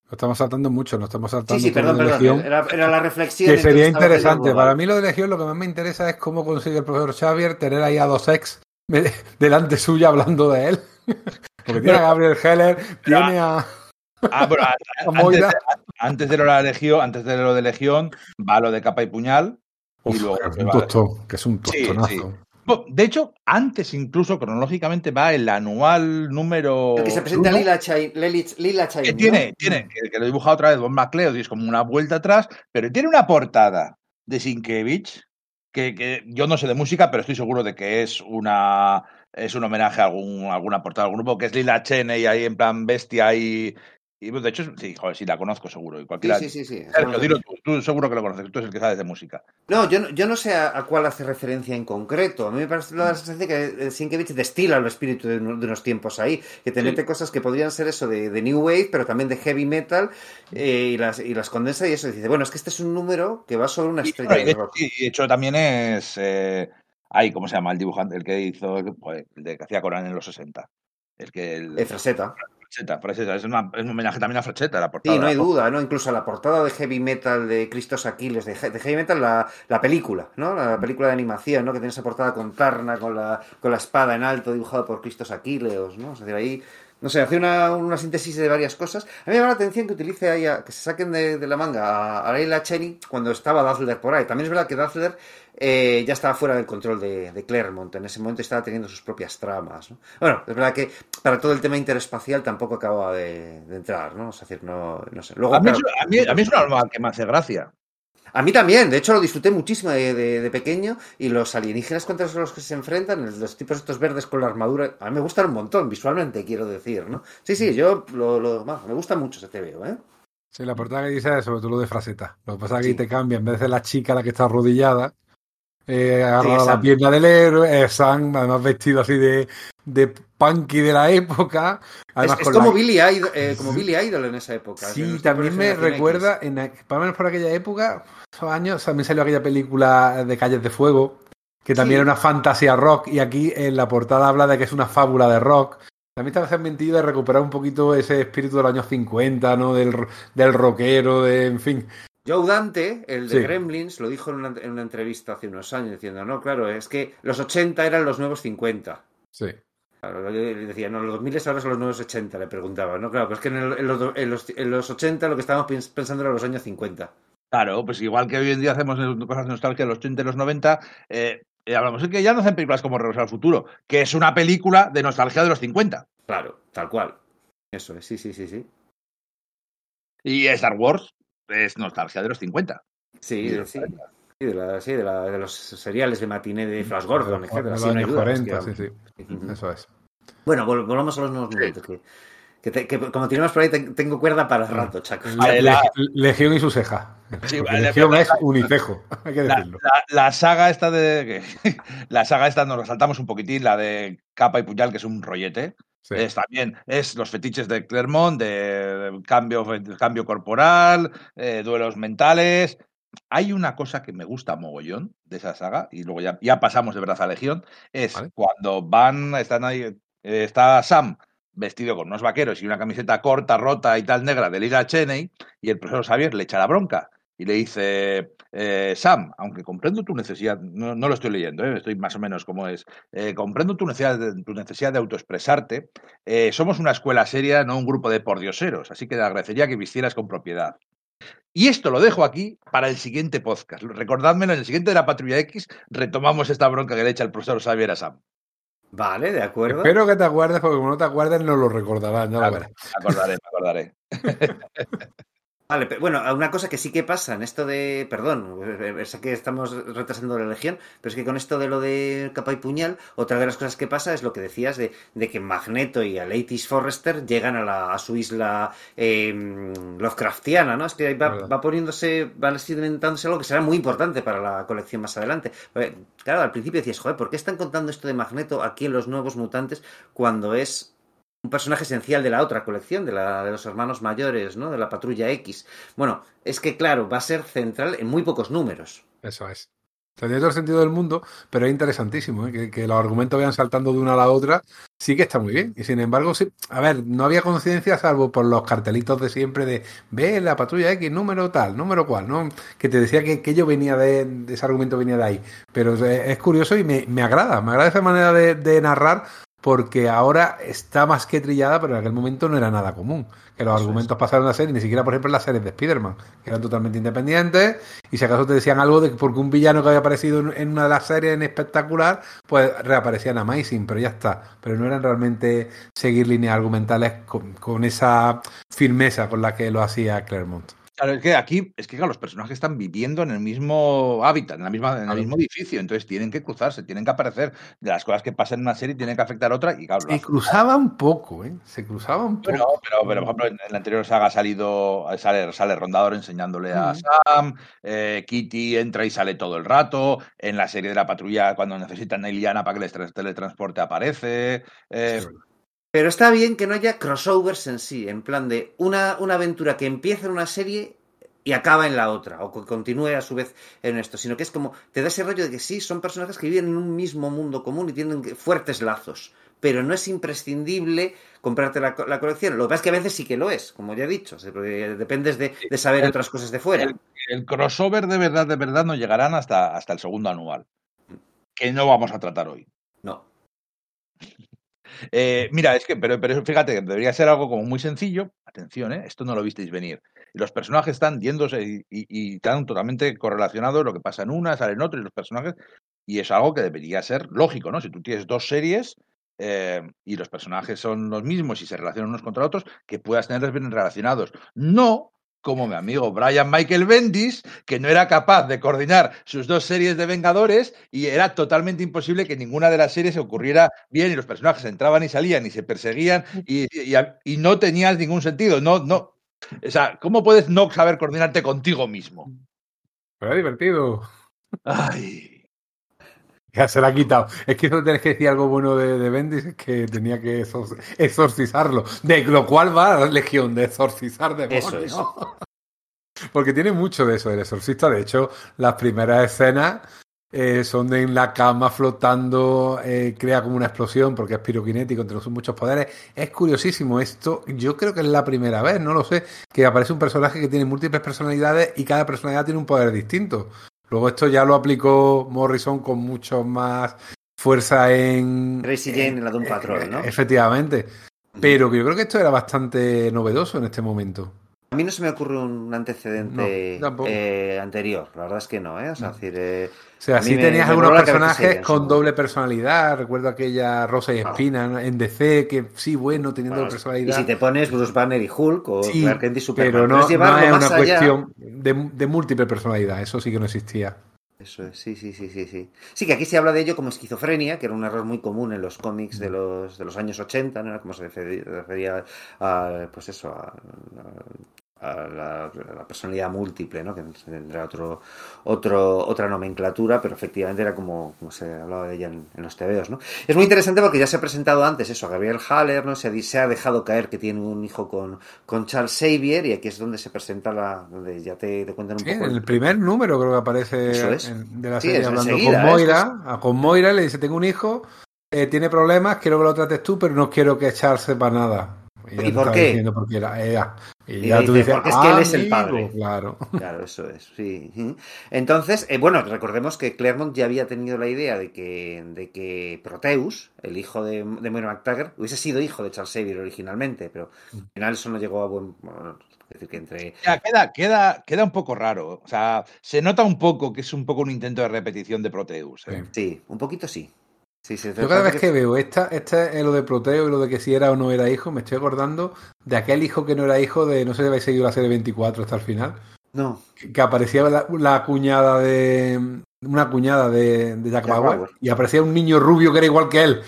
Lo estamos saltando mucho, no estamos saltando. Sí, sí, perdón, perdón. Era, la reflexión. Que sería interesante. Para mí lo de Legión lo que más me interesa es cómo consigue el profesor Xavier tener ahí a dos ex delante suya hablando de él. Porque tiene a Gabriel Heller, tiene a. Ah, pero antes, de, lo de la Legión, antes de lo de Legión, va lo de capa y puñal. y luego que, es un tostón, que es un tostonazo. De hecho, antes incluso cronológicamente va el anual número. El que se presenta Lila, Chain, Lila Que tiene, tiene, que, lo he dibujado otra vez Don McLeod y es como una vuelta atrás, pero tiene una portada de Sinkevich que, que, yo no sé de música, pero estoy seguro de que es una es un homenaje a algún, alguna portada del grupo que es Lila Cheney ahí en plan bestia y, y de hecho, sí, joder, sí, la conozco seguro. Y cualquiera... Sí, sí, sí. sí. dilo tú, tú, seguro que lo conoces, tú eres el que sabes de música. No, yo, yo no sé a, cuál hace referencia en concreto. A mí me parece la sensación que Sienkiewicz destila el espíritu de, unos tiempos ahí, que te mete cosas que podrían ser eso de, de, New Wave, pero también de Heavy Metal, eh, y, las, y las condensa y eso. dice, bueno, es que este es un número que va sobre una estrella de rock. Y de hecho también es... Eh... Ay, ¿cómo se llama el dibujante? El que hizo, el de que hacía Corán en los 60. El que... El... el Fraseta. Es, un homenaje también a Fracheta, la portada. Sí, no hay duda, ¿no? Incluso la portada de Heavy Metal de Cristos Aquiles, de, Heavy Metal, la, la, película, ¿no? La película de animación, ¿no? Que tiene esa portada con Tarna, con la, con la espada en alto, dibujado por Cristos Aquiles, ¿no? Es decir, ahí no sé, hace una, una, síntesis de varias cosas. A mí me llama la atención que utilice ahí, que se saquen de, de la manga a, a Leila Cheney cuando estaba Dazzler por ahí. También es verdad que Dazzler eh, ya estaba fuera del control de, de, Claremont. En ese momento estaba teniendo sus propias tramas. ¿no? Bueno, es verdad que para todo el tema interespacial tampoco acababa de, de entrar, ¿no? Es decir, no, no sé. Luego, a, mí, a, mí, a mí es una alma que me hace gracia. A mí también, de hecho lo disfruté muchísimo de, de, de, pequeño y los alienígenas contra los que se enfrentan, los tipos estos verdes con la armadura, a mí me gustan un montón visualmente, quiero decir, ¿no? Sí, sí, yo lo, lo me gusta mucho ese TVO, ¿eh? Sí, la portada que dice es sobre todo lo de fraseta. Lo que pasa es que te cambia, en vez de la chica la que está arrodillada, eh, agarrada sí, la pierna del héroe, es Sam, además vestido así de, de punky de la época. Además, es, como, la- Billy Idol, eh, como Billy Idol en esa época. Sí, también me recuerda, en, lo menos por aquella época, esos años, también salió aquella película de Calles de Fuego, que también Sí. era una fantasía rock, y aquí en la portada habla de que es una fábula de rock. También está en sentido de recuperar un poquito ese espíritu de los años 50, ¿no? Del, del rockero, de, en fin. Joe Dante, el de Sí. Gremlins, lo dijo en una, en una entrevista hace unos años, diciendo, no, claro, es que los 80 eran los nuevos 50. Sí. Claro, yo le decía, no, los 2000 ahora son los nuevos 80, le preguntaba. No, claro, pero es que en, el- en los, en los- en los 80 lo que estábamos pens- pensando era los años 50. Claro, pues igual que hoy en día hacemos cosas de nostalgia de los 80 y los 90, eh, eh, hablamos de que ya no hacen películas como Regresar al Futuro, que es una película de nostalgia de los 50. Claro, tal cual. Eso es, sí, sí, sí, sí. Y Star Wars es nostalgia de los 50. Sí, de los sí. 40. Sí, de, la- sí, de, la- de los seriales de matiné de Flash Gordon, de Sí, los no hay años duda, 40, es que- sí, sí. Eso es. Bueno, vol- volvamos a los nuevos momentos. Que, que, te- que como tenemos por ahí, te- tengo cuerda para rato, Chaco. Vale, la- Legión y su ceja. Sí, Porque vale, Legión pero- es unicejo, hay que La, decirlo. la- la saga esta de. la saga esta nos la saltamos un poquitín, la de capa y puñal, que es un rollete. Sí. Es también, es los fetiches de Clermont, de cambio, cambio corporal, eh, duelos mentales. Hay una cosa que me gusta mogollón de esa saga, y luego ya, ya pasamos de verdad a Legión, es Vale. cuando van, están ahí, eh, está Sam vestido con unos vaqueros y una camiseta corta, rota y tal negra de Liga Cheney, y el profesor Xavier le echa la bronca y le dice, eh, Sam, aunque comprendo tu necesidad, no, no lo estoy leyendo, eh, estoy más o menos como es, eh, comprendo tu necesidad, de, tu necesidad de autoexpresarte, somos una escuela seria, no un grupo de pordioseros, así que te agradecería que vistieras con propiedad. Y esto lo dejo aquí para el siguiente podcast. Recordádmelo, en el siguiente de la Patrulla X retomamos esta bronca que le echa el profesor Xavier a Sam. Vale, de acuerdo. Espero que te acuerdes, porque como no te acuerdes, no lo recordarás. Ya lo Ah, verás. Me acordaré, me acordaré. Vale, pero bueno, una cosa que sí que pasa en esto de. Perdón, eh, sé que estamos retrasando la legión, pero es que con esto de lo de capa y puñal, otra de las cosas que pasa es lo que decías de, de que Magneto y Aleitis Forrester llegan a, la, a su isla eh, Lovecraftiana, ¿no? Es que ahí va, va poniéndose, va inventándose algo que será muy importante para la colección más adelante. Porque, claro, al principio decías, joder, ¿por qué están contando esto de Magneto aquí en los nuevos mutantes cuando es un personaje esencial de la otra colección, de la de los hermanos mayores, ¿no? De la patrulla X. Bueno, es que claro, va a ser central en muy pocos números. Eso es. Tiene todo el sentido del mundo, pero es interesantísimo, ¿eh? que, los argumentos vayan saltando de una a la otra, sí que está muy bien. Y sin embargo, sí, a ver, no había conciencia salvo por los cartelitos de siempre de ve la patrulla X, número tal, número cual, ¿no? Que te decía que, que ello venía de, ese argumento venía de ahí. Pero es, curioso y me, me agrada, me agrada esa manera de narrar porque ahora está más que trillada, pero en aquel momento no era nada común. Que los Eso argumentos pasaron a ser, y ni siquiera, por ejemplo, en las series de Spider-Man, que eran totalmente independientes, y si acaso te decían algo de que porque un villano que había aparecido en, en una de las series en espectacular, pues reaparecía en Amazing, pero ya está. Pero no eran realmente seguir líneas argumentales con, con esa firmeza con la que lo hacía Claremont. Claro, es que aquí, es que claro, los personajes están viviendo en el mismo hábitat, en, la misma, en el mismo edificio, entonces tienen que cruzarse, tienen que aparecer de las cosas que pasan en una serie, tienen que afectar a otra, y claro, Se hacen. cruzaban poco, ¿eh? Se cruzaban poco. Bueno, pero, pero, por ejemplo, en, la anterior saga ha salido, sale, sale Rondador enseñándole a. Sam, eh, Kitty entra y sale todo el rato, en la serie de la patrulla cuando necesitan a Iliana para que les tra- teletransporte aparece, eh, Sí, Pero está bien que no haya crossovers en sí, en plan de una, una aventura que empieza en una serie y acaba en la otra, o que continúe a su vez en esto, sino que es como, te da ese rollo de que sí, son personajes que viven en un mismo mundo común y tienen fuertes lazos, pero no es imprescindible comprarte la, la colección. Lo que pasa es que a veces sí que lo es, como ya he dicho, dependes de, de saber El- otras cosas de fuera. el, el crossover de verdad, de verdad, no llegarán hasta, hasta el segundo anual, que no vamos a tratar hoy. No. Eh, mira, es que, pero, pero fíjate debería ser algo como muy sencillo. Atención, ¿eh? esto no lo visteis venir. Los personajes están yéndose y, y- y están totalmente correlacionados. Lo que pasa en una, sale en otra, y los personajes. Y es algo que debería ser lógico, ¿no? Si tú tienes dos series eh, y los personajes son los mismos y se relacionan unos contra otros, que puedas tenerlos bien relacionados. No como mi amigo Brian Michael Bendis, que no era capaz de coordinar sus dos series de Vengadores y era totalmente imposible que ninguna de las series se ocurriera bien y los personajes entraban y salían y se perseguían y, y- y no tenías ningún sentido. No, no. O sea, ¿cómo puedes no saber coordinarte contigo mismo? Pero divertido. Ay. Ya se la ha quitado. Es que no tenés que decir algo bueno de, de Bendis, es que tenía que exor- exorcizarlo. De lo cual va la legión, de exorcizar demonios. Eso es. Porque tiene mucho de eso, el exorcista. De hecho, las primeras escenas eh, son de en la cama flotando, eh, crea como una explosión porque es piroquinético, entre sus muchos poderes. Es curiosísimo esto. Yo creo que es la primera vez, no lo sé, que aparece un personaje que tiene múltiples personalidades y cada personalidad tiene un poder distinto. Luego esto ya lo aplicó Morrison con mucho más fuerza en... Tracy Jane en la Doom Patrol, ¿no? Efectivamente. Pero que yo creo que esto era bastante novedoso en este momento. A mí no se me ocurre un antecedente No, eh, anterior, la verdad es que no, ¿eh? O sea, No. decir, eh, O sea, sí tenías me algunos personajes con doble personalidad. Recuerdo aquella Rosa y Espina en DC, que sí, bueno, teniendo bueno, y personalidad. si te pones Bruce Banner y Hulk o Sí, Clark Kent y Superman, pero no, no es una cuestión de, de múltiple personalidad. Eso sí que no existía. Eso es, sí, sí, sí, sí, sí. Sí, que aquí se habla de ello como esquizofrenia, que era un error muy común en los cómics de los, de los años 80, ¿no? Como se refería, refería a, pues eso, a, a la, a la personalidad múltiple, ¿no? Que tendrá otro, otro, otra nomenclatura, pero efectivamente era como, como se hablaba de ella en, en los tebeos, ¿no? Es muy interesante porque ya se ha presentado antes eso, a Gabriel Haller, ¿no? Se ha, se ha dejado caer que tiene un hijo con, con Charles Xavier y aquí es donde se presenta la, donde ya te, te cuentan un Sí, poco el primer número creo que aparece Eso es. en- de la Sí, serie es hablando con ¿eh? Moira. a- Con Moira le dice, tengo un hijo, eh, tiene problemas, quiero que lo trates tú, pero no quiero que Charles sepa nada. ¿Y por qué? diciendo porque era ella. Y, Y ya tú dice, dices, "Porque es que él es el "Amigo", padre". Claro. Claro, eso es, sí. Entonces, eh, bueno, recordemos que Claremont ya había tenido la idea de que, de que Proteus, el hijo de, de Moira McTaggart, hubiese sido hijo de Charles Xavier originalmente, pero al final eso no llegó a buen... bueno, es decir, que entre... Ya, queda, queda, queda un poco raro. O sea, se nota un poco que es un poco un intento de repetición de Proteus. ¿eh? Sí. Sí, un poquito sí. Sí, sí, Yo cada vez que veo esta, este, lo de Proteo y lo de que si era o no era hijo, me estoy acordando de aquel hijo que no era hijo de, no sé si habéis seguido la serie 24 hasta el final, No, que aparecía la, la cuñada de, una cuñada de, de Jack, Jack Bauer, Bauer. y aparecía un niño rubio que era igual que él,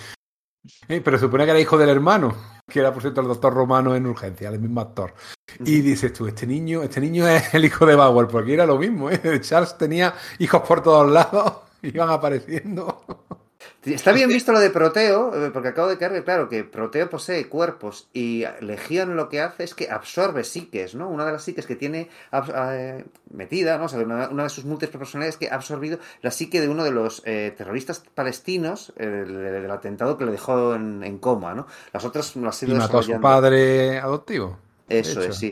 Eh, pero se supone que era hijo del hermano, que era por cierto el doctor Romano en urgencia, el mismo actor. Y dices tú, este niño, este niño es el hijo de Bauer, porque era lo mismo, ¿eh? Charles tenía hijos por todos lados, iban apareciendo. Está bien visto lo de Proteo, eh, porque acabo de caer, claro, que Proteo posee cuerpos y Legión lo que hace es que absorbe psiques, ¿no? Una de las psiques que tiene abs- eh, metida, ¿no? O sea, una, una de sus múltiples personalidades que ha absorbido la psique de uno de los eh, terroristas palestinos eh, del, del atentado que le dejó en, en coma, ¿no? Las otras las ha Y mató a su padre adoptivo. Eso hecho, es, sí.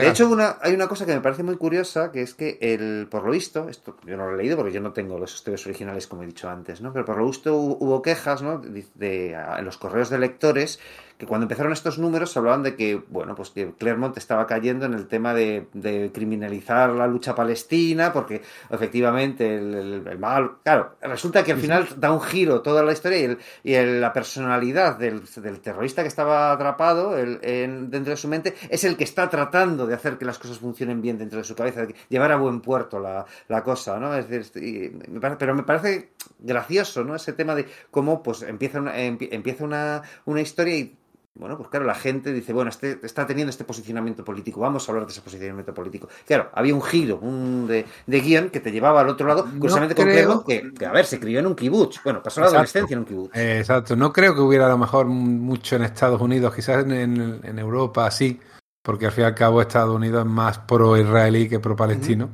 De hecho, una, hay una cosa que me parece muy curiosa, que es que el, por lo visto, esto yo no lo he leído porque yo no tengo los estudios originales como he dicho antes, ¿no? Pero por lo visto hu- hubo quejas, ¿no? De, de- en los correos de lectores que cuando empezaron estos números hablaban de que, bueno, pues que Claremont estaba cayendo en el tema de, de criminalizar la lucha palestina, porque efectivamente el, el- el mal, claro, resulta que al final da un giro toda la historia y, el- y la personalidad del, del terrorista que estaba atrapado el- en- dentro de su mente es el que está tratando de hacer que las cosas funcionen bien dentro de su cabeza, de llevar a buen puerto la, la cosa, ¿no? Es decir, y me parece- pero me parece gracioso, ¿no? Ese tema de cómo pues empieza una, empie- empieza una, una historia y bueno, pues claro, la gente dice, bueno, este está teniendo este posicionamiento político, vamos a hablar de ese posicionamiento político. Claro, había un giro un de, de guion que te llevaba al otro lado, No curiosamente con creo- Claremont, que, que, a ver, se crió en un kibutz, bueno, pasó la adolescencia en un kibutz. Eh, Exacto, no creo que hubiera a lo mejor mucho en Estados Unidos, quizás en, en- en Europa sí, porque al fin y al cabo Estados Unidos es más pro-israelí que pro-palestino.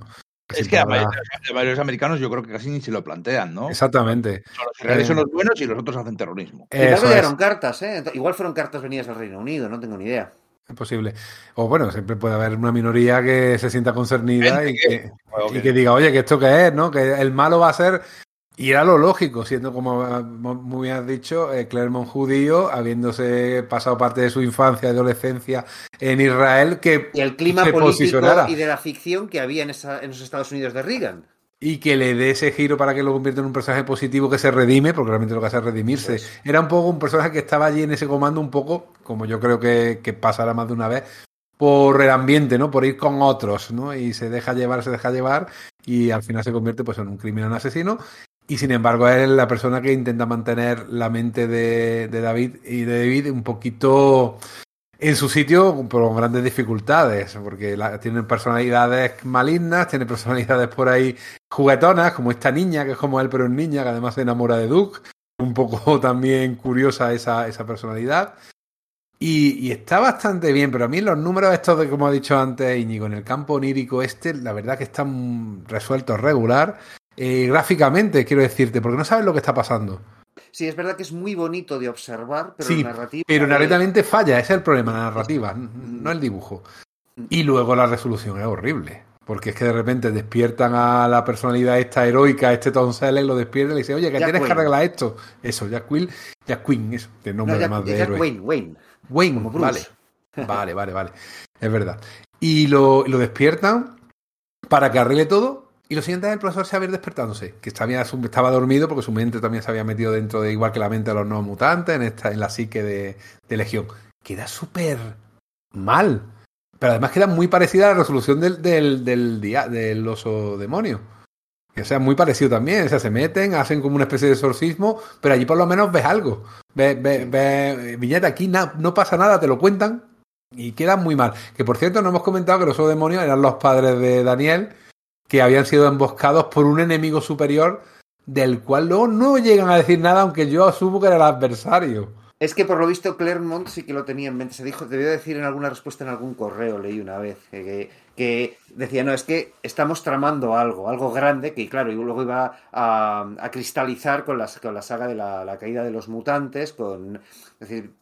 Es que a para- varios, a varios americanos yo creo que casi ni se lo plantean, ¿no? Exactamente. Son Los israelíes Eh. son los buenos y los otros hacen terrorismo. Eso llegaron cartas, ¿eh? Igual fueron cartas venidas del Reino Unido, no tengo ni idea. es posible. O bueno, siempre puede haber una minoría que se sienta concernida y que, y que diga, oye, que esto qué es, ¿no? Que el malo va a ser. Y era lo lógico, siendo como ah, muy bien has dicho, eh, Claremont judío, habiéndose pasado parte de su infancia y adolescencia en Israel, que Y el clima se político posicionara. y de la ficción que había en, esa, en los Estados Unidos de Reagan. y que le dé ese giro para que lo convierta en un personaje positivo que se redime, porque realmente lo que hace es redimirse. Era un poco un personaje que estaba allí en ese comando, un poco, como yo creo que, que pasará más de una vez, por el ambiente, ¿no? Por ir con otros, ¿no? Y se deja llevar, se deja llevar, y al final se convierte pues en un criminal asesino. Y sin embargo, es la persona que intenta mantener la mente de, David y de David un poquito en su sitio con grandes dificultades, porque tienen personalidades malignas, tienen personalidades por ahí juguetonas, como esta niña, que es como él, pero es niña, que además se enamora de Duke. Un poco también curiosa esa, esa personalidad. Y, y, está bastante bien, pero a mí los números estos de, como ha dicho antes Íñigo, en el campo onírico este, la verdad que están resueltos regular. Eh, gráficamente, quiero decirte, porque no sabes lo que está pasando. Sí, es verdad que es muy bonito de observar, pero sí, narrativa. Pero narrativamente falla, ese es el problema, la narrativa, no el dibujo. Y luego la resolución es horrible. Porque es que de repente despiertan a la personalidad esta heroica, este Tom Selleck, lo despierta y le dice, oye, que Jack tienes que arreglar esto. Eso, Jack Will, Jack Quinn, eso, de nombre No, Jack, además de Jack héroe. Wayne, Wayne. Wayne, como vale. Bruce. Vale, vale, vale. Es verdad. Y lo, lo despiertan para que arregle todo. Y lo siguiente es el profesor se había despertándose, que estaba, estaba dormido porque su mente también se había metido dentro de igual que la mente de los nuevos mutantes, en esta, en la psique de, de Legión. Queda súper mal. Pero además queda muy parecida a la resolución del, del, del, día, del oso demonio. O sea, muy parecido también. O sea, se meten, hacen como una especie de exorcismo, pero allí por lo menos ves algo. Ves, ves, ves viñeta, aquí na, no pasa nada, te lo cuentan y queda muy mal. Que por cierto, no hemos comentado que los demonios eran los padres de Daniel, que habían sido emboscados por un enemigo superior, del cual luego no llegan a decir nada, aunque yo asumo que era el adversario. Es que por lo visto Claremont sí que lo tenía en mente. Se dijo, debió decir en alguna respuesta en algún correo, leí una vez, que, que decía, no, es que estamos tramando algo, algo grande, que claro, y luego iba a, a cristalizar con, las, con la saga de la, la, caída de los mutantes, con, es decir,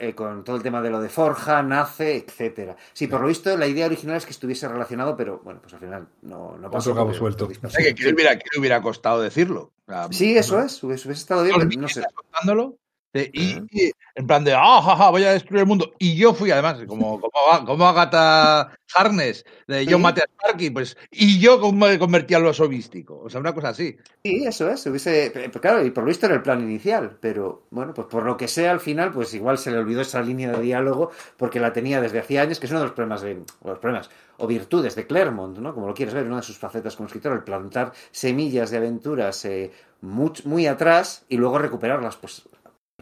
eh, con todo el tema de lo de Forja, Nace, etcétera. Sí, por lo visto la idea original es que estuviese relacionado, pero bueno, pues al final no, no pasó. Otro cabo suelto. O sea, que, ¿qué, le hubiera, ¿qué le hubiera costado decirlo? O sea, sí, eso no, es, hubiese, hubiese estado bien, pero no sé. Contándolo? De, y, y, en plan de, ah, ja, ja, voy a destruir el mundo. Y yo fui, además, como, como, como Agatha Harness, de yo ¿Sí? maté a Sparky, pues, y yo me convertí al oso místico. O sea, una cosa así. Sí, eso es. Hubiese, claro, y por lo visto era el plan inicial, pero bueno, pues por lo que sea, al final, pues igual se le olvidó esa línea de diálogo porque la tenía desde hacía años, que es uno de los problemas, de, los problemas o virtudes de Claremont, ¿no? Como lo quieres ver, una de sus facetas como escritor, el plantar semillas de aventuras eh, muy, muy atrás y luego recuperarlas, pues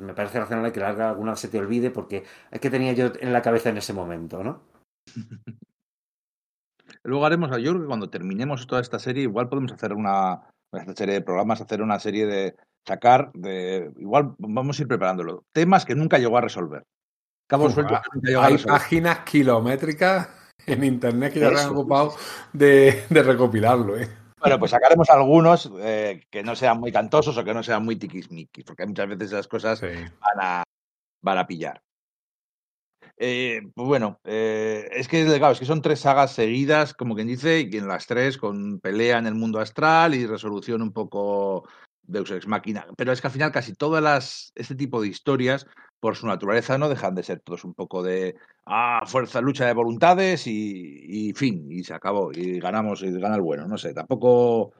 me parece razonable que larga alguna se te olvide porque ¿qué tenía yo en la cabeza en ese momento, no? Luego haremos, yo creo que cuando terminemos toda esta serie, igual podemos hacer una, esta serie de programas, hacer una serie de sacar, de igual vamos a ir preparándolo, temas que nunca llegó a resolver. Que nunca llegó Hay a resolver. páginas kilométricas en internet que ya se han ocupado de, de recopilarlo, ¿eh? Bueno, pues sacaremos algunos eh, que no sean muy cantosos o que no sean muy tiquismiquis, porque muchas veces esas cosas sí. van, a, van a pillar. Eh, pues bueno, eh, es que claro, es que son tres sagas seguidas, como quien dice, y en las tres con pelea en el mundo astral y resolución un poco Deus Ex Máquina. Pero es que al final casi todas las este tipo de historias, por su naturaleza, no dejan de ser todos un poco de ah, fuerza, lucha de voluntades y, y fin, y se acabó, y ganamos, y gana el bueno. No sé, tampoco.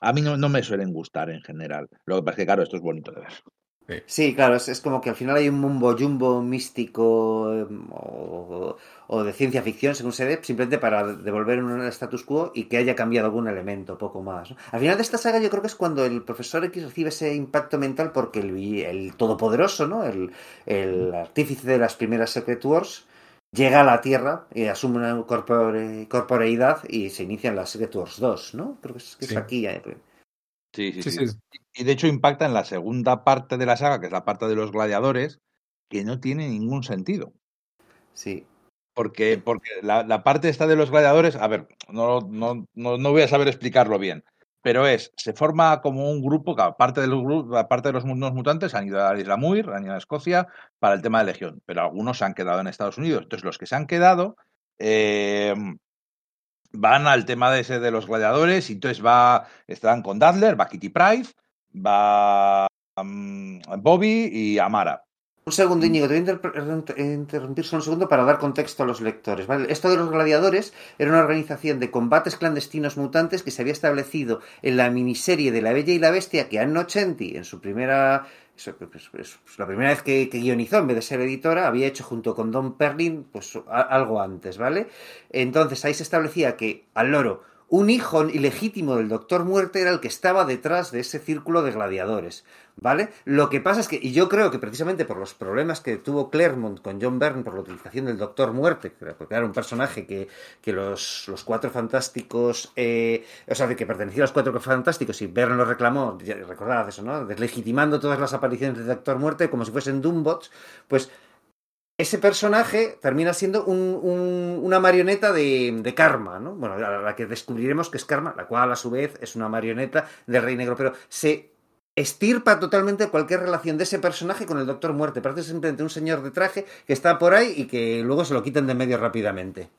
A mí no, no me suelen gustar en general. Lo que pasa es que, claro, esto es bonito de ver. Sí, claro, es, es, como que al final hay un mumbo jumbo místico eh, o, o, de ciencia ficción, según se dé, simplemente para devolver un status quo y que haya cambiado algún elemento, poco más. ¿no? Al final de esta saga yo creo que es cuando el profesor X recibe ese impacto mental porque el, el todopoderoso, ¿no? El, el, artífice de las primeras Secret Wars, llega a la Tierra y asume una corpore, corporeidad y se inician las Secret Wars 2, ¿no? Creo que es, que sí. es aquí. Eh, Sí, sí, sí, sí, Y de hecho impacta en la segunda parte de la saga, que es la parte de los gladiadores, que no tiene ningún sentido. Sí. Porque, porque la, la parte esta de los gladiadores, a ver, no, no, no, no, voy a saber explicarlo bien, pero es, se forma como un grupo, que aparte de los, aparte de los mundos mutantes han ido a la Isla Muir, han ido a Escocia para el tema de Legión, pero algunos se han quedado en Estados Unidos. Entonces los que se han quedado... Eh, van al tema de ese de los gladiadores y entonces va, están con Dadler, va Kitty Price, va um, Bobby y Amara. Un segundo, Íñigo, te voy a interrumpir solo un segundo para dar contexto a los lectores. ¿vale? Esto de los gladiadores era una organización de combates clandestinos mutantes que se había establecido en la miniserie de La Bella y la Bestia que Anno Chenti, en su primera pues, la primera vez que, guionizó, en vez de ser editora, había hecho junto con Don Perlin pues, algo antes, ¿vale? Entonces ahí se establecía que al loro un hijo ilegítimo del Doctor Muerte era el que estaba detrás de ese círculo de gladiadores, ¿vale? Lo que pasa es que, y yo creo que precisamente por los problemas que tuvo Claremont con John Byrne por la utilización del Doctor Muerte, porque era un personaje que, que los, los cuatro fantásticos, eh, o sea, que pertenecía a los cuatro fantásticos y Byrne lo reclamó, recordad eso, ¿no? Deslegitimando todas las apariciones del Doctor Muerte como si fuesen Doombots, pues ese personaje termina siendo un, un, una marioneta de, de, Karma, ¿no? Bueno, la, la, que descubriremos que es Karma, la cual a su vez es una marioneta del Rey Negro, pero se estirpa totalmente cualquier relación de ese personaje con el Doctor Muerte. Parece simplemente un señor de traje que está por ahí y que luego se lo quitan de medio rápidamente.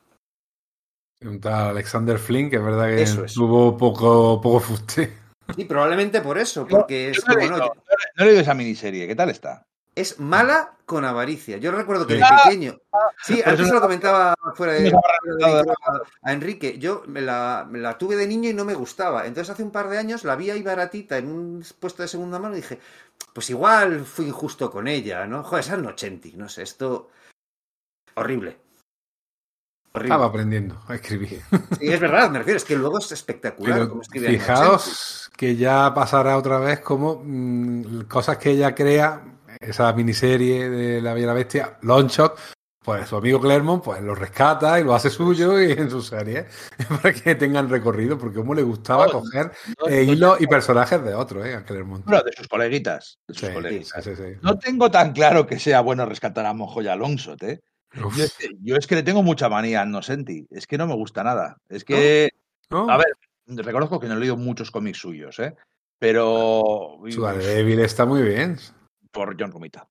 Un tal Alexander Flynn, que es verdad que es. tuvo poco, poco fuste. Sí, probablemente por eso, porque no, es no, no, no, he leído esa miniserie, ¿qué tal está? Es mala con avaricia. Yo recuerdo que de pequeño. Sí, antes se lo comentaba fuera de, fuera de a Enrique. Yo me la, me la, tuve de niño y no me gustaba. Entonces hace un par de años la vi ahí baratita en un puesto de segunda mano y dije, pues igual fui injusto con ella, ¿no? Joder, esa es Nochenti, no sé, esto. Horrible. Horrible. Estaba aprendiendo a escribir. Sí, es verdad, me refiero, es que luego es espectacular. Pero, fijaos que ya pasará otra vez como mmm, cosas que ella crea esa miniserie de La Bella y la Bestia, Longshot, pues su amigo Clermont pues lo rescata y lo hace suyo y en su serie para que tengan recorrido, porque como le gustaba no, coger no, eh, hilos y personajes de otros, ¿eh? A Clermont. Bueno, de sus coleguitas. De sus sí, coleguitas. Sí, sí, no tengo tan claro que sea bueno rescatar a Monjoya Longshot, ¿eh? Yo es, que, yo es, que, le tengo mucha manía a Innocenti. Es que no me gusta nada. Es que. A ver, reconozco que no he leído muchos cómics suyos, ¿eh? Pero. Su débil está muy bien por John Romita.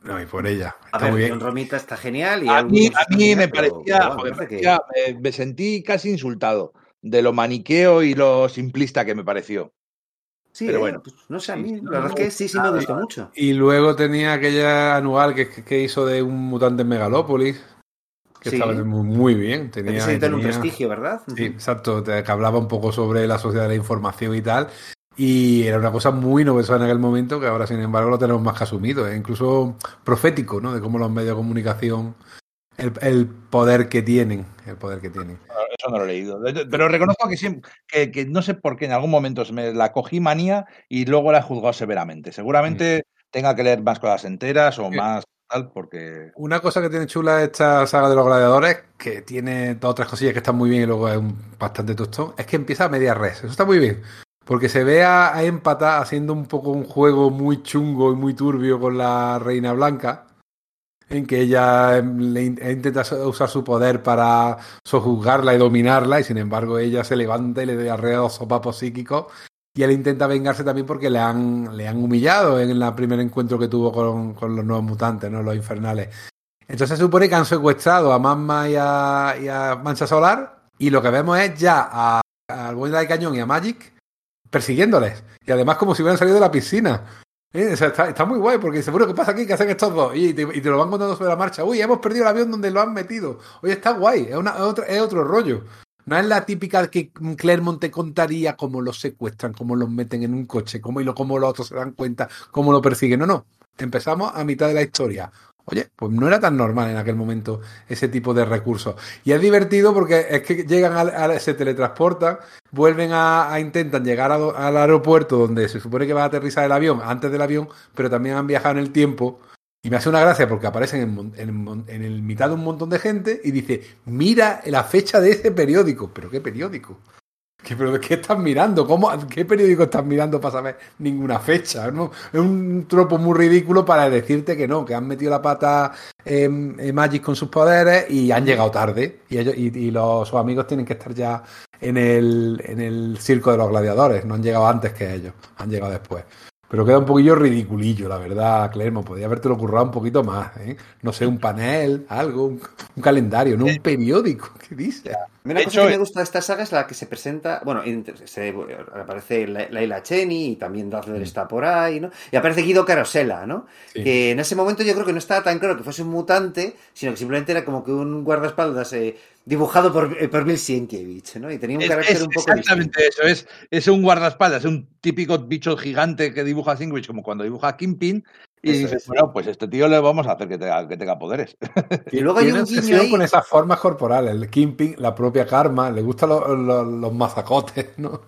No, y por ella. Está a ver, muy bien. John Romita está genial. Y a, mí, a mí me parecía, pero, me, parecía que... me, me, sentí casi insultado de lo maniqueo y lo simplista que me pareció. Sí, pero bueno. Pues, no sé, a mí la verdad es que sí, sí me gustó mucho. Y luego tenía aquella anual que, que hizo de un mutante en Megalópolis. Que sí. estaba muy, muy bien. Tenía, tenía un prestigio, ¿verdad? Sí, exacto. Que hablaba un poco sobre la sociedad de la información y tal. Y era una cosa muy novedosa en aquel momento que ahora, sin embargo, lo tenemos más que asumido. ¿eh? Incluso profético, ¿no? De cómo los medios de comunicación, el, el, poder que tienen. El poder que tienen. Eso no lo he leído. Pero reconozco que, siempre, que, que no sé por qué en algún momento me la cogí manía y luego la he juzgado severamente. Seguramente sí. tenga que leer más cosas enteras o sí. más tal, porque... Una cosa que tiene chula esta saga de los gladiadores, que tiene dos o tres cosillas que están muy bien y luego es un bastante tostón, es que empieza a media res. Eso está muy bien. Porque se ve a, Empata haciendo un poco un juego muy chungo y muy turbio con la Reina Blanca, en que ella le intenta usar su poder para sojuzgarla y dominarla, y sin embargo ella se levanta y le da alrededor sopapos psíquicos, y él intenta vengarse también porque le han, le han humillado en el primer encuentro que tuvo con, con los nuevos mutantes, ¿no? los infernales. Entonces se supone que han secuestrado a Mamma y a, Mancha Solar, y lo que vemos es ya a, a Buena de Cañón y a Magic persiguiéndoles. Y además como si hubieran salido de la piscina. ¿Eh? Está, muy guay porque seguro que pasa aquí? ¿Qué hacen estos dos? Y te, lo van contando sobre la marcha. Uy, hemos perdido el avión donde lo han metido. Oye, está guay. Es, es, otro, es otro rollo. No es la típica que Clermont te contaría cómo los secuestran, cómo los meten en un coche, cómo, y lo, cómo los otros se dan cuenta, cómo lo persiguen. No, no. Empezamos a mitad de la historia. Oye, pues no era tan normal en aquel momento ese tipo de recursos. Y es divertido porque es que llegan a, a se teletransportan, vuelven a, a intentan llegar al aeropuerto donde se supone que va a aterrizar el avión, antes del avión, pero también han viajado en el tiempo. Y me hace una gracia porque aparecen en, en, en el mitad de un montón de gente y dice, mira la fecha de ese periódico. ¿Pero qué periódico? ¿Qué, pero ¿Qué estás mirando? ¿Cómo, ¿Qué periódico estás mirando para saber ninguna fecha? Es un tropo muy ridículo para decirte que no, que han metido la pata en, en Magic con sus poderes y han llegado tarde. Y, ellos, y los, sus amigos tienen que estar ya en el, en el circo de los gladiadores. No han llegado antes que ellos, han llegado después. Pero queda un poquillo ridiculillo, la verdad, Clermont. Podría habértelo currado un poquito más, ¿eh? No sé, un panel, algo, un, un calendario, no un periódico. ¿Qué dice? Una cosa que me gusta de esta saga es la que se presenta, bueno, se, aparece Laila Cheney y también Dazzler mm. está por ahí, ¿no? Y aparece Guido Carosella, ¿no? Sí. Que en ese momento yo creo que no estaba tan claro que fuese un mutante, sino que simplemente era como que un guardaespaldas eh, dibujado por, eh, por Bill Sienkiewicz, ¿no? Y tenía un es, carácter es un poco Exactamente distinto. eso, es, es un guardaespaldas, es un típico bicho gigante que dibuja Sienkiewicz como cuando dibuja Kingpin, Y Eso dices, es. bueno, pues este tío le vamos a hacer que tenga, que tenga poderes. Y luego hay un guiño ahí. con esas formas corporales. El Kimping, la propia Karma, le gustan los, los- los mazacotes, ¿no?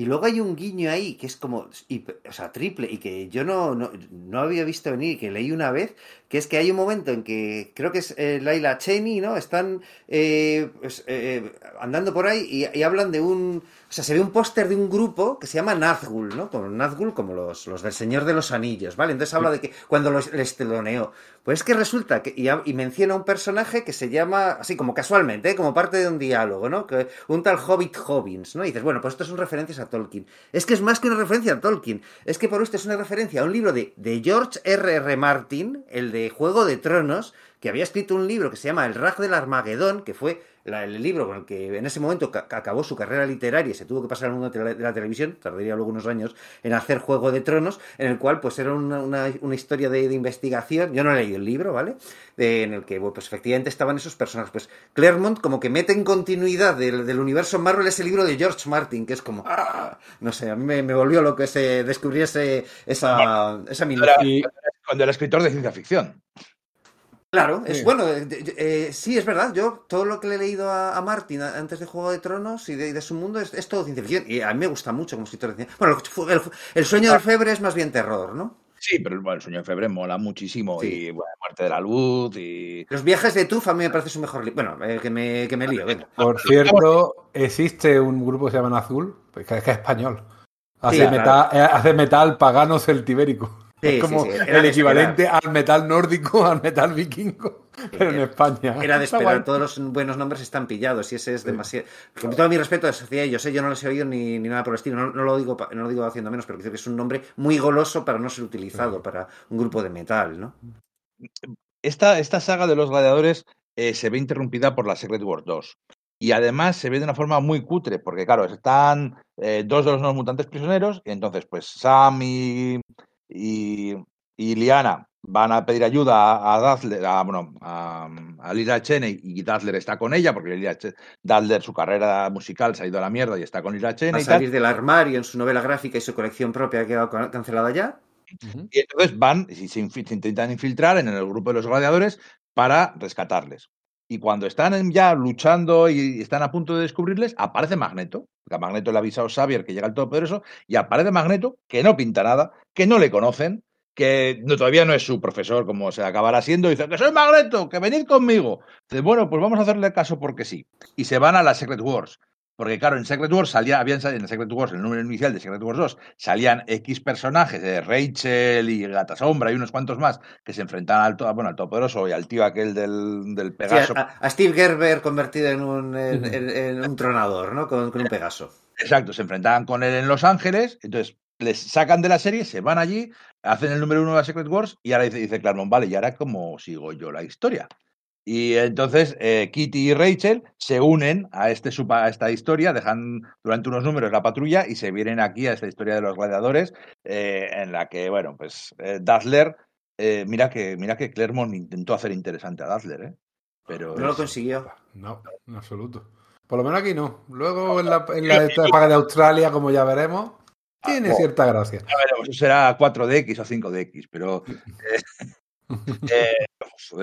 Y luego hay un guiño ahí que es como, y- o sea, triple, y que yo no, no, no había visto venir, que leí una vez, que es que hay un momento en que creo que es eh, Laila Cheney, ¿no? Están eh, pues, eh, andando por ahí y, y hablan de un, o sea, se ve un póster de un grupo que se llama Nazgul, ¿no? Como Nazgul, como los, los del Señor de los Anillos, ¿vale? Entonces habla de que cuando los, les teloneó, pues es que resulta que, y, menciona un personaje que se llama, así como casualmente, ¿eh? como parte de un diálogo, ¿no? Que un tal Hobbit Hobbins, ¿no? Y dices, bueno, pues esto son referencias a Tolkien. Es que es más que una referencia a Tolkien, es que por esto es una referencia a un libro de, de George R. R. Martin, el de Juego de Tronos, que había escrito un libro que se llama El Raj del Armagedón, que fue la- el libro con el que en ese momento ca- acabó su carrera literaria y se tuvo que pasar al mundo de la, televisión, tardaría luego unos años en hacer Juego de Tronos, en el cual pues era una, una- una historia de, de investigación, yo no he leído el libro, ¿vale? De- en el que bueno, pues efectivamente estaban esos personajes, pues Claremont como que mete en continuidad del, del universo Marvel ese libro de George Martin, que es como, ¡ah! no sé, a mí me, me volvió lo que se descubriese esa, esa minucia. Era- Y- Cuando era escritor de ciencia ficción. Claro, es Sí. bueno, eh, eh, sí, es verdad. Yo todo lo que le he leído a, a Martin antes de Juego de Tronos y de, de su mundo es, es todo ciencia ficción. Y a mí me gusta mucho como escritor de ciencia Bueno, el, el- el sueño del febre es más bien terror, ¿no? Sí, pero bueno, el sueño de febrero mola muchísimo. Sí. Y bueno, Muerte de la Luz y. Los viajes de Tuf a mí me parece su mejor libro. Bueno, eh, que, me, que me lío, venga. Por cierto, existe un grupo que se llama Nazgul, pues que es que es español. Hace, Sí, metal, eh, hace metal pagano celtibérico. Sí, es como sí, sí, era el equivalente al metal nórdico, al metal vikingo, pero en era- España. Era de esperar, todos los buenos nombres están pillados y ese es demasiado... Con todo mi respeto hacia ellos, ¿eh? yo no los he oído ni, ni nada por el estilo, no, no lo digo, no lo digo haciendo menos, pero creo que es un nombre muy goloso para no ser utilizado para un grupo de metal, ¿no? Esta, esta saga de los gladiadores eh, se ve interrumpida por la Secret Wars 2. Y además se ve de una forma muy cutre, porque claro, están eh, dos de los nuevos mutantes prisioneros, y entonces pues Sam y, y, y Liana van a pedir ayuda a, a Dazzler, a, bueno, a, a Lila Cheney, y Dazzler está con ella, porque Lila Che- Dazzler, su carrera musical se ha ido a la mierda y está con Lila A Cheney y tal. salir del armario en su novela gráfica y su colección propia ha quedado can- cancelada ya. Y entonces van y se intentan infiltrar en el grupo de los gladiadores para rescatarles. Y cuando están ya luchando y están a punto de descubrirles, aparece Magneto. porque A Magneto le ha avisado Xavier que llega el Todopoderoso y aparece Magneto, que no pinta nada, que no le conocen, que todavía no es su profesor, como se acabará siendo. Dice que soy Magneto, que venid conmigo. Dice, bueno, pues vamos a hacerle caso porque sí. Y se van a la Secret Wars. Porque claro, en Secret Wars salía, habían salido, en Secret Wars, el número inicial de Secret Wars 2, salían X personajes, de Rachel y Gata Sombra y unos cuantos más, que se enfrentaban al, to- bueno, al Todopoderoso y al tío aquel del, del Sí, Pegaso. a, a Steve Gerber convertido en un, en, en- en un tronador, ¿no? Con, con un Pegaso. Exacto, se enfrentaban con él en Los Ángeles, entonces les sacan de la serie, se van allí, hacen el número uno de la Secret Wars y ahora dice, dice Claremont, vale, y ahora cómo sigo yo la historia. Y entonces eh, Kitty y Rachel se unen a, este, a esta historia, dejan durante unos números la patrulla y se vienen aquí a esta historia de los gladiadores, eh, en la que, bueno, pues eh, Dazzler, eh, mira que mira que Claremont intentó hacer interesante a Dazzler, ¿eh? Pero No lo consiguió. No, en absoluto. Por lo menos aquí no. Luego en la, en la de Australia, como ya veremos, tiene Ah, cierta gracia. Ya veremos, eso será 4DX o 5DX, pero eh,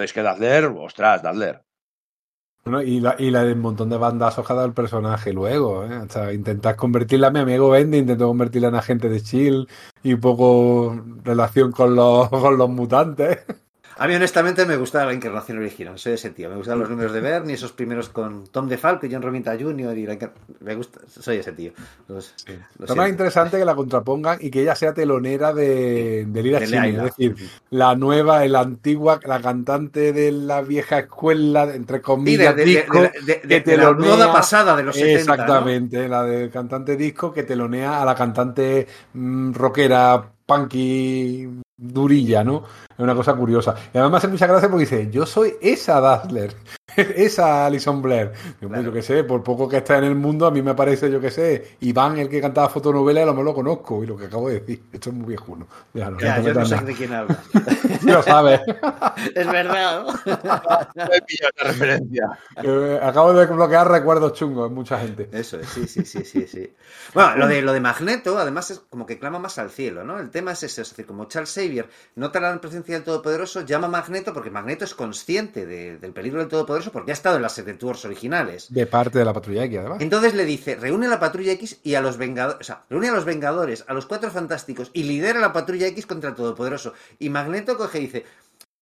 es que Dazzler, ostras, Dazzler. Bueno, y la, y la de montón de ha dado el personaje luego, ¿eh? O sea, intentar convertirla, mi amigo Bendy intentó convertirla en agente de Shield y un poco relación con los, con los mutantes. A mí, honestamente, me gustaba la encarnación original. Soy ese tío. Me gustaban los números de Bernie, esos primeros con Tom DeFalco y John Romita Jr. Y la encar- me gusta, soy ese tío. Los- lo Lo más siento. interesante que la contrapongan y que ella sea telonera de, de Lira De Laila. es decir, la nueva, la antigua, la cantante de la vieja escuela, entre comillas, de, disco, de- de- la moda pasada de los 70. ¿no? Exactamente, la del cantante disco que telonea a la cantante mm, rockera, punky, durilla, ¿no? Es una cosa curiosa. Y además me hace mucha gracia porque dice, yo soy esa Dazzler. Esa Alison Blair. Yo, Claro. yo qué sé, por poco que está en el mundo, a mí me parece, yo qué sé, Iván, el que cantaba fotonovela, a lo mejor lo conozco. Y lo que acabo de decir, esto es muy viejuno. Ya, no yo no sé nada. de quién habla. Tú lo sabes. es verdad. He pillado esa referencia. Eh, acabo de desbloquear recuerdos chungos en mucha gente. Eso es, sí, sí, sí, sí, sí. Bueno, lo de, lo de Magneto, además, es como que clama más al cielo, ¿no? El tema es ese, es decir, como Charles Xavier nota la presencia del Todopoderoso, llama a Magneto porque Magneto es consciente de- del peligro del Todopoderoso porque ha estado en las Secret Wars originales. De parte de la patrulla X, además. Entonces le dice, reúne a la Patrulla X y a los Vengadores, o sea, reúne a los Vengadores, a los Cuatro Fantásticos y lidera la Patrulla X contra el Todopoderoso. Y Magneto coge y dice,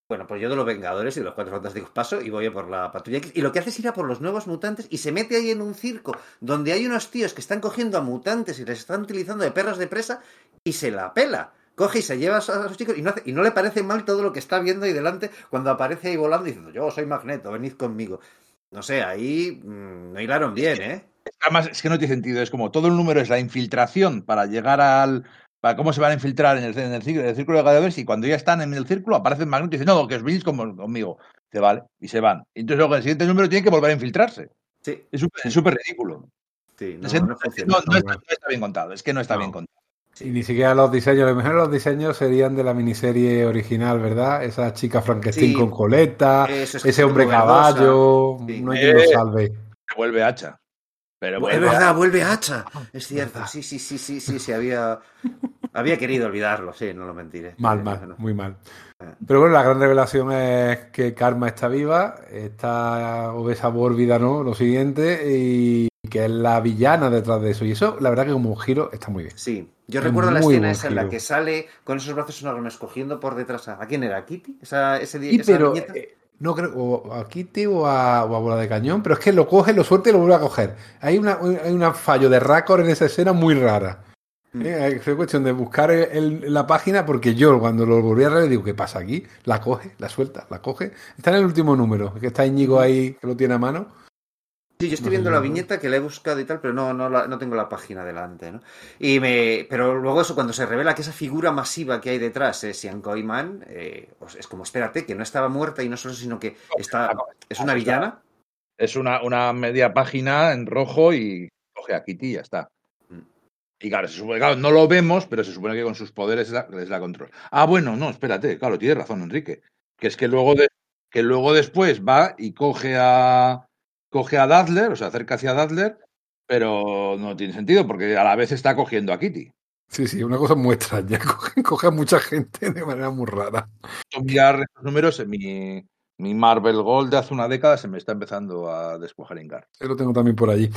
bueno, pues yo de los Vengadores y de los Cuatro Fantásticos paso y voy a por la Patrulla X. Y lo que hace es ir a por los nuevos mutantes y se mete ahí en un circo donde hay unos tíos que están cogiendo a mutantes y les están utilizando de perros de presa y se la pela. Coge y se lleva a sus chicos y no, hace- y no le parece mal todo lo que está viendo ahí delante cuando aparece ahí volando diciendo, yo soy Magneto, venid conmigo. No sé, ahí mm, no hilaron bien, ¿eh? Además, es que no tiene sentido. Es como todo el número es la infiltración para llegar al. para cómo se van a infiltrar en el, en el círculo, en el círculo de gladiadores y cuando ya están en el círculo aparece Magneto y dice, no, que os venís como- conmigo. Dice, vale, y se van. Entonces luego en el siguiente número tienen que volver a infiltrarse. Sí, Es súper ridículo. sí, no, no no, no- no está, no está bien contado. Es que no está bien contado. Y ni siquiera los diseños, a lo mejor los diseños serían de la miniserie original, ¿verdad? Esa chica Frankenstein Sí. con coleta, es ese hombre caballo, Sí. no hay quien lo Eh. salve. Vuelve hacha. Pero Es vuelve verdad, vuelve hacha. Es cierto, verdad. sí, sí, sí, sí, sí, sí, había, había querido olvidarlo, sí, no lo mentiré. Mal, Eh, mal, muy mal. Eh. Pero bueno, la gran revelación es que Karma está viva, está obesa mórbida, ¿no? Lo siguiente, y que es la villana detrás de eso. Y eso, la verdad que como un giro está muy bien. Sí, yo Es recuerdo la escena esa en la que sale con esos brazos enormes cogiendo por detrás a... ¿A quién era? ¿A Kitty? Esa, ese día, pero viñeta? eh, no creo o a Kitty o a, o a Bola de Cañón, pero es que lo coge, lo suelta y lo vuelve a coger. Hay una hay un fallo de récord en esa escena muy rara. Mm. Eh, Es cuestión de buscar el- el- la página porque yo cuando lo volví a leer digo, ¿qué pasa aquí? La coge, la suelta, la coge. Está en el último número, que está Íñigo ahí que lo tiene a mano. Sí, yo estoy viendo la viñeta que la he buscado y tal, pero no, no, la- no tengo la página delante, ¿no? Y me, pero luego eso, cuando se revela que esa figura masiva que hay detrás es Ian Koiman, eh, es como, espérate, que no estaba muerta y no solo, sino que está, es una villana. Es una, una media página en rojo y coge a Kitty y ya está. Mm. Y claro, se supone, claro, no lo vemos, pero se supone que con sus poderes es la, control. Ah, bueno, no, espérate, claro, tienes razón, Enrique. Que es que luego, de, que luego después va y coge a coge a Dazzler, o sea, acerca hacia Dazzler, pero no tiene sentido porque a la vez está cogiendo a Kitty. Sí, sí, una cosa muy extraña. Coge, coge a mucha gente de manera muy rara. Mirar estos números, en mi, mi Marvel Gold de hace una década se me está empezando a descuajaringar. Yo lo tengo también por allí.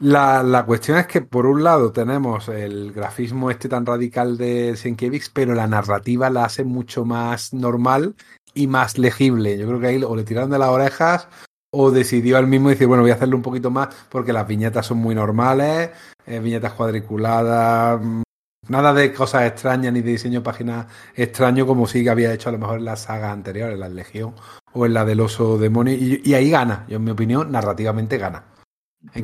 La, la cuestión es que, por un lado, tenemos el grafismo este tan radical de Sienkiewicz, pero la narrativa la hace mucho más normal y más legible. Yo creo que ahí o le tiraron de las orejas o decidió al mismo decir, bueno, voy a hacerlo un poquito más porque las viñetas son muy normales, eh, viñetas cuadriculadas, mm, nada de cosas extrañas ni de diseño de páginas extraño como sí que había hecho a lo mejor en las sagas anteriores, en la Legión o en la del oso demonio. Y, ahí gana, yo en mi opinión, narrativamente gana.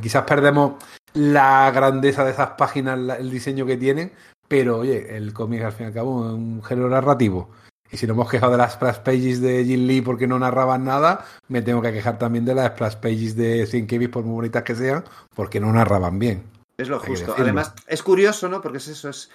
Quizás perdemos la grandeza de esas páginas, el diseño que tienen, pero oye, el cómic al fin y al cabo es un género narrativo. Y si nos hemos quejado de las splash pages de Jim Lee porque no narraban nada, me tengo que quejar también de las splash pages de Sienkiewicz, por muy bonitas que sean, porque no narraban bien. Es lo Hay justo. Además, es curioso, ¿no? Porque es eso, es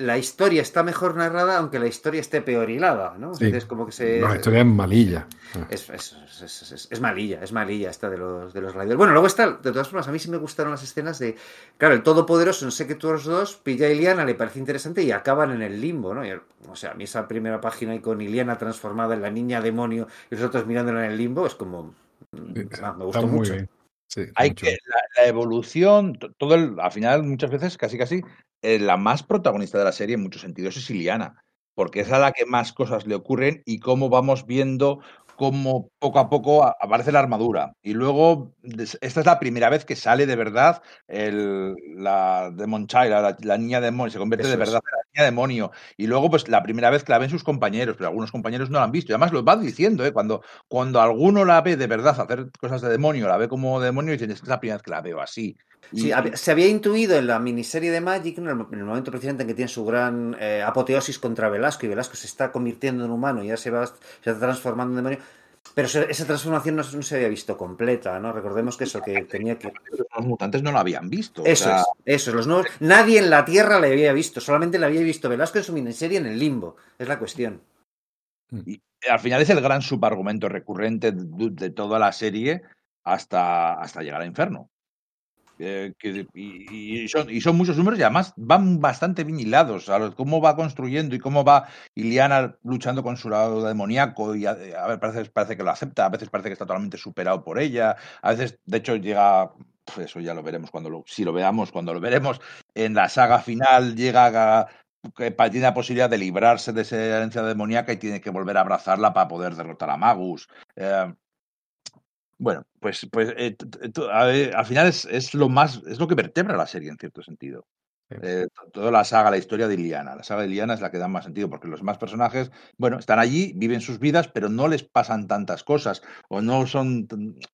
la historia está mejor narrada, aunque la historia esté peor hilada, ¿no? Sí. Es como que se. No, la historia es malilla. Es, es, es- es- es malilla, es malilla esta de los, de los gladiadores. Bueno, luego está, de todas formas, a mí sí me gustaron las escenas de, claro, el Todopoderoso en Secret Wars 2 pilla a Iliana, le parece interesante y acaban en el limbo, ¿no? Y, o sea, a mí esa primera página ahí con Iliana transformada en la niña demonio y los otros mirándola en el limbo es como... mm, ah, me gustó Está muy mucho. bien. Sí, Hay mucho. que la, la evolución, to- todo el, al final muchas veces, casi casi, eh, la más protagonista de la serie en muchos sentidos es Iliana, porque es a la que más cosas le ocurren y cómo vamos viendo cómo poco a poco aparece la armadura. Y luego, esta es la primera vez que sale de verdad el, la Demon Child, la, la niña demonio, se convierte Eso de es. verdad en la niña demonio. Y luego, pues la primera vez que la ven sus compañeros, pero algunos compañeros no la han visto. Y además lo van diciendo, ¿eh? Cuando, cuando alguno la ve de verdad hacer cosas de demonio, la ve como demonio, dicen, es la primera vez que la veo así. Sí, se había intuido en la miniserie de Magic, en el en el momento precisamente en que tiene su gran eh, apoteosis contra Velasco y Velasco se está convirtiendo en humano y ya se va se está transformando en demonio. Pero esa transformación no, no se había visto completa, ¿no? Recordemos que eso, que tenía que... Los mutantes no lo habían visto. o Eso sea, es, eso es, los nuevos... Nadie en la Tierra le había visto, solamente le había visto Velasco en su miniserie en el limbo, es la cuestión. Y al final es el gran subargumento recurrente de, de toda la serie hasta, hasta llegar al infierno. Eh, que- y, son, muchos números y además van bastante bien hilados a lo- cómo va construyendo y cómo va Iliana luchando con su lado demoníaco y a, ver, parece, que lo acepta, a veces parece que está totalmente superado por ella, a veces de hecho llega, eso ya lo veremos cuando lo, si lo veamos, cuando lo veremos, en la saga final llega a, que pa- tiene la posibilidad de librarse de esa herencia demoníaca y tiene que volver a abrazarla para poder derrotar a Magus. Eh, bueno, pues, pues eh, ver, al final es, es lo más, es lo que vertebra la serie en cierto sentido. Sí. Eh, to- toda la saga, la historia de Iliana. La saga de Iliana es la que da más sentido, porque los demás personajes, bueno, están allí, viven sus vidas, pero no les pasan tantas cosas, o no son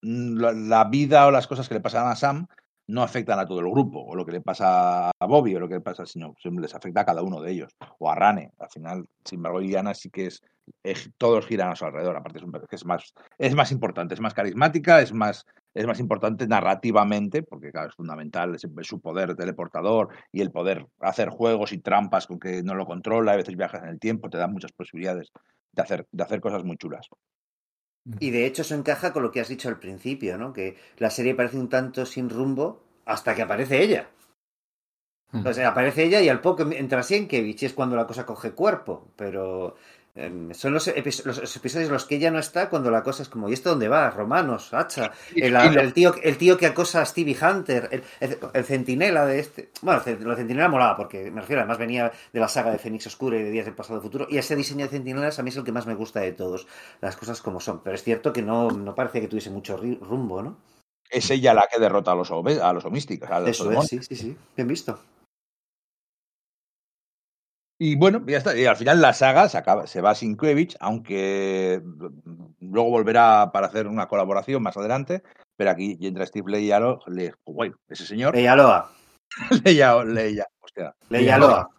mm, la, la vida o las cosas que le pasan a Sam no afectan a todo el grupo, o lo que le pasa a Bobby, o lo que le pasa, sino les afecta a cada uno de ellos, o a Rane. Al final, sin embargo, Iliana sí que es, todos giran a su alrededor, aparte es, un, es más es más importante, es más carismática, es más, es más importante narrativamente, porque claro, es fundamental su poder teleportador y el poder hacer juegos y trampas con que no lo controla, a veces viajas en el tiempo, te da muchas posibilidades de hacer, de hacer cosas muy chulas. Y de hecho eso encaja con lo que has dicho al principio, ¿no? Que la serie parece un tanto sin rumbo hasta que aparece ella. Sea, aparece ella y al poco entra Sienkiewicz y es cuando la cosa coge cuerpo. Pero son los, los episodios en los que ella no está cuando la cosa es como, ¿y esto dónde va? Romanos, hacha. El, tío, el tío que acosa a Stevie Hunter, el, el- el centinela de este. Bueno, el centinela molaba porque me refiero, además venía de la saga de Fénix Oscura y de Días del Pasado Futuro. Y ese diseño de centinelas a mí es el que más me gusta de todos. Las cosas como son. Pero es cierto que no, no parece que tuviese mucho rumbo, ¿no? Es ella la que derrota a los, a los homísticos. a los Eso es, sí, sí, sí. Bien visto. Y bueno, ya está. Y al final la saga se, acaba, se va a Sienkiewicz, aunque luego volverá para hacer una colaboración más adelante. Pero aquí entra Steve Leialo, le, guay, ese señor, Leia Loa. Leia, Leia, hostia. Leialoa.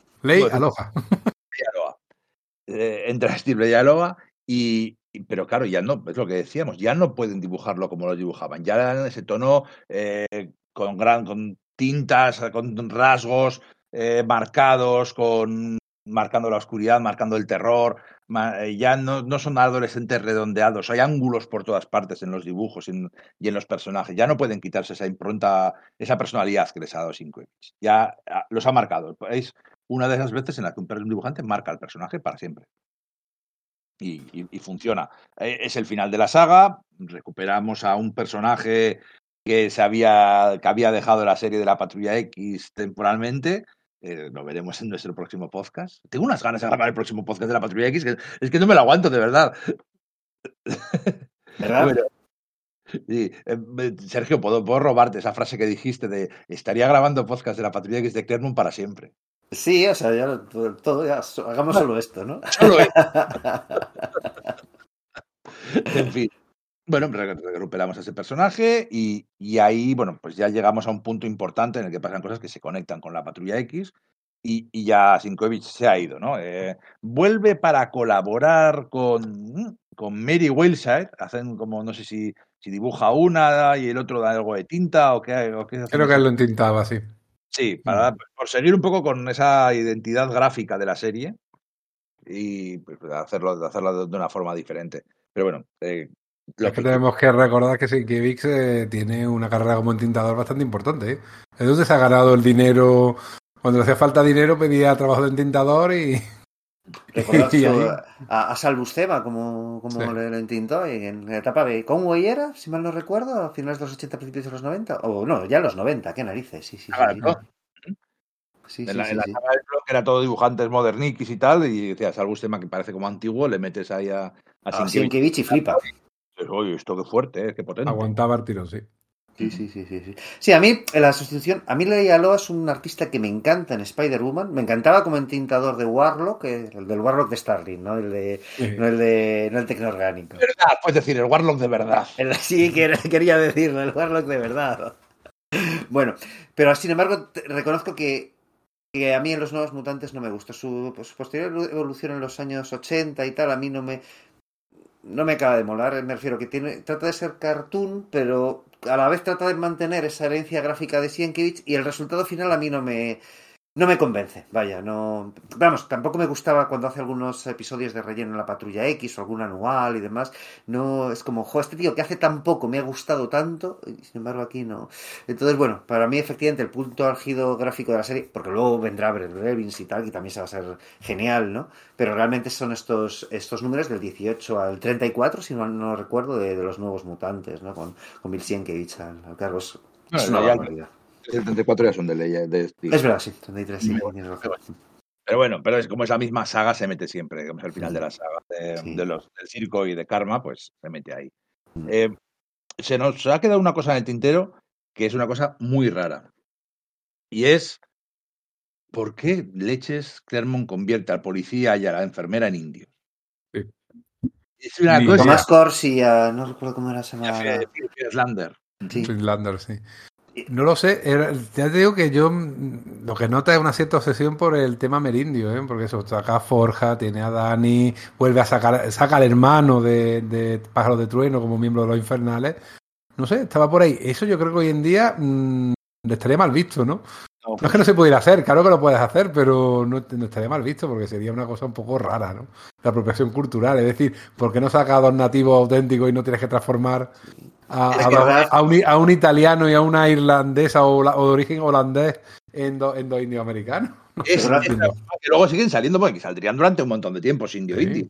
Eh, entra Steve Leialoa y, y- pero claro, ya no, es lo que decíamos, ya no pueden dibujarlo como lo dibujaban, ya dan ese tono eh, con gran, con tintas, con rasgos eh, marcados, con marcando la oscuridad, marcando el terror, eh, ya no, son adolescentes redondeados, hay ángulos por todas partes en los dibujos y en, los personajes, ya no pueden quitarse esa impronta, esa personalidad que les ha dado Sienkiewicz, ya ah, los ha marcado, es una de esas veces en la que un dibujante marca al personaje para siempre. Y, y- y funciona. Eh, Es el final de la saga, recuperamos a un personaje que se había, que había dejado la serie de la Patrulla X temporalmente. Eh, lo veremos en nuestro próximo podcast. Tengo unas ganas de grabar el próximo podcast de la Patrulla X, que es que no me lo aguanto, de verdad. ¿Verdad? Sí, eh, me- Sergio, ¿puedo, puedo robarte esa frase que dijiste de estaría grabando podcast de la Patrulla X de Claremont para siempre. Sí, o sea, ya todo, ya, hagamos solo esto, ¿no? Solo eso. en fin. Bueno, re- recuperamos a ese personaje y, y ahí, bueno, pues ya llegamos a un punto importante en el que pasan cosas que se conectan con la Patrulla X y, y ya Sinkovich se ha ido, ¿no? Eh, vuelve para colaborar con, con Mary Wilshire, hacen como, no sé si, si dibuja una y el otro da algo de tinta o qué, o qué Creo que él lo intentaba así. Sí, para, por seguir un poco con esa identidad gráfica de la serie y pues, hacerlo, hacerlo de una forma diferente. Pero bueno, eh, lo Es que que- tenemos que recordar que Sienkiewicz eh, tiene una carrera como entintador bastante importante. ¿eh? ¿De dónde se ha ganado el dinero? Cuando le hacía falta dinero pedía trabajo de entintador y... A, a Salbusteva, como, como Sí. le, lo intentó, y en la etapa de Conway era, si mal no recuerdo, a finales de los 80, principios de los 90. O no, ya los 90, qué narices, sí, sí. sí, Ah, sí. Sí, en sí, la, sí, en la sí. saga del blog era todo dibujantes moderniquis y tal, y decías, algo tema que parece como antiguo, le metes ahí a, a A Sienkiewicz. Y flipa. Oye, esto qué fuerte, eh, qué potente. Aguantaba el tirón, sí. Sí, sí, sí, sí, sí. Sí, a mí la sustitución, a mí Leia Loa es un artista que me encanta en Spider-Woman. Me encantaba como entintador de Warlock, eh, el del Warlock de Starling, no el de, Sí. no el de, no el tecnoorgánico. verdad, puedes decir, el Warlock de verdad. El- Sí, que- quería decirlo, el Warlock de verdad. Bueno, pero sin embargo, te- reconozco que, que a mí en los Nuevos Mutantes no me gustó. Su, pues, posterior evolución en los años 80 y tal, a mí no me. No me acaba de molar, me refiero que tiene, trata de ser cartoon, pero a la vez trata de mantener esa herencia gráfica de Sienkiewicz y el resultado final a mí no me, no me convence, vaya, no. Vamos, tampoco me gustaba cuando hace algunos episodios de relleno en la Patrulla X o algún anual y demás. No, es como, jo, este tío que hace tan poco me ha gustado tanto, y sin embargo aquí no. Entonces, bueno, para mí efectivamente el punto álgido gráfico de la serie, porque luego vendrá Brevins y tal, y también se va a ser genial, ¿no? Pero realmente son estos, estos números del 18 al 34, si no, no recuerdo, de, de los nuevos mutantes, ¿no? Con, con Bill Sienkiewicz al, al cargo. Es, es una barbaridad. El 34 ya son de ley. De, Es verdad, sí, 33, sí, tienes razón. Pero bueno, pero es como esa misma saga se mete siempre, como es el final de la saga de, Sí. de los, del circo y de Karma, pues se mete ahí. Mm. Eh, se nos ha quedado una cosa en el tintero que es una cosa muy rara. Y es ¿por qué leches Clermont convierte al policía y a la enfermera en indios? Sí. Es una Ni cosa. Tomás Corsi, no recuerdo cómo era esa F- F- Slander. Sí. Finlander, sí. No lo sé, ya te digo que yo mm, lo que nota es una cierta obsesión por el tema merindio, ¿eh? porque eso saca a Forja, tiene a Dani, vuelve a sacar, saca al hermano de, de Pájaro de Trueno como miembro de los Infernales. No sé, estaba por ahí. Eso yo creo que hoy en día mm, estaría mal visto, ¿no? No, No es que no se pudiera hacer, claro que lo puedes hacer, pero no, no estaría mal visto porque sería una cosa un poco rara, ¿no? La apropiación cultural, es decir, ¿por qué no saca a dos nativos auténticos y no tienes que transformar a, a- a un, a un italiano y a una irlandesa o, la- o de origen holandés en, do- en dos indios americanos? No sé, Es, es que luego siguen saliendo porque saldrían durante un montón de tiempo, indio Sí.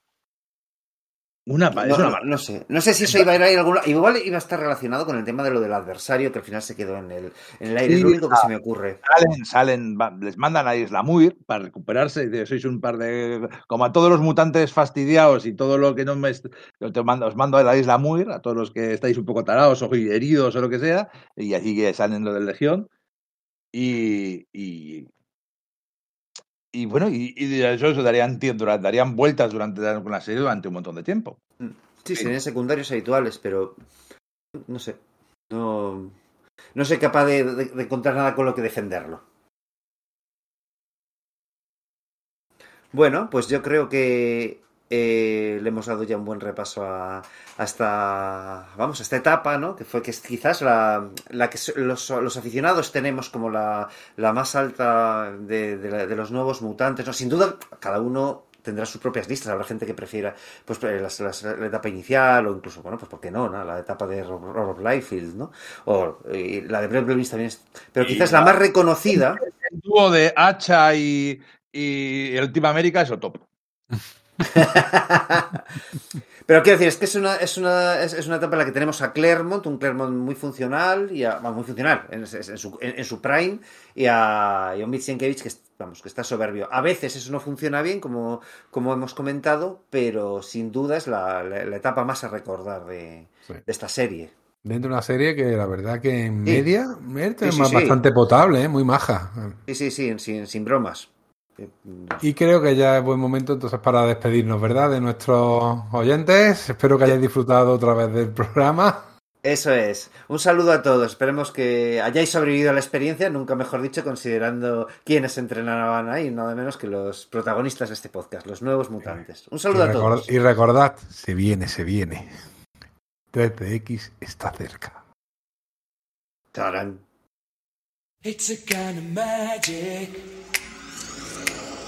Una, es No, una no, sé, no sé si eso iba a ir ahí alguna. Igual iba a estar relacionado con el tema de lo del adversario, que al final se quedó en el, en el aire. Sí, es lo único que ah. se me ocurre. salen, salen, va- les mandan a Isla Muir para recuperarse. sois un par de. Como a todos los mutantes fastidiados y todo lo que no me. te mando, os mando a la Isla Muir, a todos los que estáis un poco tarados o heridos o lo que sea, y así que salen lo de Legión. Y. y y bueno, y, y eso, eso darían, darían vueltas durante la serie durante un montón de tiempo. Sí, Sí. serían secundarios habituales, pero. No sé. No. No soy capaz de, de- de encontrar nada con lo que defenderlo. Bueno, pues yo creo que eh, le hemos dado ya un buen repaso a, a esta, vamos, a esta etapa, ¿no? Que fue que es quizás la, la que so- los, los aficionados tenemos como la, la más alta de, de la- de los nuevos mutantes, ¿no? Sin duda, cada uno tendrá sus propias listas. Habrá gente que prefiera pues eh, las- las- la etapa inicial o incluso, bueno, pues ¿por qué no? no? La etapa de Rob- Robert Liefeld, ¿no? O eh, la de Brett Blevins también es... Pero quizás la- la más reconocida... El dúo de Hacha y, y el Team América es el top. Pero quiero decir, es que es una, es una, es, es una etapa en la que tenemos a Claremont, un Claremont muy funcional, y a, bueno, muy funcional en, en su, en, en su prime, y a, y a que, es- vamos, que está soberbio. A veces eso no funciona bien, como, como hemos comentado, pero sin duda es la, la- la etapa más a recordar de, Sí. de esta serie. Dentro de una serie que la verdad que en Sí. media es Sí, sí. bastante potable, ¿eh? muy maja. Sí, sí, sí, sin, sin bromas. Y creo que ya es buen momento entonces para despedirnos, ¿verdad? De nuestros oyentes. Espero que hayáis disfrutado otra vez del programa. Eso es. Un saludo a todos. Esperemos que hayáis sobrevivido a la experiencia, nunca mejor dicho, considerando quiénes entrenaban ahí, nada menos que los protagonistas de este podcast, los nuevos mutantes. Un saludo a todos. y recordad, se viene, se viene. 3DX está cerca. Tarán. It's a kind of magic.